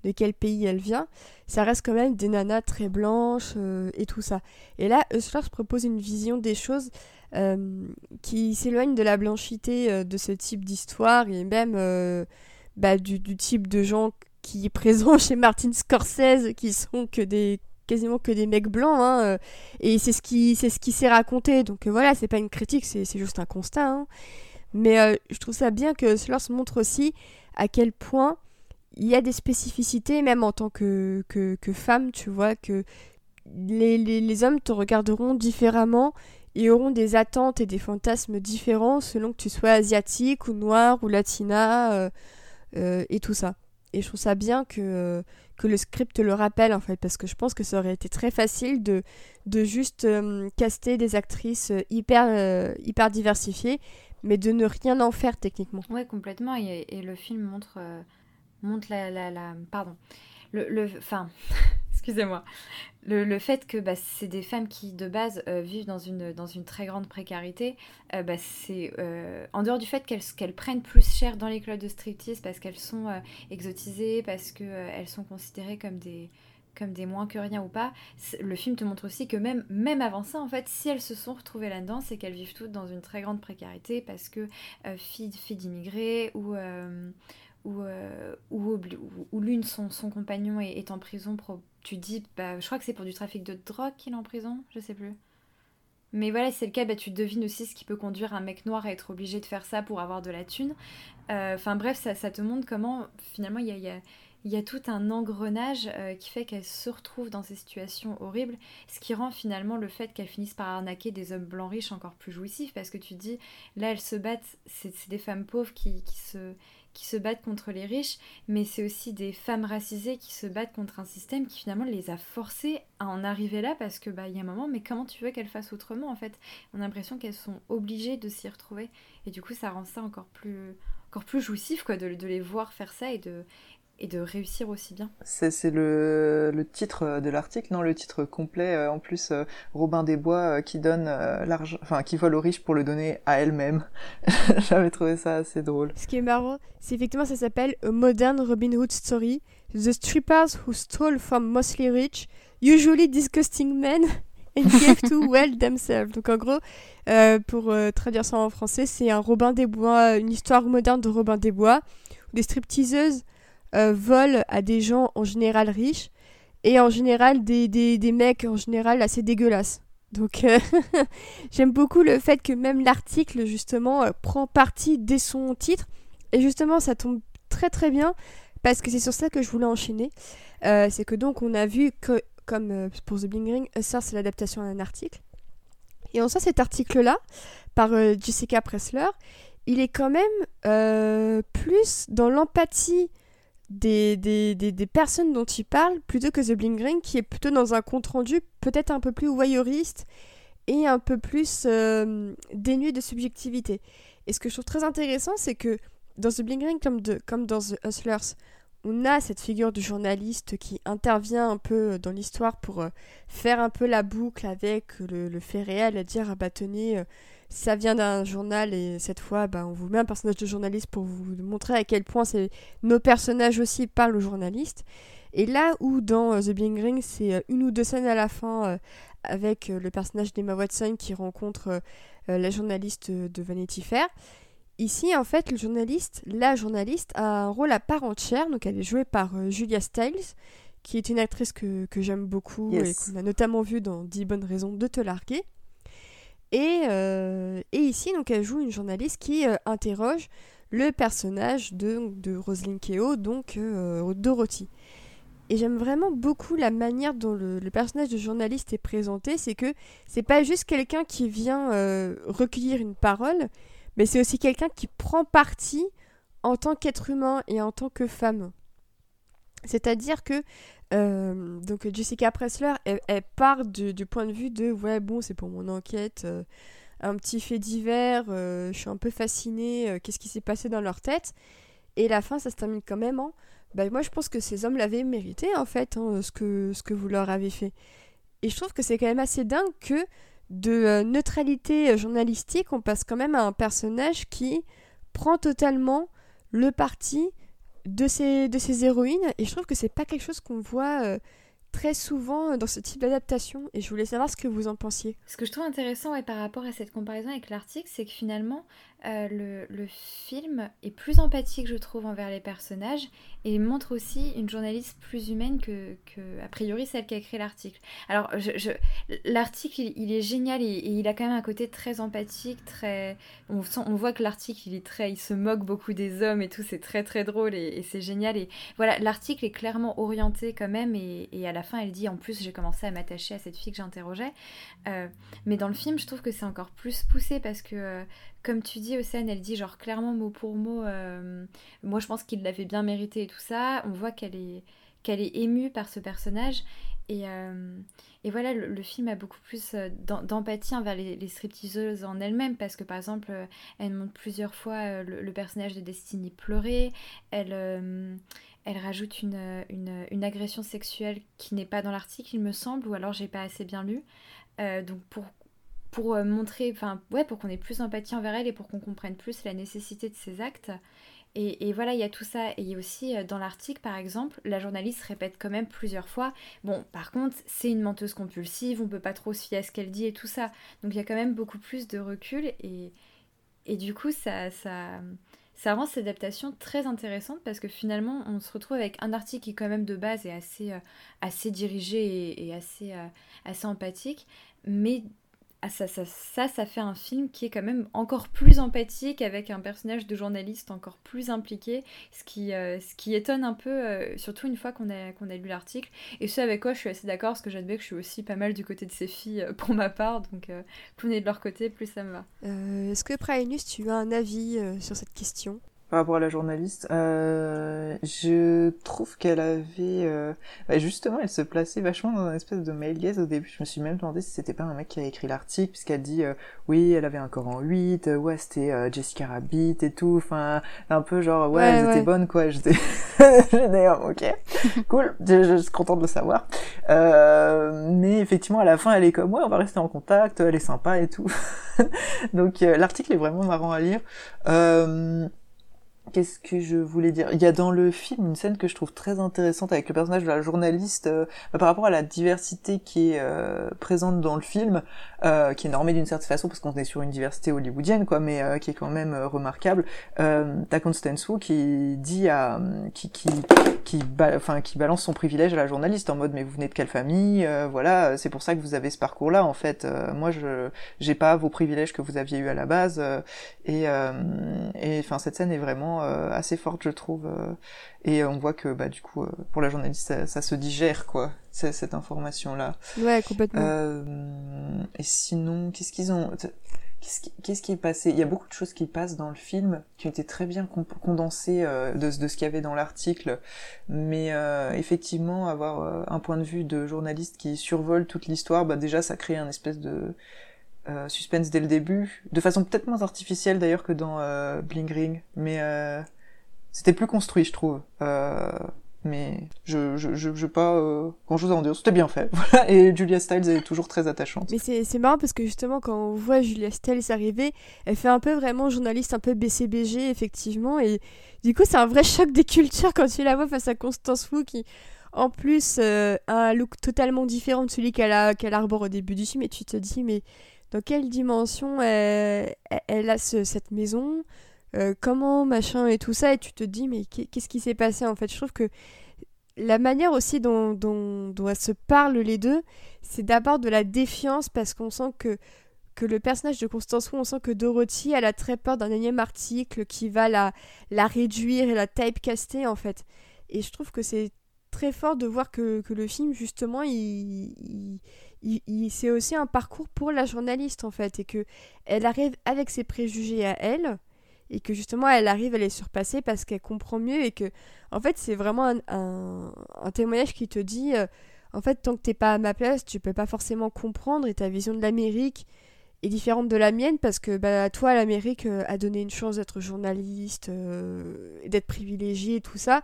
de quel pays elle vient, ça reste quand même des nanas très blanches euh, et tout ça. Et là, se propose une vision des choses qui s'éloigne de la blanchité de ce type d'histoire et même bah, du, type de gens qui est présent chez Martin Scorsese, qui sont que des quasiment que des mecs blancs, hein, euh, et c'est ce qui c'est ce qui s'est raconté. Donc euh, voilà, c'est pas une critique, c'est juste un constat. Hein. Mais euh, je trouve ça bien que cela se montre aussi à quel point il y a des spécificités, même en tant que, que, que femme, tu vois, que les, les, hommes te regarderont différemment et auront des attentes et des fantasmes différents selon que tu sois asiatique ou noire ou latina. Et tout ça. Et je trouve ça bien que, que le script le rappelle en fait, parce que je pense que ça aurait été très facile de, de juste euh, caster des actrices euh, hyper, hyper diversifiées, mais de ne rien en faire techniquement.
Ouais, complètement. Et, le film montre, la, la, la, Pardon. Le. le... excusez-moi, le, fait que bah, c'est des femmes qui de base euh, vivent dans une, très grande précarité, euh, bah, c'est euh, en dehors du fait qu'elles prennent plus cher dans les clubs de striptease parce qu'elles sont exotisées, parce qu'elles sont considérées comme des, moins que rien ou pas, le film te montre aussi que même, même avant ça, en fait, si elles se sont retrouvées là-dedans, c'est qu'elles vivent toutes dans une très grande précarité parce que filles d'immigrés ou euh, où, l'une, son, son compagnon est, en prison, tu dis, bah, je crois que c'est pour du trafic de drogue qu'il est en prison, je sais plus. Mais voilà, c'est le cas, bah, tu devines aussi ce qui peut conduire un mec noir à être obligé de faire ça pour avoir de la thune. Euh, enfin bref, ça, te montre comment finalement il y a, y, a, tout un engrenage euh, qui fait qu'elle se retrouve dans ces situations horribles, ce qui rend finalement le fait qu'elle finisse par arnaquer des hommes blancs riches encore plus jouissif, parce que tu dis, là elles se battent, c'est des femmes pauvres qui se qui se battent contre les riches, mais c'est aussi des femmes racisées qui se battent contre un système qui finalement les a forcées à en arriver là parce que bah il y a un moment, mais comment tu veux qu'elles fassent autrement en fait? On a l'impression qu'elles sont obligées de s'y retrouver. Et du coup ça rend ça encore plus encore plus jouissif quoi de, de les voir faire ça et de et de réussir aussi bien.
C'est le, le, titre de l'article, non le titre complet. Euh, en plus, euh, Robin des Bois euh, qui donne l'argent, enfin qui vole aux riches pour le donner à elle-même. J'avais trouvé ça assez drôle.
Ce qui est marrant, c'est effectivement ça s'appelle A Modern Robin Hood Story. The strippers who stole from mostly rich, usually disgusting men, and gave to well themselves. Donc en gros, pour traduire ça en français, c'est un Robin des Bois, une histoire moderne de Robin des Bois, où des stripteaseuses euh, volent à des gens en général riches et en général des, des, des mecs en général assez dégueulasses. Donc euh, j'aime beaucoup le fait que même l'article justement euh, prend parti dès son titre et justement ça tombe très très bien parce que c'est sur ça que je voulais enchaîner. c'est que donc on a vu que comme pour The Bling Ring, ça c'est l'adaptation d'un article. Et en soi cet article là par Jessica Pressler, il est quand même plus dans l'empathie des, des, des, personnes dont il parle plutôt que The Bling Ring qui est plutôt dans un compte rendu peut-être un peu plus voyeuriste et un peu plus euh, dénué de subjectivité. Et ce que je trouve très intéressant, c'est que dans The Bling Ring comme, de, comme dans The Hustlers, on a cette figure du journaliste qui intervient un peu dans l'histoire pour euh, faire un peu la boucle avec le, fait réel, dire ah bah euh, ça vient d'un journal et cette fois bah, on vous met un personnage de journaliste pour vous montrer à quel point nos personnages aussi parlent aux journalistes. Et là où dans euh, The Bling Ring c'est euh, une ou deux scènes à la fin euh, avec le personnage d'Emma Watson qui rencontre la journaliste de Vanity Fair, ici, en fait, le journaliste, la journaliste, a un rôle à part entière. Donc, elle est jouée par Julia Stiles, qui est une actrice que, que j'aime beaucoup et qu'on a notamment vue dans 10 bonnes raisons de te larguer. Et, et ici, donc, elle joue une journaliste qui interroge le personnage de, de Roselyne Keo, donc Dorothy. Et j'aime vraiment beaucoup la manière dont le, personnage de journaliste est présenté. C'est que c'est pas juste quelqu'un qui vient euh, recueillir une parole, mais c'est aussi quelqu'un qui prend parti en tant qu'être humain et en tant que femme. C'est-à-dire que euh, donc Jessica Pressler, elle, part du, point de vue de ouais bon c'est pour mon enquête, euh, un petit fait divers, je suis un peu fascinée, qu'est-ce qui s'est passé dans leur tête. Et la fin ça se termine quand même en bah, moi je pense que ces hommes l'avaient mérité en fait, hein, ce, que, ce que vous leur avez fait. Et je trouve que c'est quand même assez dingue que de euh, neutralité euh, journalistique, on passe quand même à un personnage qui prend totalement le parti de ces, de ces héroïnes. Et je trouve que c'est pas quelque chose qu'on voit euh, très souvent dans ce type d'adaptation et je voulais savoir ce que vous en pensiez.
Ce que je trouve intéressant par rapport à cette comparaison avec l'article, c'est que finalement euh, le, film est plus empathique, je trouve, envers les personnages et montre aussi une journaliste plus humaine que, que a priori, celle qui a écrit l'article. Alors, l'article, il, est génial et, il a quand même un côté très empathique, très... On, voit que l'article, il est très... Il se moque beaucoup des hommes et tout, c'est très très drôle et, c'est génial. Et voilà, l'article est clairement orienté quand même et, à la fin, elle dit, en plus, j'ai commencé à m'attacher à cette fille que j'interrogeais. Euh, mais dans le film, je trouve que c'est encore plus poussé parce que... Euh, comme tu dis, Océane, elle dit genre clairement mot pour mot, euh, moi je pense qu'il l'avait bien mérité et tout ça. On voit qu'elle est, qu'elle est émue par ce personnage. Et, voilà, le, film a beaucoup plus d'empathie envers les, les stripteaseuses en elles-mêmes, parce que par exemple, elle montre plusieurs fois le, personnage de Destiny pleurer, elle, elle rajoute une, une, une, agression sexuelle qui n'est pas dans l'article, il me semble, ou alors j'ai pas assez bien lu. donc pour pour euh, montrer, enfin, ouais, pour qu'on ait plus d'empathie envers elle et pour qu'on comprenne plus la nécessité de ses actes. Et, voilà, il y a tout ça. Et il y a aussi euh, dans l'article, par exemple, la journaliste répète quand même plusieurs fois Bon, par contre, c'est une menteuse compulsive, on peut pas trop se fier à ce qu'elle dit et tout ça. Donc il y a quand même beaucoup plus de recul. Et, et du coup, ça, ça, ça rend cette adaptation très intéressante parce que finalement, on se retrouve avec un article qui, quand même, de base, est assez, euh, assez dirigé et, assez, assez empathique. Mais ah, ça, ça, ça, ça, fait un film qui est quand même encore plus empathique, avec un personnage de journaliste encore plus impliqué, ce qui, euh, ce qui étonne un peu, euh, surtout une fois qu'on a, qu'on a lu l'article. Et ce avec quoi je suis assez d'accord, parce que j'admets que je suis aussi pas mal du côté de ces filles euh, pour ma part, donc plus on est de leur côté, plus ça me va.
Est-ce que Praenus, tu as un avis sur cette question?
Par rapport à la journaliste, euh, je trouve qu'elle avait, euh, bah, justement, elle se plaçait vachement dans un espèce de gaze au début. Je me suis même demandé si c'était pas un mec qui a écrit l'article, puisqu'elle dit, euh, oui, elle avait un corps en 8, euh, ouais, c'était euh, Jessica Rabbit et tout, enfin, un peu genre, ouais, elle était bonne, quoi. J'étais, d'ailleurs, ok, cool, je, je, suis contente de le savoir. mais effectivement, à la fin, elle est comme, ouais, on va rester en contact, elle est sympa et tout. Donc, l'article est vraiment marrant à lire. Euh, Qu'est-ce que je voulais dire? Il y a dans le film une scène que je trouve très intéressante avec le personnage de la journaliste euh, par rapport à la diversité qui est euh, présente dans le film, euh, qui est normée d'une certaine façon parce qu'on est sur une diversité hollywoodienne quoi, mais qui est quand même remarquable. T'as Constance Wu qui dit à qui qui qui, enfin, qui balance son privilège à la journaliste en mode mais vous venez de quelle famille Voilà, c'est pour ça que vous avez ce parcours-là en fait. moi je j'ai pas vos privilèges que vous aviez eu à la base et et enfin cette scène est vraiment euh, assez forte, je trouve. Euh, et on voit que, bah, du coup, euh, pour la journaliste, ça, se digère, quoi, cette information-là.
Ouais, complètement.
et sinon, qu'est-ce qu'ils ont? Qu'est-ce qui, est passé? Il y a beaucoup de choses qui passent dans le film qui ont été très bien condensées de, ce qu'il y avait dans l'article, mais effectivement, avoir un point de vue de journaliste qui survole toute l'histoire, bah déjà, ça crée un espèce de euh, suspense dès le début, de façon peut-être moins artificielle d'ailleurs que dans euh, Bling Ring, mais euh, c'était plus construit, je trouve. Euh, mais je je je, pas euh, grand chose à en dire. C'était bien fait. Et Julia Stiles est toujours très attachante.
Mais c'est marrant parce que justement quand on voit Julia Stiles arriver, elle fait un peu vraiment journaliste un peu BCBG effectivement et du coup c'est un vrai choc des cultures quand tu la vois face à Constance Wu qui en plus a un look totalement différent de celui qu'elle a qu'elle arbore au début du film et tu te dis mais dans quelle dimension elle, a cette maison? Euh, comment machin et tout ça, et tu te dis mais qu'est-ce qui s'est passé en fait? Je trouve que la manière aussi dont, dont, se parlent les deux, c'est d'abord de la défiance parce qu'on sent que que le personnage de Constance Wu, on sent que Dorothy, elle a très peur d'un énième article qui va la, la réduire et la typecaster en fait. Et je trouve que c'est très fort de voir que, que le film, justement, il, il c'est aussi un parcours pour la journaliste en fait. Et que elle arrive avec ses préjugés à elle. Et que justement, elle arrive à les surpasser parce qu'elle comprend mieux. Et que, en fait, c'est vraiment un, témoignage qui te dit. Euh, en fait, tant que t'es pas à ma place, tu peux pas forcément comprendre et ta vision de l'Amérique est différente de la mienne parce que bah, toi, l'Amérique euh, a donné une chance d'être journaliste, euh, d'être privilégié et tout ça.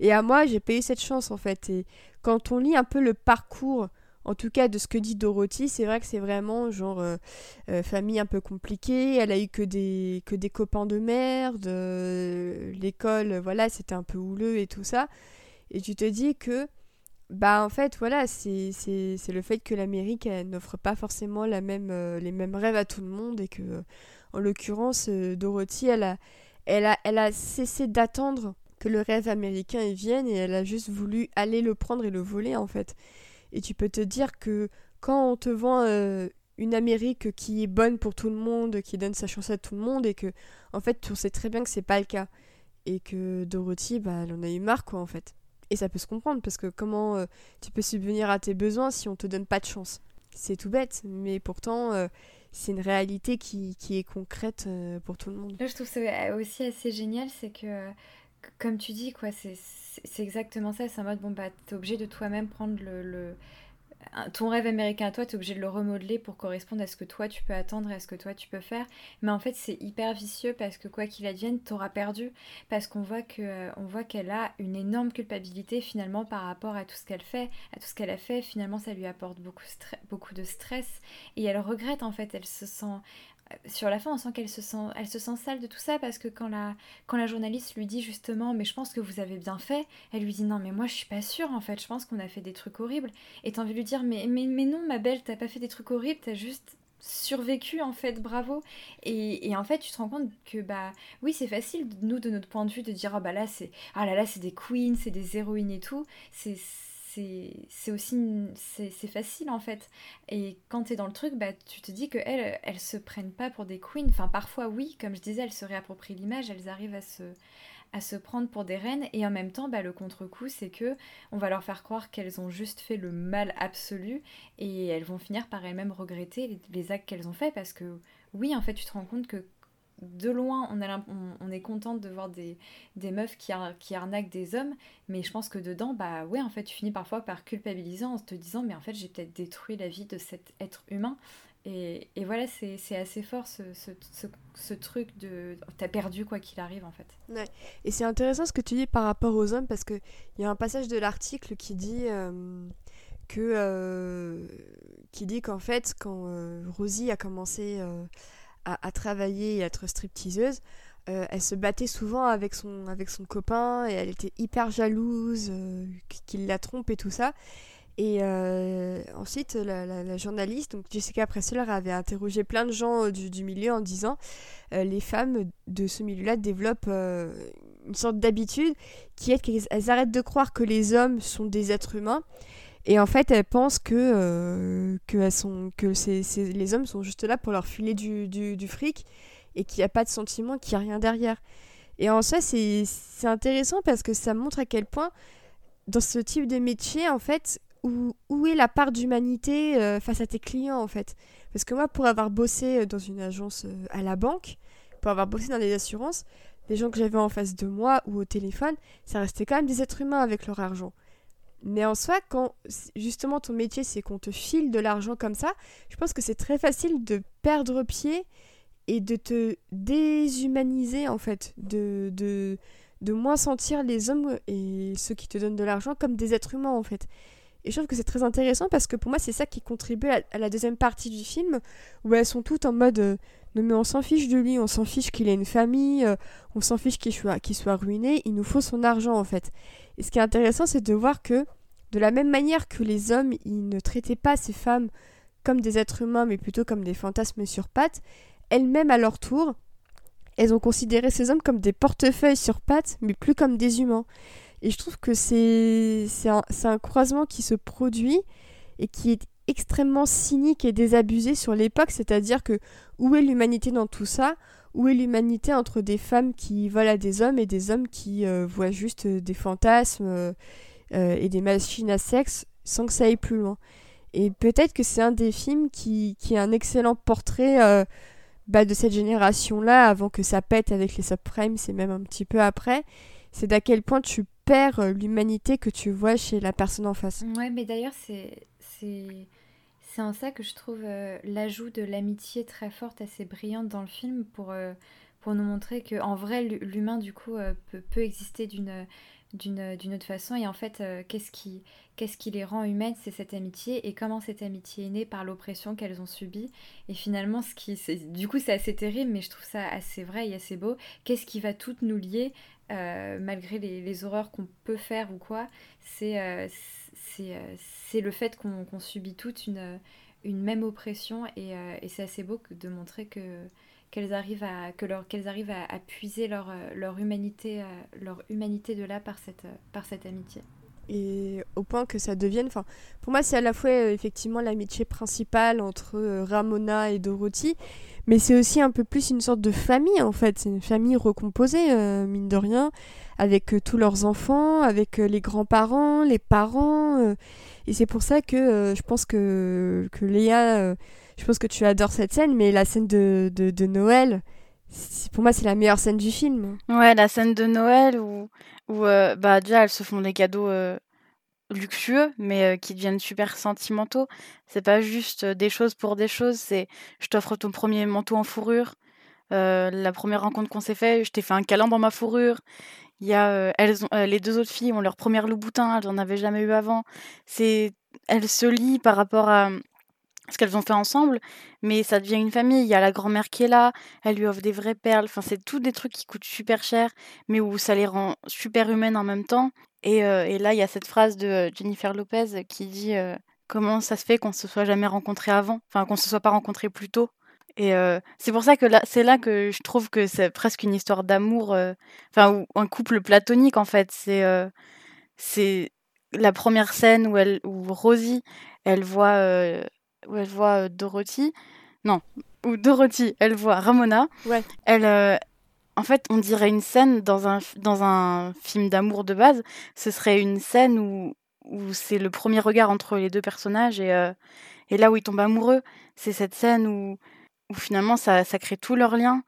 Et à moi, j'ai payé cette chance en fait. Et quand on lit un peu le parcours, en tout cas de ce que dit Dorothy, c'est vrai que c'est vraiment genre euh, famille un peu compliquée. Elle a eu que des, que des copains de merde. L'école, voilà, c'était un peu houleux et tout ça. Et tu te dis que bah en fait voilà c'est le fait que l'Amérique n'offre pas forcément la même euh, les mêmes rêves à tout le monde et que en l'occurrence euh, Dorothy elle a elle a elle a cessé d'attendre que le rêve américain y vienne et elle a juste voulu aller le prendre et le voler en fait et tu peux te dire que quand on te vend euh, une Amérique qui est bonne pour tout le monde qui donne sa chance à tout le monde et que en fait on sait très bien que c'est pas le cas. Et que Dorothy bah elle en a eu marre quoi en fait. Et ça peut se comprendre parce que comment euh, tu peux subvenir à tes besoins si on te donne pas de chance. C'est tout bête, mais pourtant euh, c'est une réalité qui, qui est concrète pour tout le monde.
Là, je trouve ça aussi assez génial, c'est que comme tu dis, quoi, c'est exactement ça. C'est en mode, bon, bah, t'es obligé de toi-même prendre le, ton rêve américain à toi, tu es obligé de le remodeler pour correspondre à ce que toi tu peux attendre et à ce que toi tu peux faire. Mais en fait, c'est hyper vicieux parce que quoi qu'il advienne, t'auras perdu. Parce qu'on voit euh, qu'elle a une énorme culpabilité finalement par rapport à tout ce qu'elle fait, à tout ce qu'elle a fait. Finalement, ça lui apporte beaucoup de stress et elle regrette en fait. Elle se sent sur la fin, on sent qu'elle se sent, elle se sent sale de tout ça parce que quand la, quand la journaliste lui dit justement, mais je pense que vous avez bien fait, elle lui dit non, mais moi je suis pas sûre en fait, je pense qu'on a fait des trucs horribles. Et t'as envie de lui dire, mais, mais, mais non, ma belle, t'as pas fait des trucs horribles, t'as juste survécu en fait, bravo. Et, et, en fait, tu te rends compte que bah oui, c'est facile, nous de notre point de vue, de dire, oh bah là c'est, ah là là, c'est des queens, c'est des héroïnes et tout. C'est c'est aussi c'est facile en fait. Et quand tu es dans le truc bah tu te dis que elles elles se prennent pas pour des queens. Enfin parfois oui comme je disais elles se réapproprient l'image elles arrivent à se à se prendre pour des reines. Et en même temps bah, le contre-coup c'est que on va leur faire croire qu'elles ont juste fait le mal absolu et elles vont finir par elles-mêmes regretter les, les actes qu'elles ont fait parce que oui en fait tu te rends compte que de loin, on, est contente de voir des, meufs qui, arnaquent des hommes, mais je pense que dedans, bah ouais, en fait, tu finis parfois par culpabiliser en te disant, mais en fait, j'ai peut-être détruit la vie de cet être humain. Et, voilà, c'est assez fort ce, truc de. T'as perdu quoi qu'il arrive, en fait.
Ouais. Et c'est intéressant ce que tu dis par rapport aux hommes, parce qu'il y a un passage de l'article qui dit. Euh, euh, dit qu'en fait quand euh, Rosie a commencé à, travailler et à être stripteaseuse, euh, elle se battait souvent avec son, avec son copain et elle était hyper jalouse euh, qu'il la trompe et tout ça. Et euh, ensuite, la, journaliste, donc Jessica Pressler, avait interrogé plein de gens du, du milieu en disant les femmes de ce milieu-là développent une sorte d'habitude qui est qu'elles arrêtent de croire que les hommes sont des êtres humains et en fait, elles pensent que, euh, que, les hommes sont juste là pour leur filer du, fric et qu'il n'y a pas de sentiment, qu'il n'y a rien derrière. Et en soi, c'est, intéressant parce que ça montre à quel point, dans ce type de métier, en fait, où, où est la part d'humanité euh, face à tes clients, en fait? Parce que moi, pour avoir bossé euh, dans une agence à la banque, pour avoir bossé dans des assurances, les gens que j'avais en face de moi ou au téléphone, ça restait quand même des êtres humains avec leur argent. Mais en soi, quand justement ton métier c'est qu'on te file de l'argent comme ça, je pense que c'est très facile de perdre pied et de te déshumaniser en fait, de, de, de moins sentir les hommes et ceux qui te donnent de l'argent comme des êtres humains en fait. Et je trouve que c'est très intéressant parce que pour moi c'est ça qui contribue à, la deuxième partie du film où elles sont toutes en mode euh, mais on s'en fiche de lui, on s'en fiche qu'il ait une famille, euh, on s'en fiche qu'il soit, soit ruiné, il nous faut son argent en fait. Et ce qui est intéressant, c'est de voir que, de la même manière que les hommes, ils ne traitaient pas ces femmes comme des êtres humains, mais plutôt comme des fantasmes sur pattes, elles-mêmes, à leur tour, elles ont considéré ces hommes comme des portefeuilles sur pattes, mais plus comme des humains. Et je trouve que c'est un, un croisement qui se produit et qui est extrêmement cynique et désabusé sur l'époque, c'est-à-dire que où est l'humanité dans tout ça? Où est l'humanité entre des femmes qui volent à des hommes et des hommes qui euh, voient juste des fantasmes euh, et des machines à sexe sans que ça aille plus loin? Et peut-être que c'est un des films qui, qui est un excellent portrait euh, bah, de cette génération-là, avant que ça pète avec les subprimes, c'est même un petit peu après. C'est d'à quel point tu perds l'humanité que tu vois chez la personne en face.
Ouais, mais d'ailleurs, c'est c'est en ça que je trouve euh, l'ajout de l'amitié très forte, assez brillante dans le film pour, euh, pour nous montrer que en vrai l'humain du coup euh, peut, peut, exister d'une d'une autre façon. Et en fait qu'est-ce qui qu'est-ce qui les rend humaines c'est cette amitié et comment cette amitié est née par l'oppression qu'elles ont subie. Et finalement ce qui du coup c'est assez terrible mais je trouve ça assez vrai et assez beau. Qu'est-ce qui va toutes nous lier malgré les, horreurs qu'on peut faire ou quoi c'est euh, c'est le fait qu'on subit toute une, une même oppression et, euh, c'est assez beau de montrer que qu'elles arrivent à que arrivent à, puiser leur, euh, leur humanité leur humanité de là par cette par cette amitié
et au point que ça devienne enfin pour moi c'est à la fois effectivement l'amitié principale entre Ramona et Dorothy mais c'est aussi un peu plus une sorte de famille en fait c'est une famille recomposée mine de rien avec euh, tous leurs enfants, avec euh, les grands-parents, les parents. Euh, et c'est pour ça que je pense que, que Léa, je pense que tu adores cette scène, mais la scène de, de, de Noël, pour moi, c'est la meilleure scène du film.
Ouais, la scène de Noël où, où bah, déjà elles se font des cadeaux luxueux, mais qui deviennent super sentimentaux. C'est pas juste des choses pour des choses, c'est je t'offre ton premier manteau en fourrure. la première rencontre qu'on s'est fait, je t'ai fait un câlin dans ma fourrure. Il y a, euh, elles ont, euh, les deux autres filles ont leur première Louboutin, elles n'en avaient jamais eu avant. C'est, elles se lient par rapport à ce qu'elles ont fait ensemble, mais ça devient une famille. Il y a la grand-mère qui est là, elle lui offre des vraies perles. Enfin, c'est tous des trucs qui coûtent super cher, mais où ça les rend super humaines en même temps. Et, euh, là, il y a cette phrase de Jennifer Lopez qui dit comment ça se fait qu'on se soit jamais rencontrés avant, enfin qu'on se soit pas rencontrés plus tôt? Et c'est pour ça que là, c'est là que je trouve que c'est presque une histoire d'amour, enfin, ou un couple platonique en fait. C'est c'est la première scène où, elle, où Rosie, elle voit, où elle voit Dorothy. Non, où Dorothy, elle voit Ramona.
Ouais.
Elle, en fait, on dirait une scène dans un, dans un film d'amour de base. Ce serait une scène où, où c'est le premier regard entre les deux personnages et, et là où ils tombent amoureux. C'est cette scène où où finalement ça, ça crée tout leur lien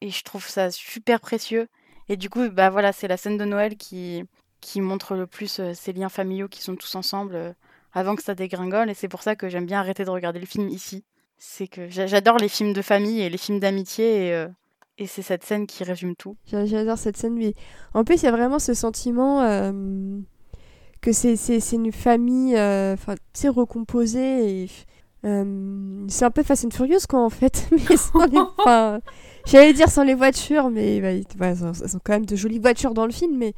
et je trouve ça super précieux. Et du coup, bah voilà, c'est la scène de Noël qui, qui montre le plus euh, ces liens familiaux qui sont tous ensemble euh, avant que ça dégringole. Et c'est pour ça que j'aime bien arrêter de regarder le film ici. C'est que j'adore les films de famille et les films d'amitié et, euh, et c'est cette scène qui résume tout.
J'adore cette scène, mais en plus, il y a vraiment ce sentiment que c'est une famille, enfin, c'est recomposée et euh, c'est un peu Fast and Furious quoi en fait, mais sans les... enfin, j'allais dire sans les voitures, mais bah, elles sont quand même de jolies voitures dans le film, mais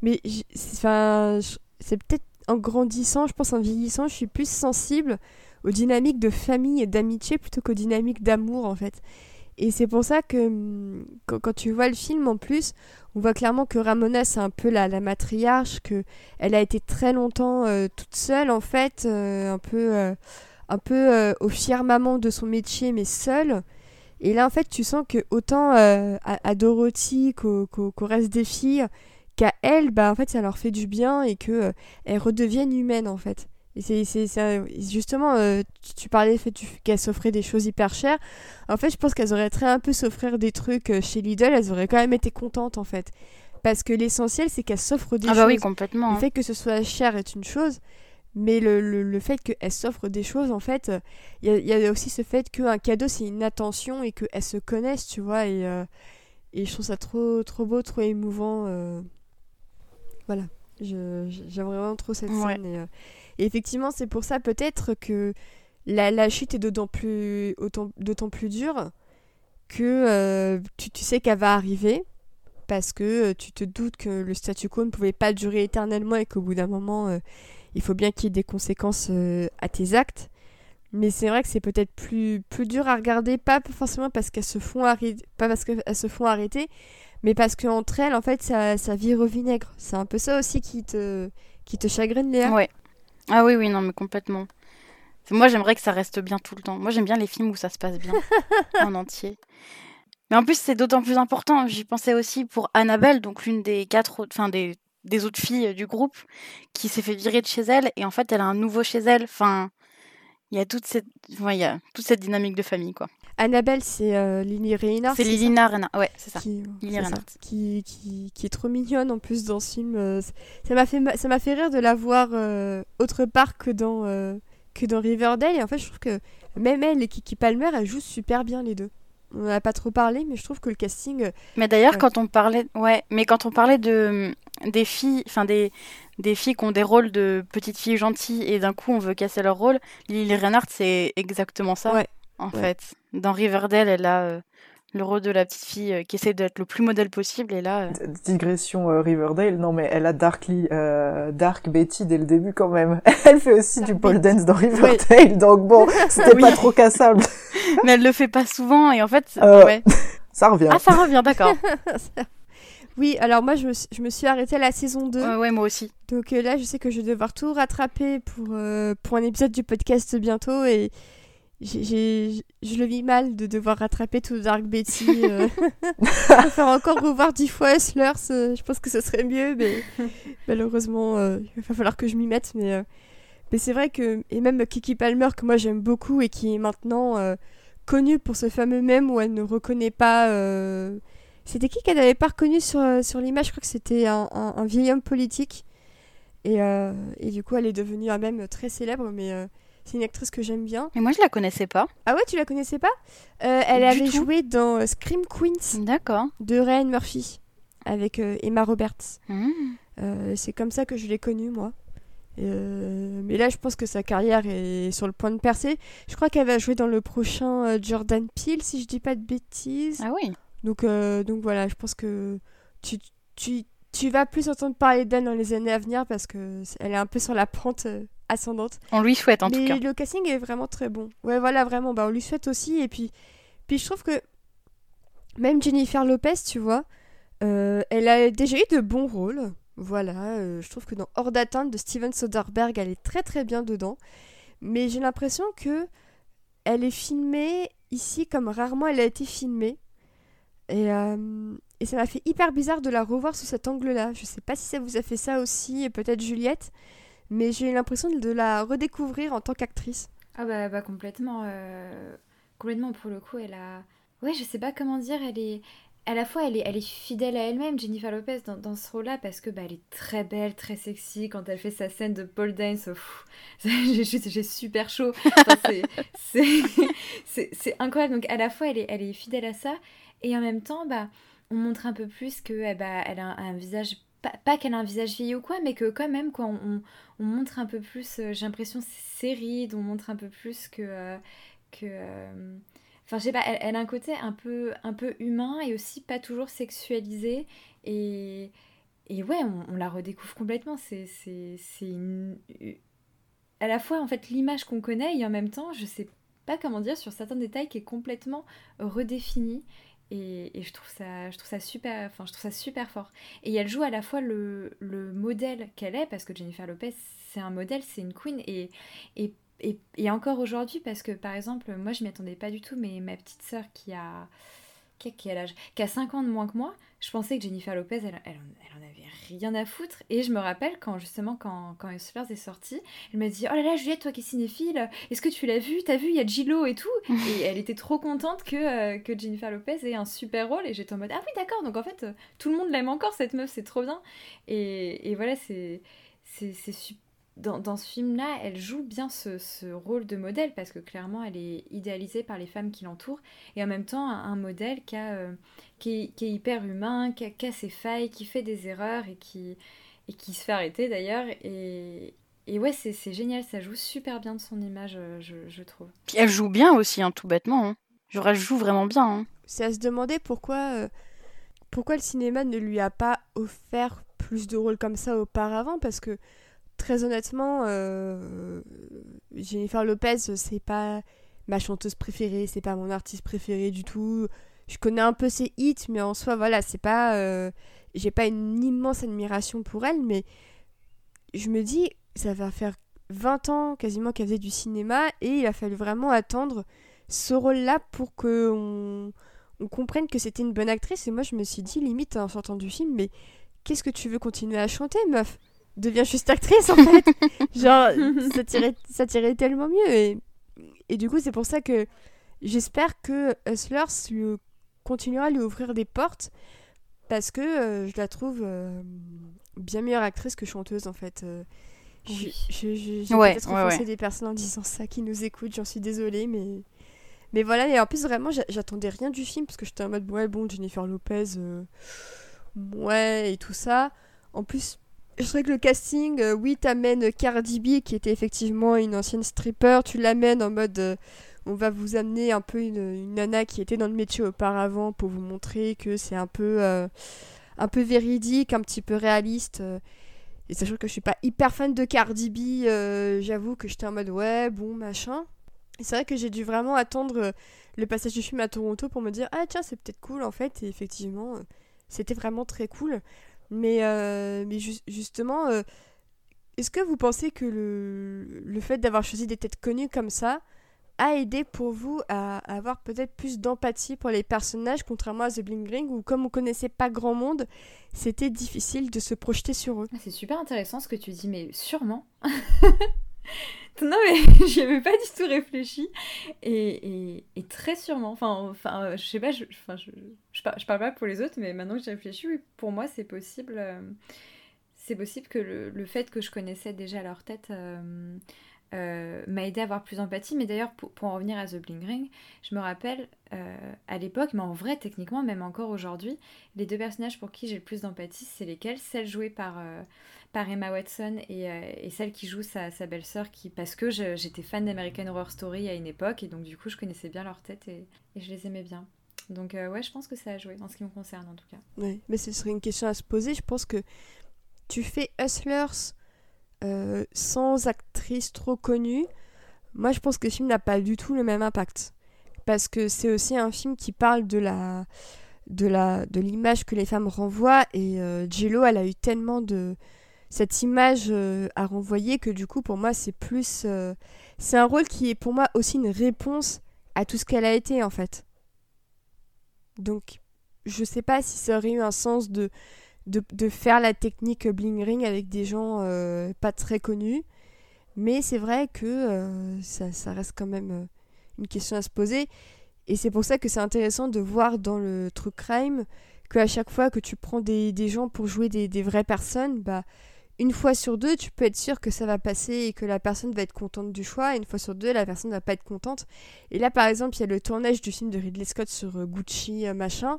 mais enfin c'est peut-être en grandissant, je pense en vieillissant, je suis plus sensible aux dynamiques de famille et d'amitié plutôt qu'aux dynamiques d'amour en fait. Et c'est pour ça que hum, quand, tu vois le film en plus, on voit clairement que Ramona c'est un peu la, la matriarche, que elle a été très longtemps euh, toute seule en fait, euh, un peu un peu euh, au firmament de son métier, mais seule. Et là, en fait, tu sens que autant euh, à, Dorothy qu'au reste des filles, qu'à elle, bah, en fait, ça leur fait du bien et que euh, elles redeviennent humaines, en fait. Et c'est justement, tu, parlais fait qu'elles s'offraient des choses hyper chères. En fait, je pense qu'elles auraient très un peu s'offrir des trucs chez Lidl, elles auraient quand même été contentes, en fait. Parce que l'essentiel, c'est qu'elles s'offrent des choses.
Ah bah oui, complètement.
Le hein. fait que ce soit cher est une chose, mais le, le, le fait qu'elle s'offre des choses, en fait, il y, y, a aussi ce fait qu'un cadeau, c'est une attention et qu'elles se connaissent, tu vois. Et, euh, et je trouve ça trop, trop beau, trop émouvant. Euh. Voilà, j'aime vraiment trop cette scène. Euh. Et, effectivement, c'est pour ça peut-être que la, la, chute est d'autant plus, d'autant plus dure que tu, tu sais qu'elle va arriver parce que tu te doutes que le statu quo ne pouvait pas durer éternellement et qu'au bout d'un moment il faut bien qu'il y ait des conséquences euh, à tes actes. Mais c'est vrai que c'est peut-être plus, plus dur à regarder, pas forcément parce qu'elles se font pas parce qu'elles se font arrêter, mais parce qu'entre elles, en fait, ça, ça vire au vinaigre. C'est un peu ça aussi qui te, qui te chagrine, Léa.
Ouais. Ah oui, oui, non, mais complètement. Moi, j'aimerais que ça reste bien tout le temps. Moi, j'aime bien les films où ça se passe bien en entier. Mais en plus, c'est d'autant plus important. J'y pensais aussi pour Annabelle, donc l'une des quatre, enfin des, des autres filles du groupe, qui s'est fait virer de chez elle et en fait, elle a un nouveau chez elle. Enfin, il y a toute cette, il y a toute cette dynamique de famille, quoi.
Annabelle, c'est euh, Lily Reinhardt.
C'est Lily Reinhardt, ouais, c'est ça.
Qui,
Lily
ça. Qui, qui, qui est trop mignonne en plus dans ce film. euh, Ça m'a fait, ma- ça m'a fait rire de la voir euh, autre part que dans, euh, que dans Riverdale. Et en fait, je trouve que même elle et Kiki Palmer, elles jouent super bien les deux. On n'en a pas trop parlé, mais je trouve que le casting.
Mais d'ailleurs, quand on parlait, ouais, mais quand on parlait de des filles, enfin des des filles qui ont des rôles de petites filles gentilles et d'un coup on veut casser leur rôle, Lily Reinhardt c'est exactement ça.
Ouais.
En
Ouais.
fait, dans Riverdale, elle a euh, le rôle de la petite fille euh, qui essaie d'être le plus modèle possible et là, euh,
Digression euh, Riverdale, non mais elle a Darkly, euh, Dark Betty dès le début quand même. Elle fait aussi
Dark
du pole
Betty.
dance dans Riverdale, donc bon, c'était
Oui.
pas trop cassable.
mais elle le fait pas souvent et en fait,
Euh,
ouais.
Ça revient.
Ah, ça revient, d'accord.
Oui, alors moi, je me, suis- je me suis arrêtée à la saison 2.
ouais, ouais, moi aussi.
Donc euh, là, je sais que je vais devoir tout rattraper pour, euh, pour un épisode du podcast bientôt et j'ai- je le vis mal de devoir rattraper tout Dark Betty. Euh... préfère encore revoir dix fois Slurs, euh, je pense que ce serait mieux, mais malheureusement, euh, il va falloir que je m'y mette. Mais, euh, mais c'est vrai que, et même Kiki Palmer, que moi j'aime beaucoup et qui est maintenant connue pour ce fameux mème où elle ne reconnaît pas... C'était qui qu'elle n'avait pas reconnu sur, sur l'image? Je crois que c'était un, un- un vieil homme politique. Et, et du coup, elle est devenue un même très célèbre, mais c'est une actrice que j'aime bien.
Mais moi je la connaissais pas.
Ah ouais, tu la connaissais pas? Euh, Elle
Du
avait
tout.
joué dans euh, Scream Queens
D'accord.
de Ryan Murphy avec euh, Emma Roberts.
Mmh.
C'est comme ça que je l'ai connue, moi. Mais là, je pense que sa carrière est sur le point de percer. Je crois qu'elle va jouer dans le prochain Jordan Peele, si je dis pas de bêtises.
Ah oui.
Donc, donc voilà, je pense que tu, tu, tu vas plus entendre parler d'elle dans les années à venir parce que c'est- elle est un peu sur la pente ascendante.
On lui souhaite en
Mais
tout cas.
le casting est vraiment très bon. Ouais, voilà, vraiment, bah, on lui souhaite aussi. Et puis, puis je trouve que même Jennifer Lopez, tu vois, euh, elle a déjà eu de bons rôles. Voilà, euh, je trouve que dans Hors d'atteinte de Steven Soderbergh, elle est très très bien dedans. Mais j'ai l'impression que elle est filmée ici comme rarement elle a été filmée. Et, euh, et ça m'a fait hyper bizarre de la revoir sous cet angle-là. Je sais pas si ça vous a fait ça aussi, et peut-être Juliette, mais j'ai eu l'impression de la redécouvrir en tant qu'actrice.
Ah bah, bah complètement. euh, complètement pour le coup, elle a... Ouais, je sais pas comment dire, elle est... À la fois, elle est, elle est fidèle à elle-même, Jennifer Lopez, dans, ce rôle-là, parce que bah, elle est très belle, très sexy. Quand elle fait sa scène de pole dance, oh, j'ai super chaud. Enfin, c'est- incroyable. Donc, à la fois, elle est, elle est fidèle à ça, et en même temps, bah, on montre un peu plus que eh bah, elle a un visage... Pas, qu'elle a un visage vieilli ou quoi, mais que quand même, quoi, on, on montre un peu plus, euh, j'ai l'impression, ses rides, on montre un peu plus que... euh, que euh, Enfin, je sais pas, elle, a un côté un peu, un peu humain et aussi pas toujours sexualisé. Et, et ouais, on, la redécouvre complètement. C'est c'est- c'est à la fois en fait l'image qu'on connaît et en même temps, je sais pas comment dire, sur certains détails qui est complètement redéfini. Et, je trouve ça, je trouve ça super, enfin je trouve ça super fort. Et elle joue à la fois le, le modèle qu'elle est, parce que Jennifer Lopez, c'est un modèle, c'est une queen, et, et, et, encore aujourd'hui, parce que par exemple, moi je m'y attendais pas du tout, mais ma petite sœur qui a, qui a quel âge? Qui a 5 ans de moins que moi, je pensais que Jennifer Lopez, elle, elle, en- avait rien à foutre. Et je me rappelle quand justement, quand, quand Hustlers est sorti, elle m'a dit Oh là là, Juliette, toi qui es cinéphile, est-ce que tu l'as vu? T'as vu, il y a Gillo et tout? et elle était trop contente que, euh, que Jennifer Lopez ait un super rôle. Et j'étais en mode Ah oui, d'accord, donc en fait, euh, tout le monde l'aime encore, cette meuf, c'est trop bien. Et, et voilà, c'est c'est c'est su- dans, dans ce film-là, elle joue bien ce, ce rôle de modèle parce que clairement, elle est idéalisée par les femmes qui l'entourent et en même temps, un, modèle qui, a, euh, qui, est, qui est hyper humain, qui a, qui a ses failles, qui fait des erreurs et qui, et qui se fait arrêter d'ailleurs. Et, et ouais, c'est c'est génial, ça joue super bien de son image, euh, je, je trouve.
Puis elle joue bien aussi, hein, tout bêtement. hein. Genre, elle joue vraiment bien. hein.
C'est à se demander pourquoi, euh, pourquoi le cinéma ne lui a pas offert plus de rôles comme ça auparavant, parce que très honnêtement, euh, Jennifer Lopez, c'est pas ma chanteuse préférée, c'est pas mon artiste préféré du tout. Je connais un peu ses hits, mais en soi, voilà, c'est pas. Euh, j'ai pas une immense admiration pour elle, mais je me dis, ça va faire 20 ans quasiment qu'elle faisait du cinéma et il a fallu vraiment attendre ce rôle-là pour que on, comprenne que c'était une bonne actrice. Et moi, je me suis dit, limite, en sortant du film, mais qu'est-ce que tu veux continuer à chanter, meuf? Deviens juste actrice, en fait Genre, ça tirait, ça tirait tellement mieux. Et, et du coup, c'est pour ça que j'espère que Hustlers lui continuera à lui ouvrir des portes parce que euh, je la trouve euh, bien meilleure actrice que chanteuse, en fait. Euh, j'ai peut-être offensé des personnes en disant ça qui nous écoutent, j'en suis désolée, mais mais voilà, et en plus, vraiment, j'attendais rien du film parce que j'étais en mode, ouais, bon, Jennifer Lopez, euh, ouais, et tout ça. En plus, je trouvais que le casting, euh, oui, t'amènes Cardi B, qui était effectivement une ancienne stripper, tu l'amènes en mode, euh, on va vous amener un peu une, nana qui était dans le métier auparavant pour vous montrer que c'est un peu, un peu véridique, un petit peu réaliste. et sachant que je suis pas hyper fan de Cardi B, j'avoue que j'étais en mode, ouais, bon, machin. C'est vrai que j'ai dû vraiment attendre euh, le passage du film à Toronto pour me dire ah tiens c'est peut-être cool en fait. Et effectivement euh, c'était vraiment très cool mais, euh, mais justement est-ce que vous pensez que le, le fait d'avoir choisi des têtes connues comme ça a aidé pour vous à, avoir peut-être plus d'empathie pour les personnages contrairement à The Bling Ring où comme on connaissait pas grand monde c'était difficile de se projeter sur eux?
C'est super intéressant ce que tu dis mais sûrement Non, mais j'y avais pas du tout réfléchi. Et, très sûrement, enfin, enfin je sais pas, je, enfin, je, parle, pas pour les autres, mais maintenant que j'y réfléchis, pour moi, c'est possible. Euh, c'est possible que le, fait que je connaissais déjà leur tête euh, euh, m'a aidé à avoir plus d'empathie. Mais d'ailleurs, pour, pour, en revenir à The Bling Ring, je me rappelle à l'époque, mais en vrai, techniquement, même encore aujourd'hui, les deux personnages pour qui j'ai le plus d'empathie, c'est lesquels? Celle jouée par par Emma Watson et, euh, et celle qui joue sa, belle-sœur parce que j'étais fan d'American Horror Story à une époque et donc du coup je connaissais bien leur tête et, je les aimais bien. Donc euh, ouais, je pense que ça a joué en ce qui me concerne en tout cas.
Oui, mais ce serait une question à se poser. Je pense que tu fais Hustlers euh, sans actrice trop connue. Moi, je pense que le film n'a pas du tout le même impact parce que c'est aussi un film qui parle de la de la de l'image que les femmes renvoient et euh, elle a eu tellement de cette image euh, à renvoyer que du coup pour moi c'est plus euh, c'est un rôle qui est pour moi aussi une réponse à tout ce qu'elle a été en fait. Donc je sais pas si ça aurait eu un sens de de, faire la technique bling ring avec des gens euh, pas très connus. Mais c'est vrai que ça, reste quand même une question à se poser. Et c'est pour ça que c'est intéressant de voir dans le true crime que à chaque fois que tu prends des, des gens pour jouer des, des vraies personnes bah une fois sur deux, tu peux être sûr que ça va passer et que la personne va être contente du choix. Et une fois sur deux, la personne ne va pas être contente. Et là, par exemple, il y a le tournage du film de Ridley Scott sur euh, Gucci, euh, machin.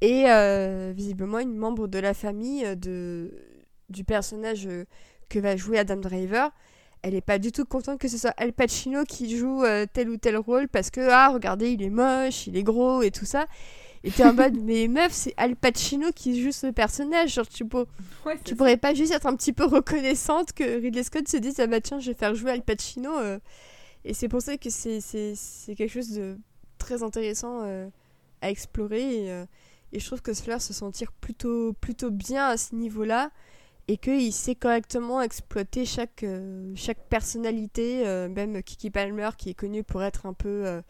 Et euh, visiblement, une membre de la famille de, du personnage que va jouer Adam Driver, elle n'est pas du tout contente que ce soit Al Pacino qui joue tel ou tel rôle parce que, ah, regardez, il est moche, il est gros et tout ça. Et t'es en mode, mais meuf, c'est Al Pacino qui joue ce personnage. Genre, tu, tu pourrais pas juste être un petit peu reconnaissante que Ridley Scott se dise, ah bah tiens, je vais faire jouer Al Pacino. Euh. Et c'est pour ça que c'est quelque chose de très intéressant euh, à explorer. Et, euh, et, je trouve que Fleur se sentir plutôt, plutôt bien à ce niveau-là. Et qu'il sait correctement exploiter chaque, chaque personnalité, même Kiki Palmer qui est connu pour être un peu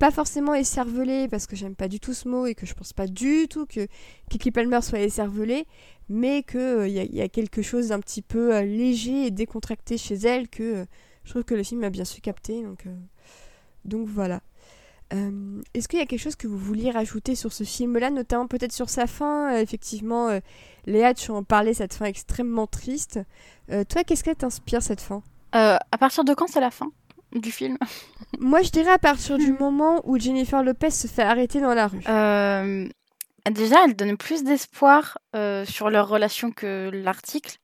pas forcément écervelé parce que j'aime pas du tout ce mot et que je pense pas du tout que Kiki Palmer soit écervelée, mais qu'il euh, y, a quelque chose d'un petit peu euh, léger et décontracté chez elle que euh, je trouve que le film a bien su capter. Donc, donc voilà. Est-ce qu'il y a quelque chose que vous vouliez rajouter sur ce film-là, notamment peut-être sur sa fin? Effectivement, Léa, tu en parlais, cette fin extrêmement triste. toi, qu'est-ce qu'elle t'inspire cette fin?
À partir de quand c'est la fin? Du film
Moi, je dirais à partir du moment où Jennifer Lopez se fait arrêter dans la rue.
Euh, déjà, elle donne plus d'espoir euh, sur leur relation que l'article.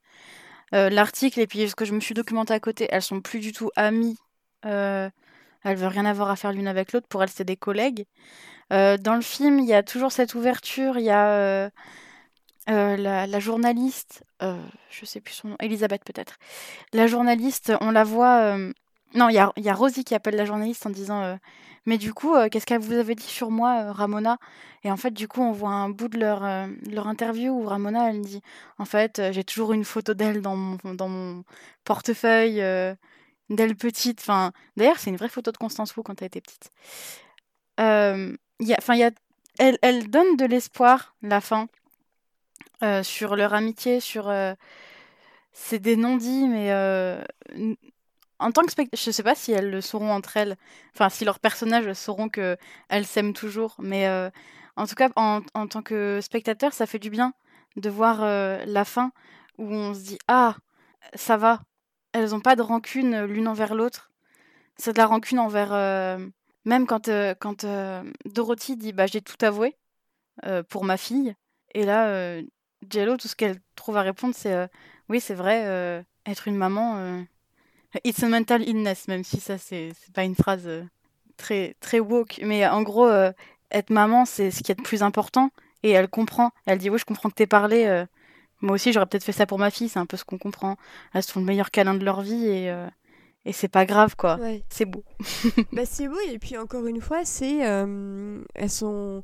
Euh, l'article, et puis ce que je me suis documentée à côté, elles sont plus du tout amies. elles veulent rien avoir à faire l'une avec l'autre. Pour elles, c'est des collègues. dans le film, il y a toujours cette ouverture. Il y a euh, la, la journaliste, euh, je sais plus son nom, Elisabeth peut-être. La journaliste, on la voit. euh, Non, il y a, Rosie qui appelle la journaliste en disant euh, Mais du coup, euh, qu'est-ce qu'elle vous avait dit sur moi, euh, Ramona? Et en fait, du coup, on voit un bout de leur, leur interview où Ramona, elle dit En fait, j'ai toujours une photo d'elle dans mon, dans mon portefeuille, d'elle petite. Enfin, d'ailleurs, c'est une vraie photo de Constance Wu quand elle était petite. Y a, y a, elle, elle donne de l'espoir, la fin, sur leur amitié, sur. c'est des non-dits, mais en tant que spectateur, je sais pas si elles le sauront entre elles, enfin, si leurs personnages sauront que elles s'aiment toujours, mais euh, en tout cas, en, en tant que spectateur, ça fait du bien de voir euh, la fin où on se dit Ah, ça va, elles ont pas de rancune l'une envers l'autre. C'est de la rancune envers. euh, même quand, quand Dorothy dit bah, J'ai tout avoué pour ma fille. Et là, Jello, tout ce qu'elle trouve à répondre, c'est Oui, c'est vrai, être une maman, it's a mental illness, même si ça, c'est pas une phrase euh, très, très woke. Mais en gros, euh, être maman, c'est ce qui est de plus important. Et elle comprend. Elle dit Oui, je comprends que t'aies parlé. euh, moi aussi, j'aurais peut-être fait ça pour ma fille, c'est un peu ce qu'on comprend. Elles se font le meilleur câlin de leur vie et, euh, et c'est pas grave, quoi.
Ouais.
C'est beau.
Bah, c'est beau, et puis encore une fois, c'est. elles sont.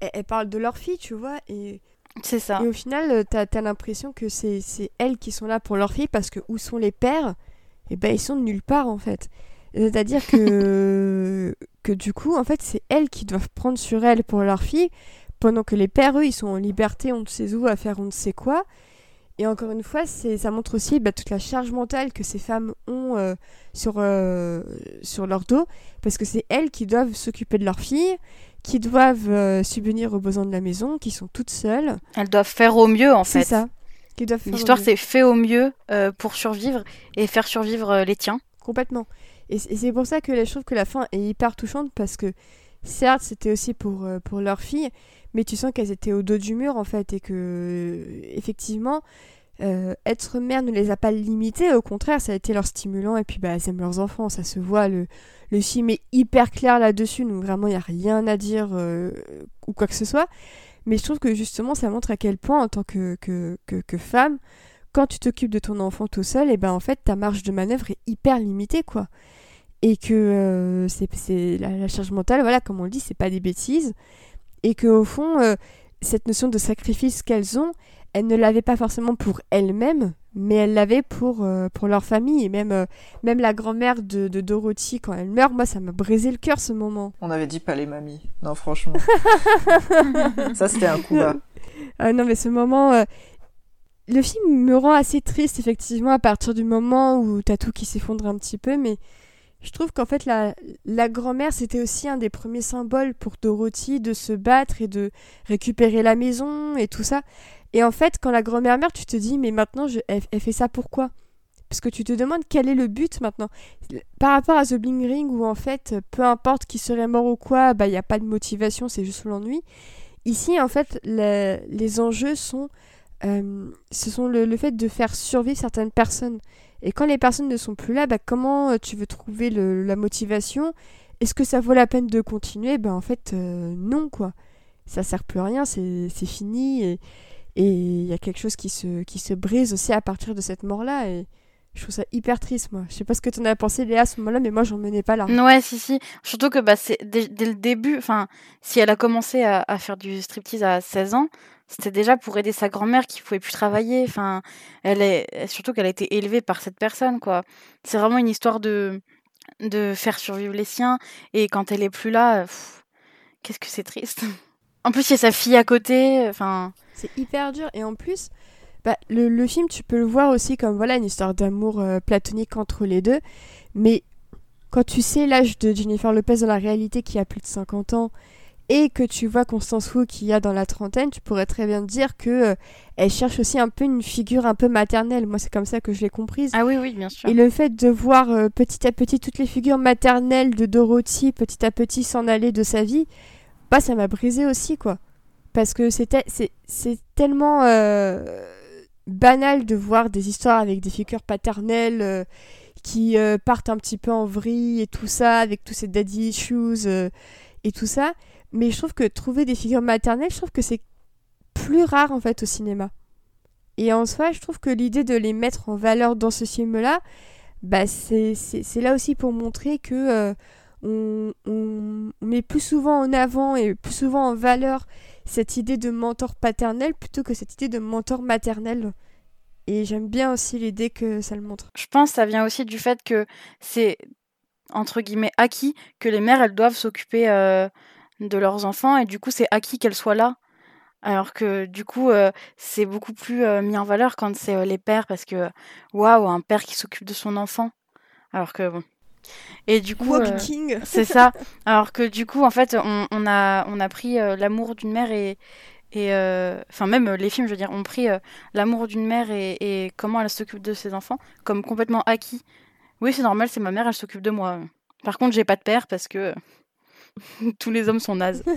Elles, elles parlent de leur fille, tu vois, et,
C'est ça.
et au final, t'as as, l'impression que c'est elles qui sont là pour leur fille, parce que où sont les pères? Et ben, ils sont de nulle part, en fait. C'est-à-dire que, que du coup, en fait, c'est elles qui doivent prendre sur elles pour leur fille, pendant que les pères, eux, ils sont en liberté, on ne sait où, à faire on ne sait quoi. Et encore une fois, c'est ça montre aussi bah, toute la charge mentale que ces femmes ont euh, sur, euh, sur leur dos, parce que c'est elles qui doivent s'occuper de leur fille, qui doivent euh, subvenir aux besoins de la maison, qui sont toutes seules.
Elles doivent faire au mieux, en
C'est
fait.
ça.
L'histoire, c'est fait au mieux euh, pour survivre et faire survivre euh, les tiens.
Complètement. Et c'est pour ça que là, je trouve que la fin est hyper touchante parce que certes, c'était aussi pour, euh, pour leur fille, mais tu sens qu'elles étaient au dos du mur en fait et que effectivement, euh, être mère ne les a pas limitées, au contraire, ça a été leur stimulant et puis bah, elles aiment leurs enfants, ça se voit, le, le film est hyper clair là-dessus, donc vraiment, il n'y a rien à dire ou quoi que ce soit. Mais je trouve que justement, ça montre à quel point, en tant que, que, femme, quand tu t'occupes de ton enfant tout seul, et ben en fait ta marge de manœuvre est hyper limitée quoi. Et que euh, c'est la charge mentale, voilà, comme on le dit, c'est pas des bêtises. Et que au fond, euh, cette notion de sacrifice qu'elles ont, elles ne l'avaient pas forcément pour elles-mêmes, mais elles l'avaient pour, euh, pour leur famille. Et même, euh, même la grand-mère de, de Dorothy, quand elle meurt, moi ça m'a brisé le cœur ce moment.
On avait dit pas les mamies. Non, franchement. ça, c'était un coup bas.
Ah non, mais ce moment. euh, Le film me rend assez triste, effectivement, à partir du moment où t'as tout qui s'effondre un petit peu, mais je trouve qu'en fait, la, la grand-mère, c'était aussi un des premiers symboles pour Dorothy de se battre et de récupérer la maison et tout ça. Et en fait, quand la grand-mère meurt, tu te dis, mais maintenant, elle, fait ça pourquoi Parce que tu te demandes quel est le but maintenant. Par rapport à The Bling Ring, où en fait, peu importe qui serait mort ou quoi, bah, il n'y a pas de motivation, c'est juste l'ennui. Ici, en fait, le- les enjeux sont, euh, ce sont le, fait de faire survivre certaines personnes. Et quand les personnes ne sont plus là, bah, comment euh, tu veux trouver la motivation? Est-ce que ça vaut la peine de continuer? Ben en fait, euh, non quoi. Ça sert plus à rien, c'est fini. Et il y a quelque chose qui se, qui se brise aussi à partir de cette mort-là. Et je trouve ça hyper triste, moi. Je sais pas ce que tu en as pensé, Léa, à ce moment-là, mais moi, j'en menais pas là.
Ouais, si, si. Surtout que bah, c'est dès, dès le début, enfin, si elle a commencé à, faire du striptease à 16 ans, c'était déjà pour aider sa grand-mère qui pouvait plus travailler. Enfin, elle est surtout qu'elle a été élevée par cette personne, quoi. C'est vraiment une histoire de de faire survivre les siens. Et quand elle est plus là, qu'est-ce que c'est triste. En plus, il y a sa fille à côté. Enfin,
C'est hyper dur. Et en plus, bah, le, le film, tu peux le voir aussi comme voilà une histoire d'amour euh, platonique entre les deux. Mais quand tu sais l'âge de Jennifer Lopez dans la réalité qui a plus de 50 ans et que tu vois Constance Wu qui a dans la trentaine, tu pourrais très bien dire que euh, elle cherche aussi un peu une figure un peu maternelle. Moi, c'est comme ça que je l'ai comprise.
ah oui, oui, bien sûr.
Et le fait de voir euh, petit à petit toutes les figures maternelles de Dorothy petit à petit s'en aller de sa vie, bah ça m'a brisé aussi quoi. Parce que c'était c'est tellement euh, banal de voir des histoires avec des figures paternelles euh, qui euh, partent un petit peu en vrille et tout ça avec tous ces daddy issues et tout ça, mais je trouve que trouver des figures maternelles, je trouve que c'est plus rares en fait au cinéma. Et en soi, je trouve que l'idée de les mettre en valeur dans ce film-là, bah c'est là aussi pour montrer que on, on, met plus souvent en avant et plus souvent en valeur cette idée de mentor paternel plutôt que cette idée de mentor maternel. Et j'aime bien aussi l'idée que ça le montre.
Je pense que ça vient aussi du fait que c'est entre guillemets acquis que les mères elles doivent s'occuper euh, de leurs enfants et du coup c'est acquis qu'elles soient là alors que du coup euh, c'est beaucoup plus euh, mis en valeur quand c'est les pères parce que waouh un père qui s'occupe de son enfant alors que bon et du coup c'est ça alors que du coup en fait on, on a on a pris l'amour d'une mère et et enfin même les films je veux dire ont pris l'amour d'une mère et, et comment elle s'occupe de ses enfants comme complètement acquis oui, c'est normal, c'est ma mère, elle s'occupe de moi. Par contre, j'ai pas de père parce que tous les hommes sont nazes.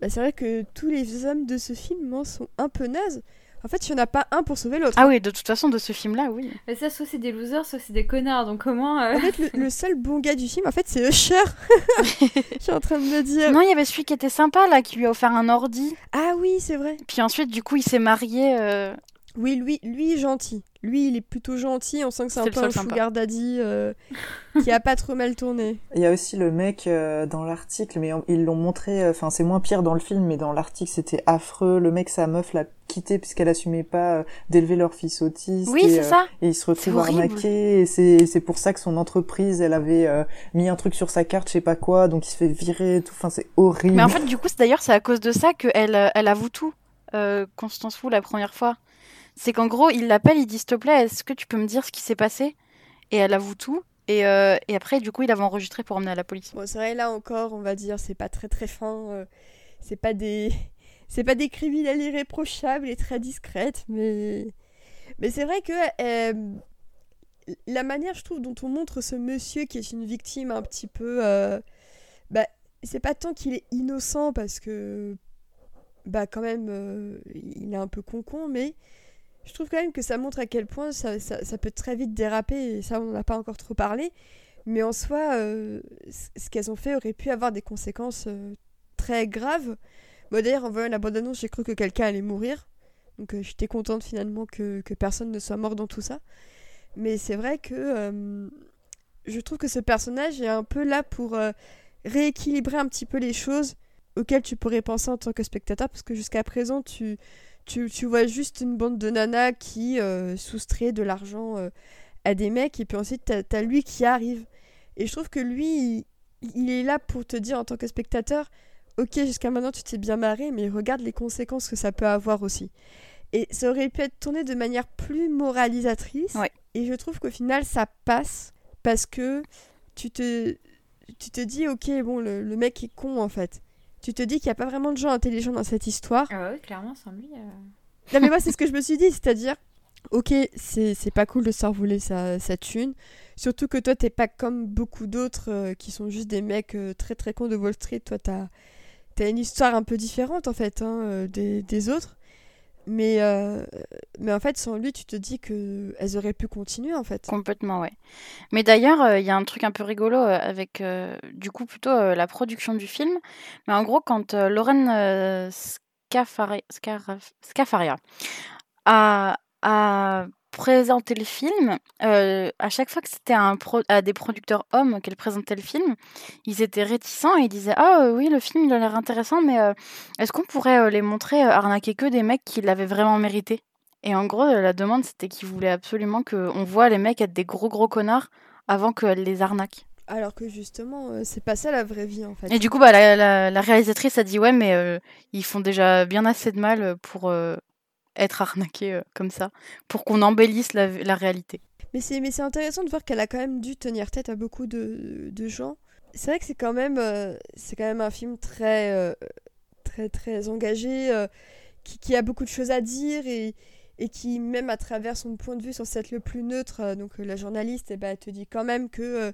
Bah, c'est vrai que tous les hommes de ce film hein, sont un peu nazes. En fait, il n'y en a pas un pour sauver l'autre.
Ah oui, de toute façon, de ce film-là, oui.
Mais ça, soit c'est des losers, soit c'est des connards, donc comment...
Euh, en fait, le, seul bon gars du film, en fait, c'est Usher. Je suis en train de me dire.
Non, il y avait celui qui était sympa, là, qui lui a offert un ordi.
Ah oui, c'est vrai.
Puis ensuite, du coup, il s'est marié... Euh,
oui, lui, lui gentil. Lui, il est plutôt gentil. On sent que c'est un peu un sugar daddy euh, qui a pas trop mal tourné.
Il y a aussi le mec euh, dans l'article, mais ils l'ont montré. Euh, enfin, c'est moins pire dans le film, mais dans l'article, c'était affreux. Le mec, sa meuf l'a quitté puisqu'elle assumait pas d'élever leur fils autiste.
Oui, c'est ça.
Et il se retrouve arnaqué. Et c'est pour ça que son entreprise, elle avait mis un truc sur sa carte, je sais pas quoi, donc il se fait virer. Tout. Enfin, c'est horrible.
Mais en fait, du coup, d'ailleurs, c'est à cause de ça qu'elle elle avoue tout. Constance Wu la première fois c'est qu'en gros, il l'appelle, il dit s'il te plaît, est-ce que tu peux me dire ce qui s'est passé? Et elle avoue tout. Et, euh, et, après, du coup, il avait enregistré pour emmener à la police.
Bon, c'est vrai, là encore, on va dire, c'est pas très très fin. Euh, c'est pas des. C'est pas des criminels irréprochables et très discrètes, mais. Mais c'est vrai que. Euh, la manière, je trouve, dont on montre ce monsieur qui est une victime un petit peu. bah, c'est pas tant qu'il est innocent parce que. Bah, quand même, il est un peu con-con, mais je trouve quand même que ça montre à quel point ça, peut très vite déraper, et ça on n'en a pas encore trop parlé, mais en soi, euh, ce qu'elles ont fait aurait pu avoir des conséquences euh, très graves. Moi d'ailleurs, en voyant la bande-annonce, j'ai cru que quelqu'un allait mourir, donc euh, j'étais contente finalement que, que, personne ne soit mort dans tout ça. Mais c'est vrai que je trouve que ce personnage est un peu là pour rééquilibrer un petit peu les choses auxquelles tu pourrais penser en tant que spectateur, parce que jusqu'à présent, tu tu, vois juste une bande de nanas qui euh, soustrait de l'argent euh, à des mecs, et puis ensuite t'as as lui qui arrive. Et je trouve que lui, il, est là pour te dire en tant que spectateur, ok, jusqu'à maintenant tu t'es bien marré, mais regarde les conséquences que ça peut avoir aussi. Et ça aurait pu être tourné de manière plus moralisatrice. Et je trouve qu'au final, ça passe parce que tu te, tu te dis, ok, bon, le, le mec est con en fait tu te dis qu'il n'y a pas vraiment de gens intelligents dans cette histoire.
Ah oui, clairement, sans lui. Euh.
Non, mais moi, c'est ce que je me suis dit, c'est-à-dire, ok, c'est pas cool de se voler sa, sa, thune. Surtout que toi, t'es pas comme beaucoup d'autres euh, qui sont juste des mecs euh, très très cons de Wall Street. Toi, t'as as une histoire un peu différente en fait hein, des, des, autres. Mais, euh, mais en fait, sans lui, tu te dis qu'elles auraient pu continuer, en fait.
Complètement, ouais. Mais d'ailleurs, euh, il y a un truc un peu rigolo euh, avec, du coup, plutôt la production du film. Mais en gros, quand Lauren Scafaria, Scafaria a, a présenter le film, euh, à chaque fois que c'était à, à des producteurs hommes qu'elle présentait le film, ils étaient réticents et ils disaient Ah euh, oui, le film il a l'air intéressant, mais euh, est-ce qu'on pourrait les montrer arnaquer que des mecs qui l'avaient vraiment mérité? Et en gros, la demande c'était qu'ils voulaient absolument qu'on voit les mecs être des gros gros connards avant qu'elle les arnaque.
Alors que justement, c'est pas ça la vraie vie en fait.
Et du coup, bah, la, la réalisatrice a dit Ouais, mais ils font déjà bien assez de mal pour être arnaqué euh, comme ça, pour qu'on embellisse la, réalité.
Mais c'est, mais c'est intéressant de voir qu'elle a quand même dû tenir tête à beaucoup de, gens. C'est vrai que c'est quand même, euh, c'est quand même un film très, euh, très, très engagé, qui, qui, a beaucoup de choses à dire et, et qui, même à travers son point de vue, censé être le plus neutre, donc la journaliste, eh ben, elle te dit quand même que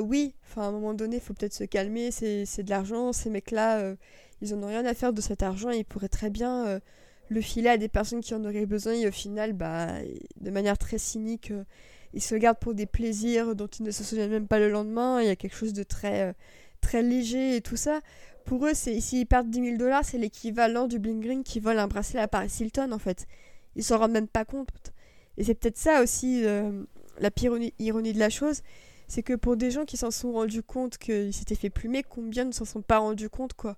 oui, enfin à un moment donné, il faut peut-être se calmer, c'est, c'est de l'argent, ces mecs-là, ils en ont rien à faire de cet argent, ils pourraient très bien le filet à des personnes qui en auraient besoin et au final, bah, de manière très cynique, euh, ils se gardent pour des plaisirs dont ils ne se souviennent même pas le lendemain. Il y a quelque chose de très, euh, très léger et tout ça. Pour eux, c'est s'ils perdent 10 000 dollars, c'est l'équivalent du bling ring qui vole un bracelet à Paris Hilton en fait. Ils s'en rendent même pas compte. Et c'est peut-être ça aussi euh, la pire ironie de la chose, c'est que pour des gens qui s'en sont rendus compte qu'ils s'étaient fait plumer, combien ne s'en sont pas rendus compte quoi?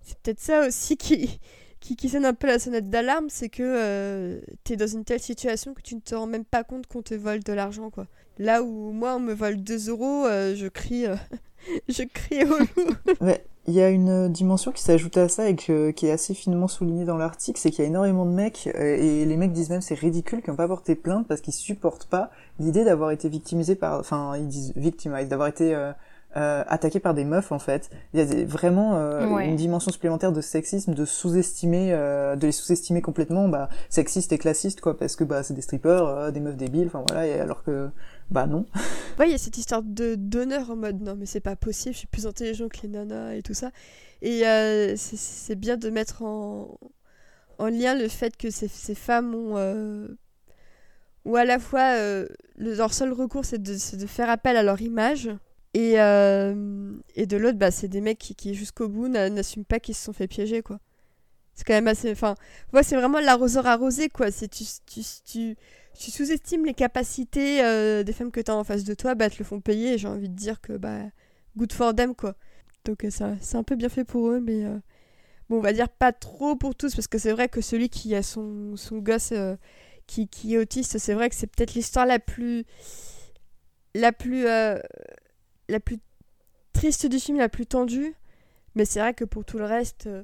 C'est peut-être ça aussi qui, qui, qui sonne un peu la sonnette d'alarme, c'est que euh, tu es dans une telle situation que tu ne te rends même pas compte qu'on te vole de l'argent, quoi. Là où moi, on me vole 2 euros, euh, je crie, euh, je crie au loup.
ouais, il y a une dimension qui s'ajoute à ça et qui est assez finement soulignée dans l'article, c'est qu'il y a énormément de mecs, et les mecs disent même c'est ridicule, qui n'ont pas porté plainte parce qu'ils supportent pas l'idée d'avoir été victimisés par, enfin, ils disent victimisés, d'avoir été euh, attaqué par des meufs en fait. Il y a vraiment euh, une dimension supplémentaire de sexisme, de sous-estimer, euh, de les sous-estimer complètement, bah sexiste et classiste quoi, parce que bah c'est des strippers, euh, des meufs débiles, enfin voilà, et alors que bah non.
Ouais, il y a cette histoire de d'honneur en mode non mais c'est pas possible, je suis plus intelligent que les nanas et tout ça. Et c'est bien de mettre en en lien le fait que ces, ces femmes ont ou à la fois leur seul recours c'est de, de faire appel à leur image et, euh, et de l'autre, bah, c'est des mecs qui, qui jusqu'au bout n'assument pas qu'ils se sont fait piéger, quoi. C'est quand même assez. Enfin, ouais, c'est vraiment l'arroseur arrosé, quoi. C'est tu, tu, tu, tu sous-estimes les capacités euh, des femmes que tu as en face de toi, bah, te le font payer. J'ai envie de dire que, bah, good for them, quoi. Donc, euh, ça, c'est un peu bien fait pour eux, mais. Bon, on va dire pas trop pour tous, parce que c'est vrai que celui qui a son, son gosse qui, qui est autiste, c'est vrai que c'est peut-être l'histoire la plus. la plus la plus triste du film, la plus tendue. Mais c'est vrai que pour tout le reste, euh,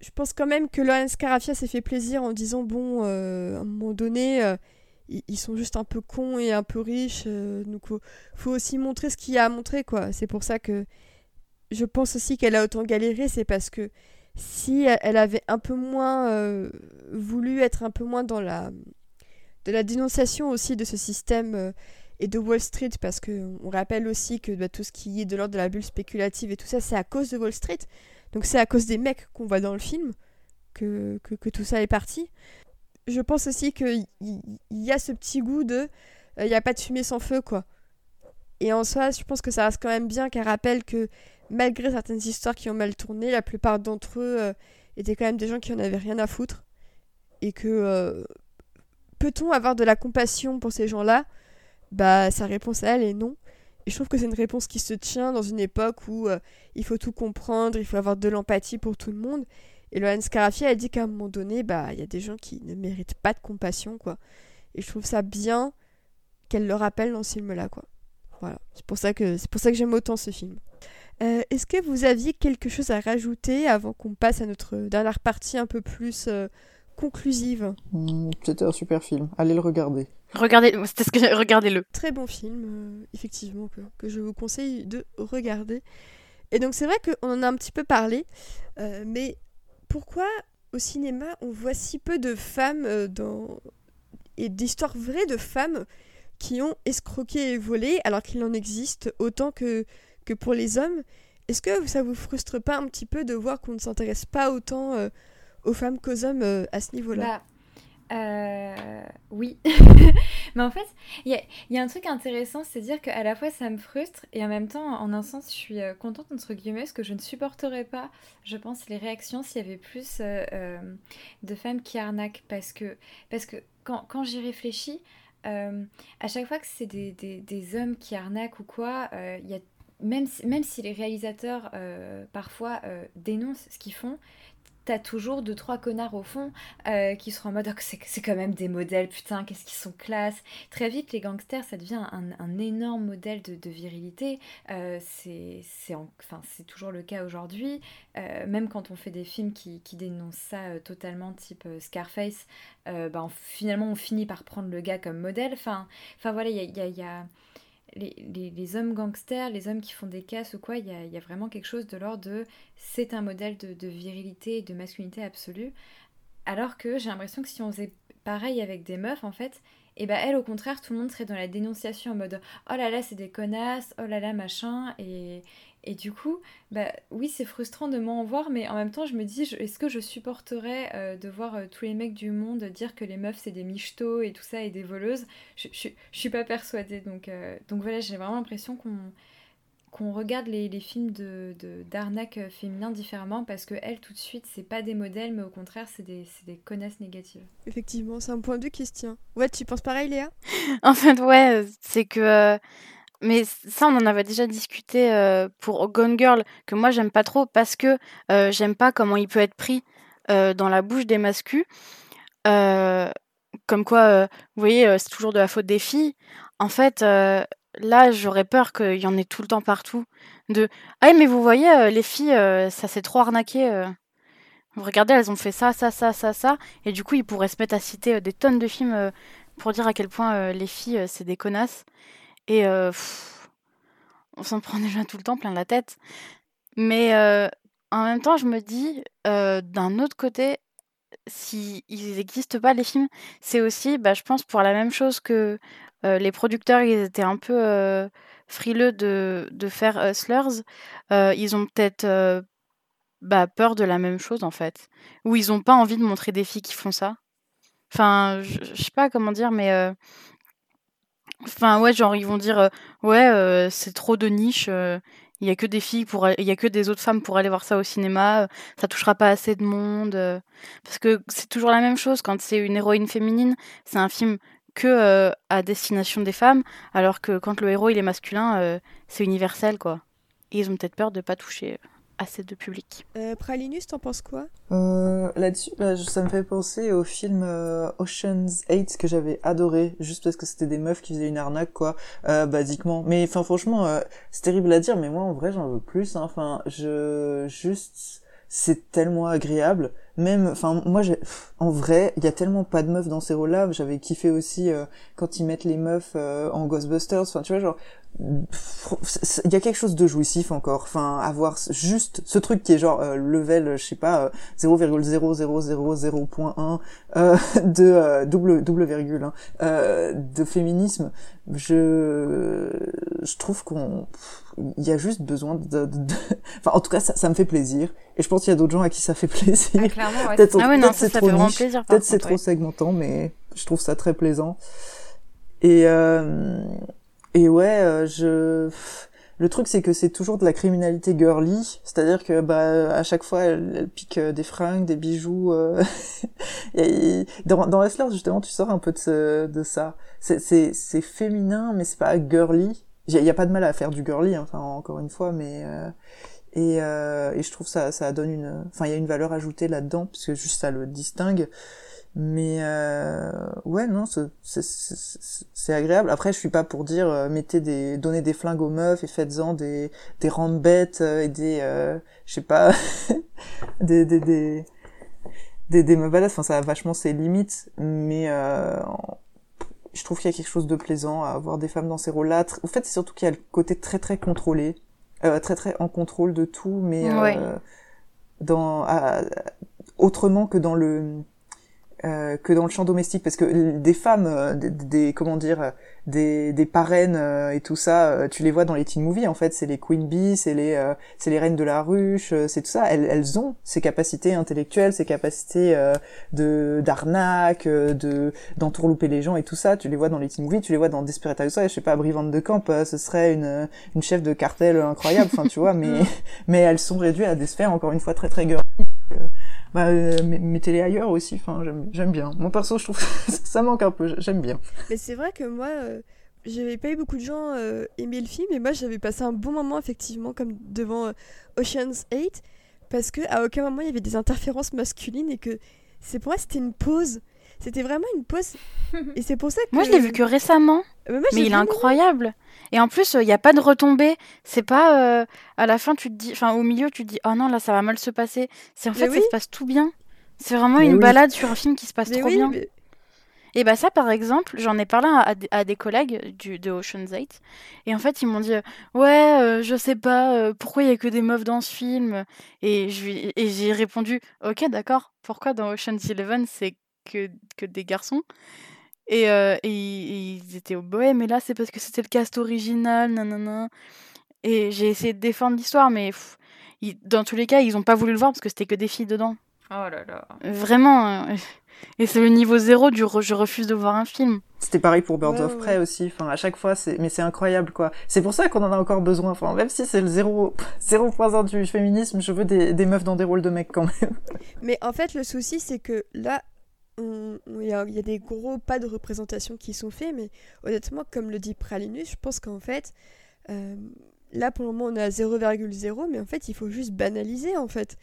je pense quand même que Lawrence Carafia s'est fait plaisir en disant bon, euh, à un moment donné, euh, ils, sont juste un peu cons et un peu riches. donc faut, faut aussi montrer ce qu'il y a à montrer, quoi. C'est pour ça que je pense aussi qu'elle a autant galéré, c'est parce que si elle avait un peu moins voulu être un peu moins dans la de la dénonciation aussi de ce système et de Wall Street, parce qu'on rappelle aussi que bah, tout ce qui est de l'ordre de la bulle spéculative et tout ça, c'est à cause de Wall Street. Donc c'est à cause des mecs qu'on voit dans le film que, que, tout ça est parti. Je pense aussi qu'il y, a ce petit goût de euh, il n'y a pas de fumée sans feu, quoi. Et en soi, je pense que ça reste quand même bien qu'elle rappelle que malgré certaines histoires qui ont mal tourné, la plupart d'entre eux euh, étaient quand même des gens qui en avaient rien à foutre. Et que euh, peut-on avoir de la compassion pour ces gens-là? Bah sa réponse à elle est non. Et je trouve que c'est une réponse qui se tient dans une époque où euh, il faut tout comprendre, il faut avoir de l'empathie pour tout le monde. Et Lohan Scarafia, elle dit qu'à un moment donné, bah il y a des gens qui ne méritent pas de compassion, quoi. Et je trouve ça bien qu'elle le rappelle dans ce film-là, quoi. Voilà, c'est pour ça que c'est pour ça que j'aime autant ce film. Euh, est-ce que vous aviez quelque chose à rajouter avant qu'on passe à notre dernière partie un peu plus euh, conclusive?
Hmm, C'était un super film. Allez le regarder.
Regardez, c'était ce que regardez-le.
Très bon film, euh, effectivement, que, je vous conseille de regarder. Et donc c'est vrai qu'on en a un petit peu parlé, euh, mais pourquoi au cinéma on voit si peu de femmes euh, dans et d'histoires vraies de femmes qui ont escroqué et volé alors qu'il en existe autant que, que pour les hommes? Est-ce que ça vous frustre pas un petit peu de voir qu'on ne s'intéresse pas autant aux femmes qu'aux hommes à ce niveau-là?
Bah, euh, oui. Mais en fait, il y, a, un truc intéressant, c'est dire qu'à la fois ça me frustre et en même temps, en un sens, je suis euh, contente, entre guillemets, parce que je ne supporterais pas, je pense, les réactions s'il y avait plus euh, de femmes qui arnaquent. Parce que, parce que quand, quand j'y réfléchis, à chaque fois que c'est des, des, hommes qui arnaquent ou quoi, y a, même, si, même si les réalisateurs parfois dénoncent ce qu'ils font, t'as toujours deux trois connards au fond euh, qui seront en mode oh, c'est quand même des modèles putain qu'est-ce qu'ils sont classe. Très vite les gangsters ça devient un, énorme modèle de, virilité. Euh, c'est enfin toujours le cas aujourd'hui. Euh, même quand on fait des films qui, dénoncent ça totalement type Scarface bah, finalement on finit par prendre le gars comme modèle. Enfin voilà il y a les, hommes gangsters, les hommes qui font des casses ou quoi, il y a, vraiment quelque chose de l'ordre de c'est un modèle de, virilité et de masculinité absolue. Alors que j'ai l'impression que si on faisait pareil avec des meufs, en fait, et eh ben elles, au contraire, tout le monde serait dans la dénonciation en mode oh là là, c'est des connasses, oh là là, machin, et, et du coup, bah oui, c'est frustrant de m'en voir, mais en même temps, je me dis, est-ce que je supporterais euh, de voir euh, tous les mecs du monde dire que les meufs c'est des michtos et tout ça et des voleuses? Je, je, suis pas persuadée. Donc, euh, donc voilà, j'ai vraiment l'impression qu'on qu'on regarde les, les films de, de- d'arnaque euh, féminin différemment parce que elles, tout de suite, c'est pas des modèles, mais au contraire, c'est des, c'est des connasses négatives.
Effectivement, c'est un point de vue qui se tient. Ouais, tu penses pareil, Léa?
En fait, ouais, c'est que. Mais ça, on en avait déjà discuté euh, pour Gone Girl, que moi, j'aime pas trop parce que euh, j'aime pas comment il peut être pris euh, dans la bouche des mascus. Comme quoi, vous voyez, c'est toujours de la faute des filles. En fait, là, j'aurais peur qu'il y en ait tout le temps partout. De Ah, mais vous voyez, les filles, ça s'est trop arnaqué. regardez, elles ont fait ça, ça, ça, ça, ça. Et du coup, ils pourraient se mettre à citer des tonnes de films pour dire à quel point les filles, c'est des connasses. Et on s'en prend déjà tout le temps plein la tête. Mais en même temps, je me dis, d'un autre côté, si ils n'existent pas les films, c'est aussi, bah, je pense, pour la même chose que les producteurs, ils étaient un peu frileux de, de faire Hustlers. Ils ont peut-être bah, peur de la même chose, en fait. Ou ils n'ont pas envie de montrer des filles qui font ça. Enfin, je sais pas comment dire, mais... euh, Enfin, ouais, genre, ils vont dire, euh, ouais, euh, c'est trop de niche, euh, il y a que des filles pour, il y a que des autres femmes pour aller voir ça au cinéma, euh, ça touchera pas assez de monde. euh, parce que c'est toujours la même chose quand c'est une héroïne féminine, c'est un film que euh, à destination des femmes, alors que quand le héros il est masculin, euh, c'est universel, quoi. Et ils ont peut-être peur de pas toucher assez de public.
euh, Pralinus, t'en penses quoi?
Euh, Là-dessus, là, je- ça me fait penser au film euh, Ocean's 8 que j'avais adoré, juste parce que c'était des meufs qui faisaient une arnaque, quoi, euh, basiquement. Mais enfin, franchement, euh, c'est terrible à dire, mais moi, en vrai, j'en veux plus. hein. Enfin, je juste, c'est tellement agréable. Même, enfin, moi, j'ai, en vrai, il y a tellement pas de meufs dans ces rôles-là. J'avais kiffé aussi euh, quand ils mettent les meufs euh, en Ghostbusters. Enfin, tu vois, genre, il y a quelque chose de jouissif encore. Enfin, avoir juste ce truc qui est genre euh, level, je sais pas, euh, 0,0000.1 euh, de euh, double double virgule hein, euh, de féminisme. Je je trouve qu'on il y a juste besoin de, de- de- enfin en tout cas ça, ça me fait plaisir et je pense qu'il y a d'autres gens à qui ça fait plaisir.
Ah, clairement, ouais.
Peut-être
Ah ouais,
c'est trop niche, peut-être c'est trop segmentant mais je trouve ça très plaisant. Et euh, et ouais, euh, je le truc c'est que c'est toujours de la criminalité girly, c'est-à-dire que bah à chaque fois elle, elle pique euh, des fringues, des bijoux. euh, et dans dans Hustlers justement tu sors un peu de ce, de ça. C'est c'est c'est féminin mais c'est pas girly. Il y, a- pas de mal à faire du girly, hein, enfin encore une fois, mais euh, et euh, et je trouve ça ça donne une, enfin il y a une valeur ajoutée là-dedans parce que juste ça le distingue. Mais euh, ouais, non, c'est- agréable. Après, je suis pas pour dire euh, mettez des, donnez des flingues aux meufs et faites-en des des euh, et des, euh, je sais pas, des des des des, des meufs. Enfin, ça a vachement ses limites, mais je trouve qu'il y a quelque chose de plaisant à avoir des femmes dans ces rôles-là. En fait, c'est surtout qu'il y a le côté très très contrôlé, euh, très très en contrôle de tout, mais euh,
Ouais.
dans à- autrement que dans le euh, que dans le champ domestique parce que des femmes euh, des, des- comment dire euh, des, des parraines euh, et tout ça tu les vois dans les teen movies en fait c'est les queen bees c'est les euh, c'est les reines de la ruche euh, c'est tout ça. Elles, elles ont ces capacités intellectuelles ces capacités euh, de d'arnaque euh, de d'entourlouper les gens et tout ça. Tu les vois dans les teen movies tu les vois dans Desperate Housewives je sais pas Brie Van de Camp euh, ce serait une une chef de cartel incroyable enfin tu vois mais mais elles sont réduites à des sphères encore une fois très très girly bah, euh, mais- mettez-les ailleurs aussi. Enfin, j'aime, bien. Mon perso, je trouve ça manque un peu. J'aime bien.
Mais c'est vrai que moi, euh, j'avais pas eu beaucoup de gens euh, aimer le film, et moi j'avais passé un bon moment effectivement comme devant euh, Ocean's 8, parce que à aucun moment il y avait des interférences masculines et que c'est pour moi c'était une pause. C'était vraiment une pause. Et c'est pour ça que.
Moi, je l'ai vu que récemment.
Mais, moi,
Mais il est incroyable. Et en plus, il n'y a pas de retombée. C'est pas euh, à la fin, tu te dis, enfin au milieu, tu te dis, oh non, là, ça va mal se passer. C'est en
Mais
fait,
oui.
ça se passe tout bien. C'est vraiment
Mais
une
oui.
balade sur un film qui se passe
Mais
trop
oui,
bien.
mais-
Et bah ça, par exemple, j'en ai parlé à, à des- collègues du, de Ocean's 8. Et en fait, ils m'ont dit, euh, ouais, euh, je sais pas, euh, pourquoi il y a que des meufs dans ce film? Et je lui- et j'ai répondu, ok, d'accord, pourquoi dans Ocean's 11, c'est que, que des garçons et, euh, et ils ils étaient au ouais, mais là, c'est parce que c'était le cast original, nanana. Et j'ai essayé de défendre l'histoire, mais pff, ils- dans tous les cas, ils ont pas voulu le voir parce que c'était que des filles dedans.
Oh là là.
Vraiment. euh, Et c'est le niveau zéro du je refuse de voir un film.
C'était pareil pour Birds of Prey aussi. Enfin, à chaque fois, c'est, mais c'est incroyable, quoi. C'est pour ça qu'on en a encore besoin. Enfin, même si c'est le 0, 0.1 du féminisme, je veux des, des meufs dans des rôles de mecs quand même.
Mais en fait, le souci, c'est que là, il y, a, des gros pas de représentation qui sont faits, mais honnêtement, comme le dit Pralinus, je pense qu'en fait, euh, là pour le moment on est à 0,0, mais en fait il faut juste banaliser en fait.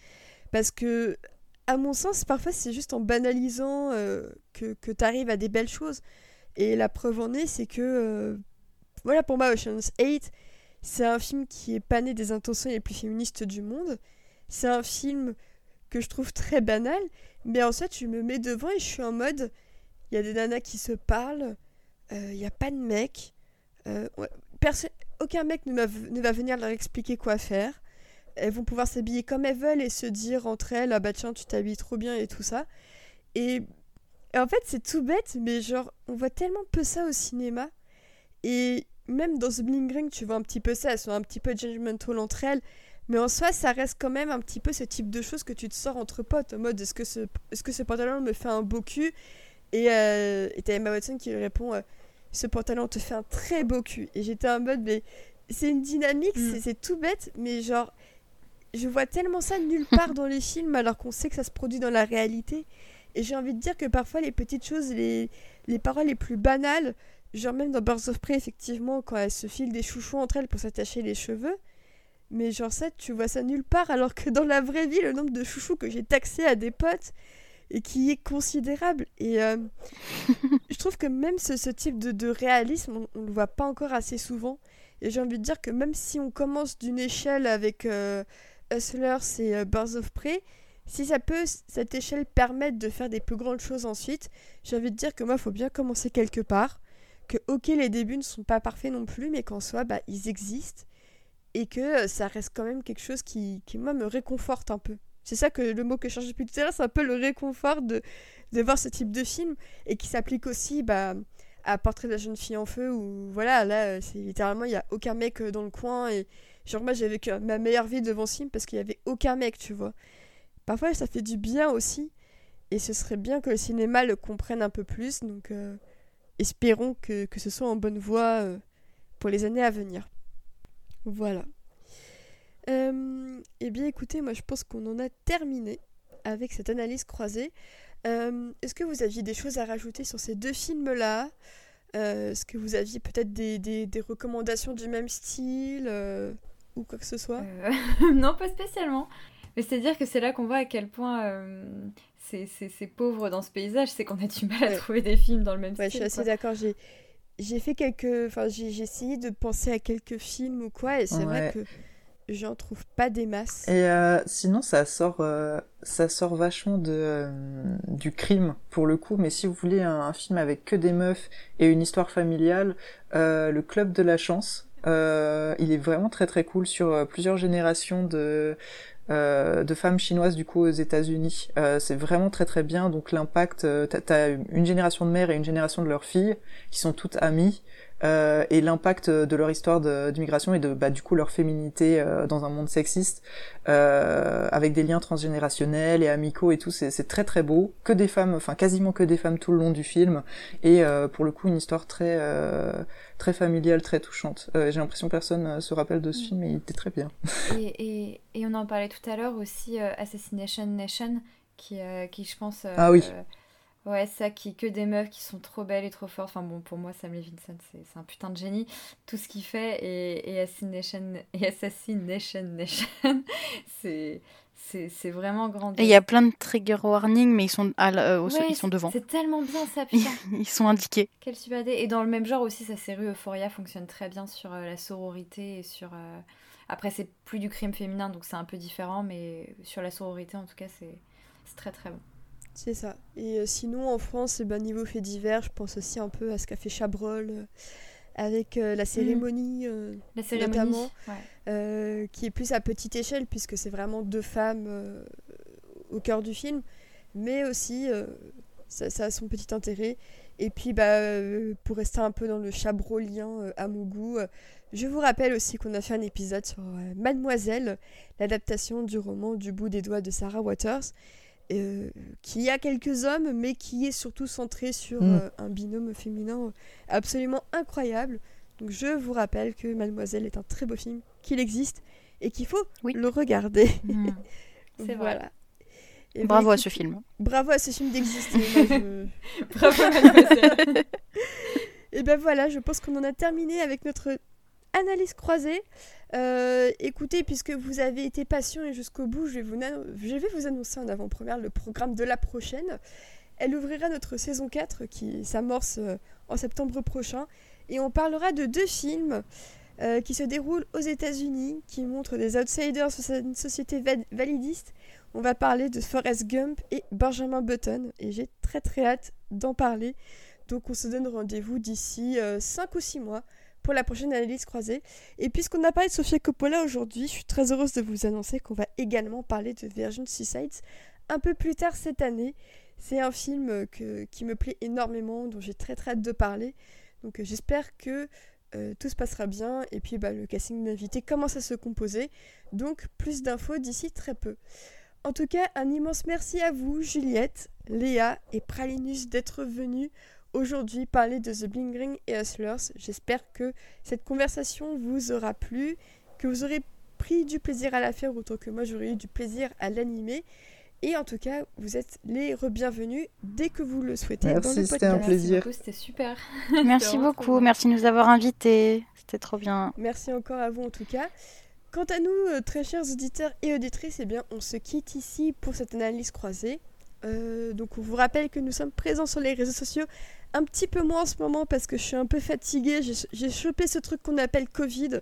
Parce que, à mon sens, parfois c'est juste en banalisant euh, que, que tu arrives à des belles choses. Et la preuve en est, c'est que, euh, voilà, pour moi, Ocean's 8, c'est un film qui est pané des intentions les plus féministes du monde. C'est un film que je trouve très banal, mais en fait, je me mets devant et je suis en mode, il y a des nanas qui se parlent, euh, il n'y a pas de mec, aucun mec ne va, ne va venir leur expliquer quoi faire. Elles vont pouvoir s'habiller comme elles veulent et se dire entre elles ah bah tiens tu t'habilles trop bien et tout ça. Et, en fait c'est tout bête mais genre on voit tellement peu ça au cinéma. Et même dans The Bling Ring tu vois un petit peu ça elles sont un petit peu judgmental entre elles mais en soi ça reste quand même un petit peu ce type de choses que tu te sors entre potes en mode est-ce que ce, est-ce que ce pantalon me fait un beau cul? Et euh, t'as Emma Watson qui lui répond euh, ce pantalon te fait un très beau cul et j'étais en mode mais c'est une dynamique, mm. c'est tout bête, mais genre, je vois tellement ça nulle part dans les films alors qu'on sait que ça se produit dans la réalité. Et j'ai envie de dire que parfois les petites choses, les, les paroles les plus banales, genre même dans Birds of Prey, effectivement, quand elles se filent des chouchous entre elles pour s'attacher les cheveux, mais genre ça, tu vois ça nulle part alors que dans la vraie vie, le nombre de chouchous que j'ai taxé à des potes et qui est considérable. Et euh, je trouve que même ce, ce type de, de réalisme, on, ne le voit pas encore assez souvent. Et j'ai envie de dire que même si on commence d'une échelle avec euh, Hustlers et euh, Birds of Prey, si ça peut, cette échelle, permettre de faire des plus grandes choses ensuite, j'ai envie de dire que moi, il faut bien commencer quelque part. Que, ok, les débuts ne sont pas parfaits non plus, mais qu'en soi, bah, ils existent. Et que euh, ça reste quand même quelque chose qui, qui, moi, me réconforte un peu. C'est ça que le mot que je cherche depuis tout à l'heure, c'est un peu le réconfort de, de voir ce type de film et qui s'applique aussi bah, à Portrait de la jeune fille en feu où voilà, là, euh, c'est littéralement, il n'y a aucun mec euh, dans le coin et genre moi j'ai vécu ma meilleure vie devant ce film parce qu'il n'y avait aucun mec, tu vois. Parfois ça fait du bien aussi et ce serait bien que le cinéma le comprenne un peu plus donc espérons que, que, ce soit en bonne voie pour les années à venir. Voilà. Euh, eh bien écoutez, moi je pense qu'on en a terminé avec cette analyse croisée. Euh, est-ce que vous aviez des choses à rajouter sur ces deux films-là? Euh, Est-ce que vous aviez peut-être des, des, des, recommandations du même style ou quoi que ce soit?
Non, pas spécialement. Mais c'est-à-dire que c'est là qu'on voit à quel point c'est pauvre dans ce paysage, c'est qu'on a du mal à trouver des films dans le même
ouais,
style.
Je suis assez d'accord. J'ai fait quelques. Enfin, j'ai essayé de penser à quelques films ou quoi, et c'est ouais. vrai que j'en trouve pas des masses.
Et euh, sinon, ça sort, euh, ça sort vachement de, euh, du crime pour le coup. Mais si vous voulez un, un, film avec que des meufs et une histoire familiale, le Club de la Chance, il est vraiment très très cool sur plusieurs générations de de femmes chinoises du coup aux États-Unis. c'est vraiment très très bien. Donc l'impact, t'as as une génération de mères et une génération de leurs filles qui sont toutes amies euh, et l'impact de leur histoire d'immigration et de bah, du coup leur féminité euh, dans un monde sexiste euh, avec des liens transgénérationnels et amicaux et tout c'est très très beau. Que des femmes enfin quasiment que des femmes tout le long du film. Et pour le coup une histoire très très familiale très touchante. J'ai l'impression que personne se rappelle de ce mm. film mais il était très bien.
Et, et, et on en parlait tout à l'heure aussi Assassination Nation qui qui je pense
ah oui
Ouais, ça qui que des meufs qui sont trop belles et trop fortes. Enfin bon, pour moi, Sam Levinson, c'est un putain de génie. Tout ce qu'il fait et, et Assassination, et Assassination Nation, c'est c'est vraiment grand.
Et il y a plein de trigger warning, mais ils sont, à euh, ouais, ils sont devant.
C'est tellement bien ça, putain.
ils sont indiqués.
Quelle super Et dans le même genre aussi, sa série Euphoria fonctionne très bien sur euh, la sororité et sur. Euh... Après, c'est plus du crime féminin, donc c'est un peu différent, mais sur la sororité, en tout cas, c'est très très bon.
C'est ça. Et euh, sinon, en France, eh ben, niveau fait divers, je pense aussi un peu à ce qu'a fait Chabrol euh, avec euh, la cérémonie,
mmh. la cérémonie notamment,
ouais. qui est plus à petite échelle, puisque c'est vraiment deux femmes au cœur du film. Mais aussi, ça, ça, a son petit intérêt. Et puis, bah, pour rester un peu dans le chabrolien à mon goût, je vous rappelle aussi qu'on a fait un épisode sur Mademoiselle, l'adaptation du roman Du bout des doigts de Sarah Waters. Euh, qui a quelques hommes, mais qui est surtout centré sur
Mm.
euh, un binôme féminin absolument incroyable. Donc je vous rappelle que Mademoiselle est un très beau film, qu'il existe et qu'il faut
Oui.
le regarder.
Hmm.
C'est vrai.
voilà. Et ben,
Bravo à
écoute,
ce film.
Bravo à ce film d'exister. Je-
Bravo, mademoiselle.
Et ben voilà, je pense qu'on en a terminé avec notre analyse croisée. Euh, écoutez, puisque vous avez été patient et jusqu'au bout, je vais, vous annoncer en avant-première le programme de la prochaine. Elle ouvrira notre saison 4 qui s'amorce euh, en septembre prochain. Et on parlera de deux films euh, qui se déroulent aux États-Unis, qui montrent des outsiders à une société va- validiste. On va parler de Forrest Gump et Benjamin Button. Et j'ai très très hâte d'en parler. Donc on se donne rendez-vous d'ici 5 ou 6 mois pour la prochaine analyse croisée. Et puisqu'on a parlé de Sofia Coppola aujourd'hui, je suis très heureuse de vous annoncer qu'on va également parler de Virgin Suicides un peu plus tard cette année. C'est un film euh, qui me plaît énormément, dont j'ai très très hâte de parler. Donc euh, j'espère que euh, tout se passera bien. Et puis bah, le casting d'invités commence à se composer. Donc plus d'infos d'ici très peu. En tout cas, un immense merci à vous, Juliette, Léa et Pralinus d'être venus aujourd'hui parler de The Bling Ring et Hustlers. J'espère que cette conversation vous aura plu, que vous aurez pris du plaisir à la faire autant que moi j'aurais eu du plaisir à l'animer. Et en tout cas, vous êtes les re-bienvenus dès que vous le souhaitez
Merci,
dans le
c'était un
podcast.
plaisir.
Merci beaucoup, C'était super.
Merci beaucoup. Merci de nous avoir invités. C'était trop bien.
Merci encore à vous en tout cas. Quant à nous, euh, très chers auditeurs et auditrices, eh bien, on se quitte ici pour cette analyse croisée. Euh, donc on vous rappelle que nous sommes présents sur les réseaux sociaux un petit peu moins en ce moment parce que je suis un peu fatiguée. J'ai j'ai chopé ce truc qu'on appelle Covid.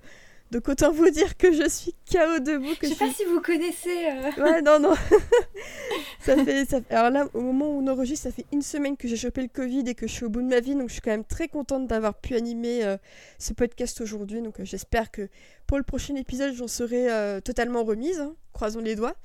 Donc autant vous dire que je suis KO debout. Que
Je sais pas
suis...
si vous connaissez. euh,
Ouais, non, non. ça fait, ça fait- Alors là, au moment où on enregistre, ça fait une semaine que j'ai chopé le Covid et que je suis au bout de ma vie. Donc je suis quand même très contente d'avoir pu animer euh, ce podcast aujourd'hui. Donc euh, j'espère que pour le prochain épisode, j'en serai totalement remise. hein. Croisons les doigts.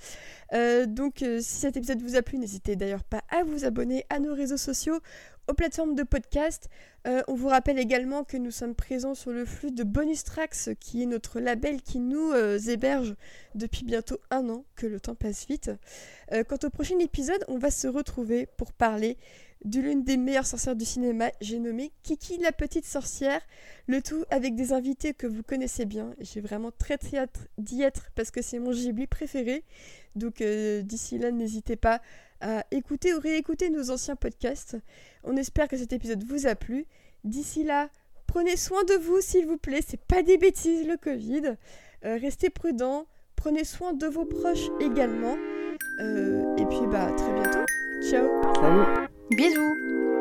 Donc si cet épisode vous a plu, n'hésitez d'ailleurs pas à vous abonner à nos réseaux sociaux, aux plateformes de podcast. Euh, on vous rappelle également que nous sommes présents sur le flux de Bonus Tracks, qui est notre label qui nous euh, héberge depuis bientôt un an, que le temps passe vite. Euh, quant au prochain épisode, on va se retrouver pour parler de l'une des meilleures sorcières du cinéma, j'ai nommé Kiki la petite sorcière, le tout avec des invités que vous connaissez bien. J'ai vraiment très très hâte d'y être parce que c'est mon gibli préféré. Donc d'ici là, n'hésitez pas à écouter ou réécouter nos anciens podcasts. On espère que cet épisode vous a plu. D'ici là, prenez soin de vous s'il vous plaît, c'est pas des bêtises le Covid. Euh, restez prudents, prenez soin de vos proches également. Euh, et puis bah à très bientôt. Ciao
Salut
Bisous.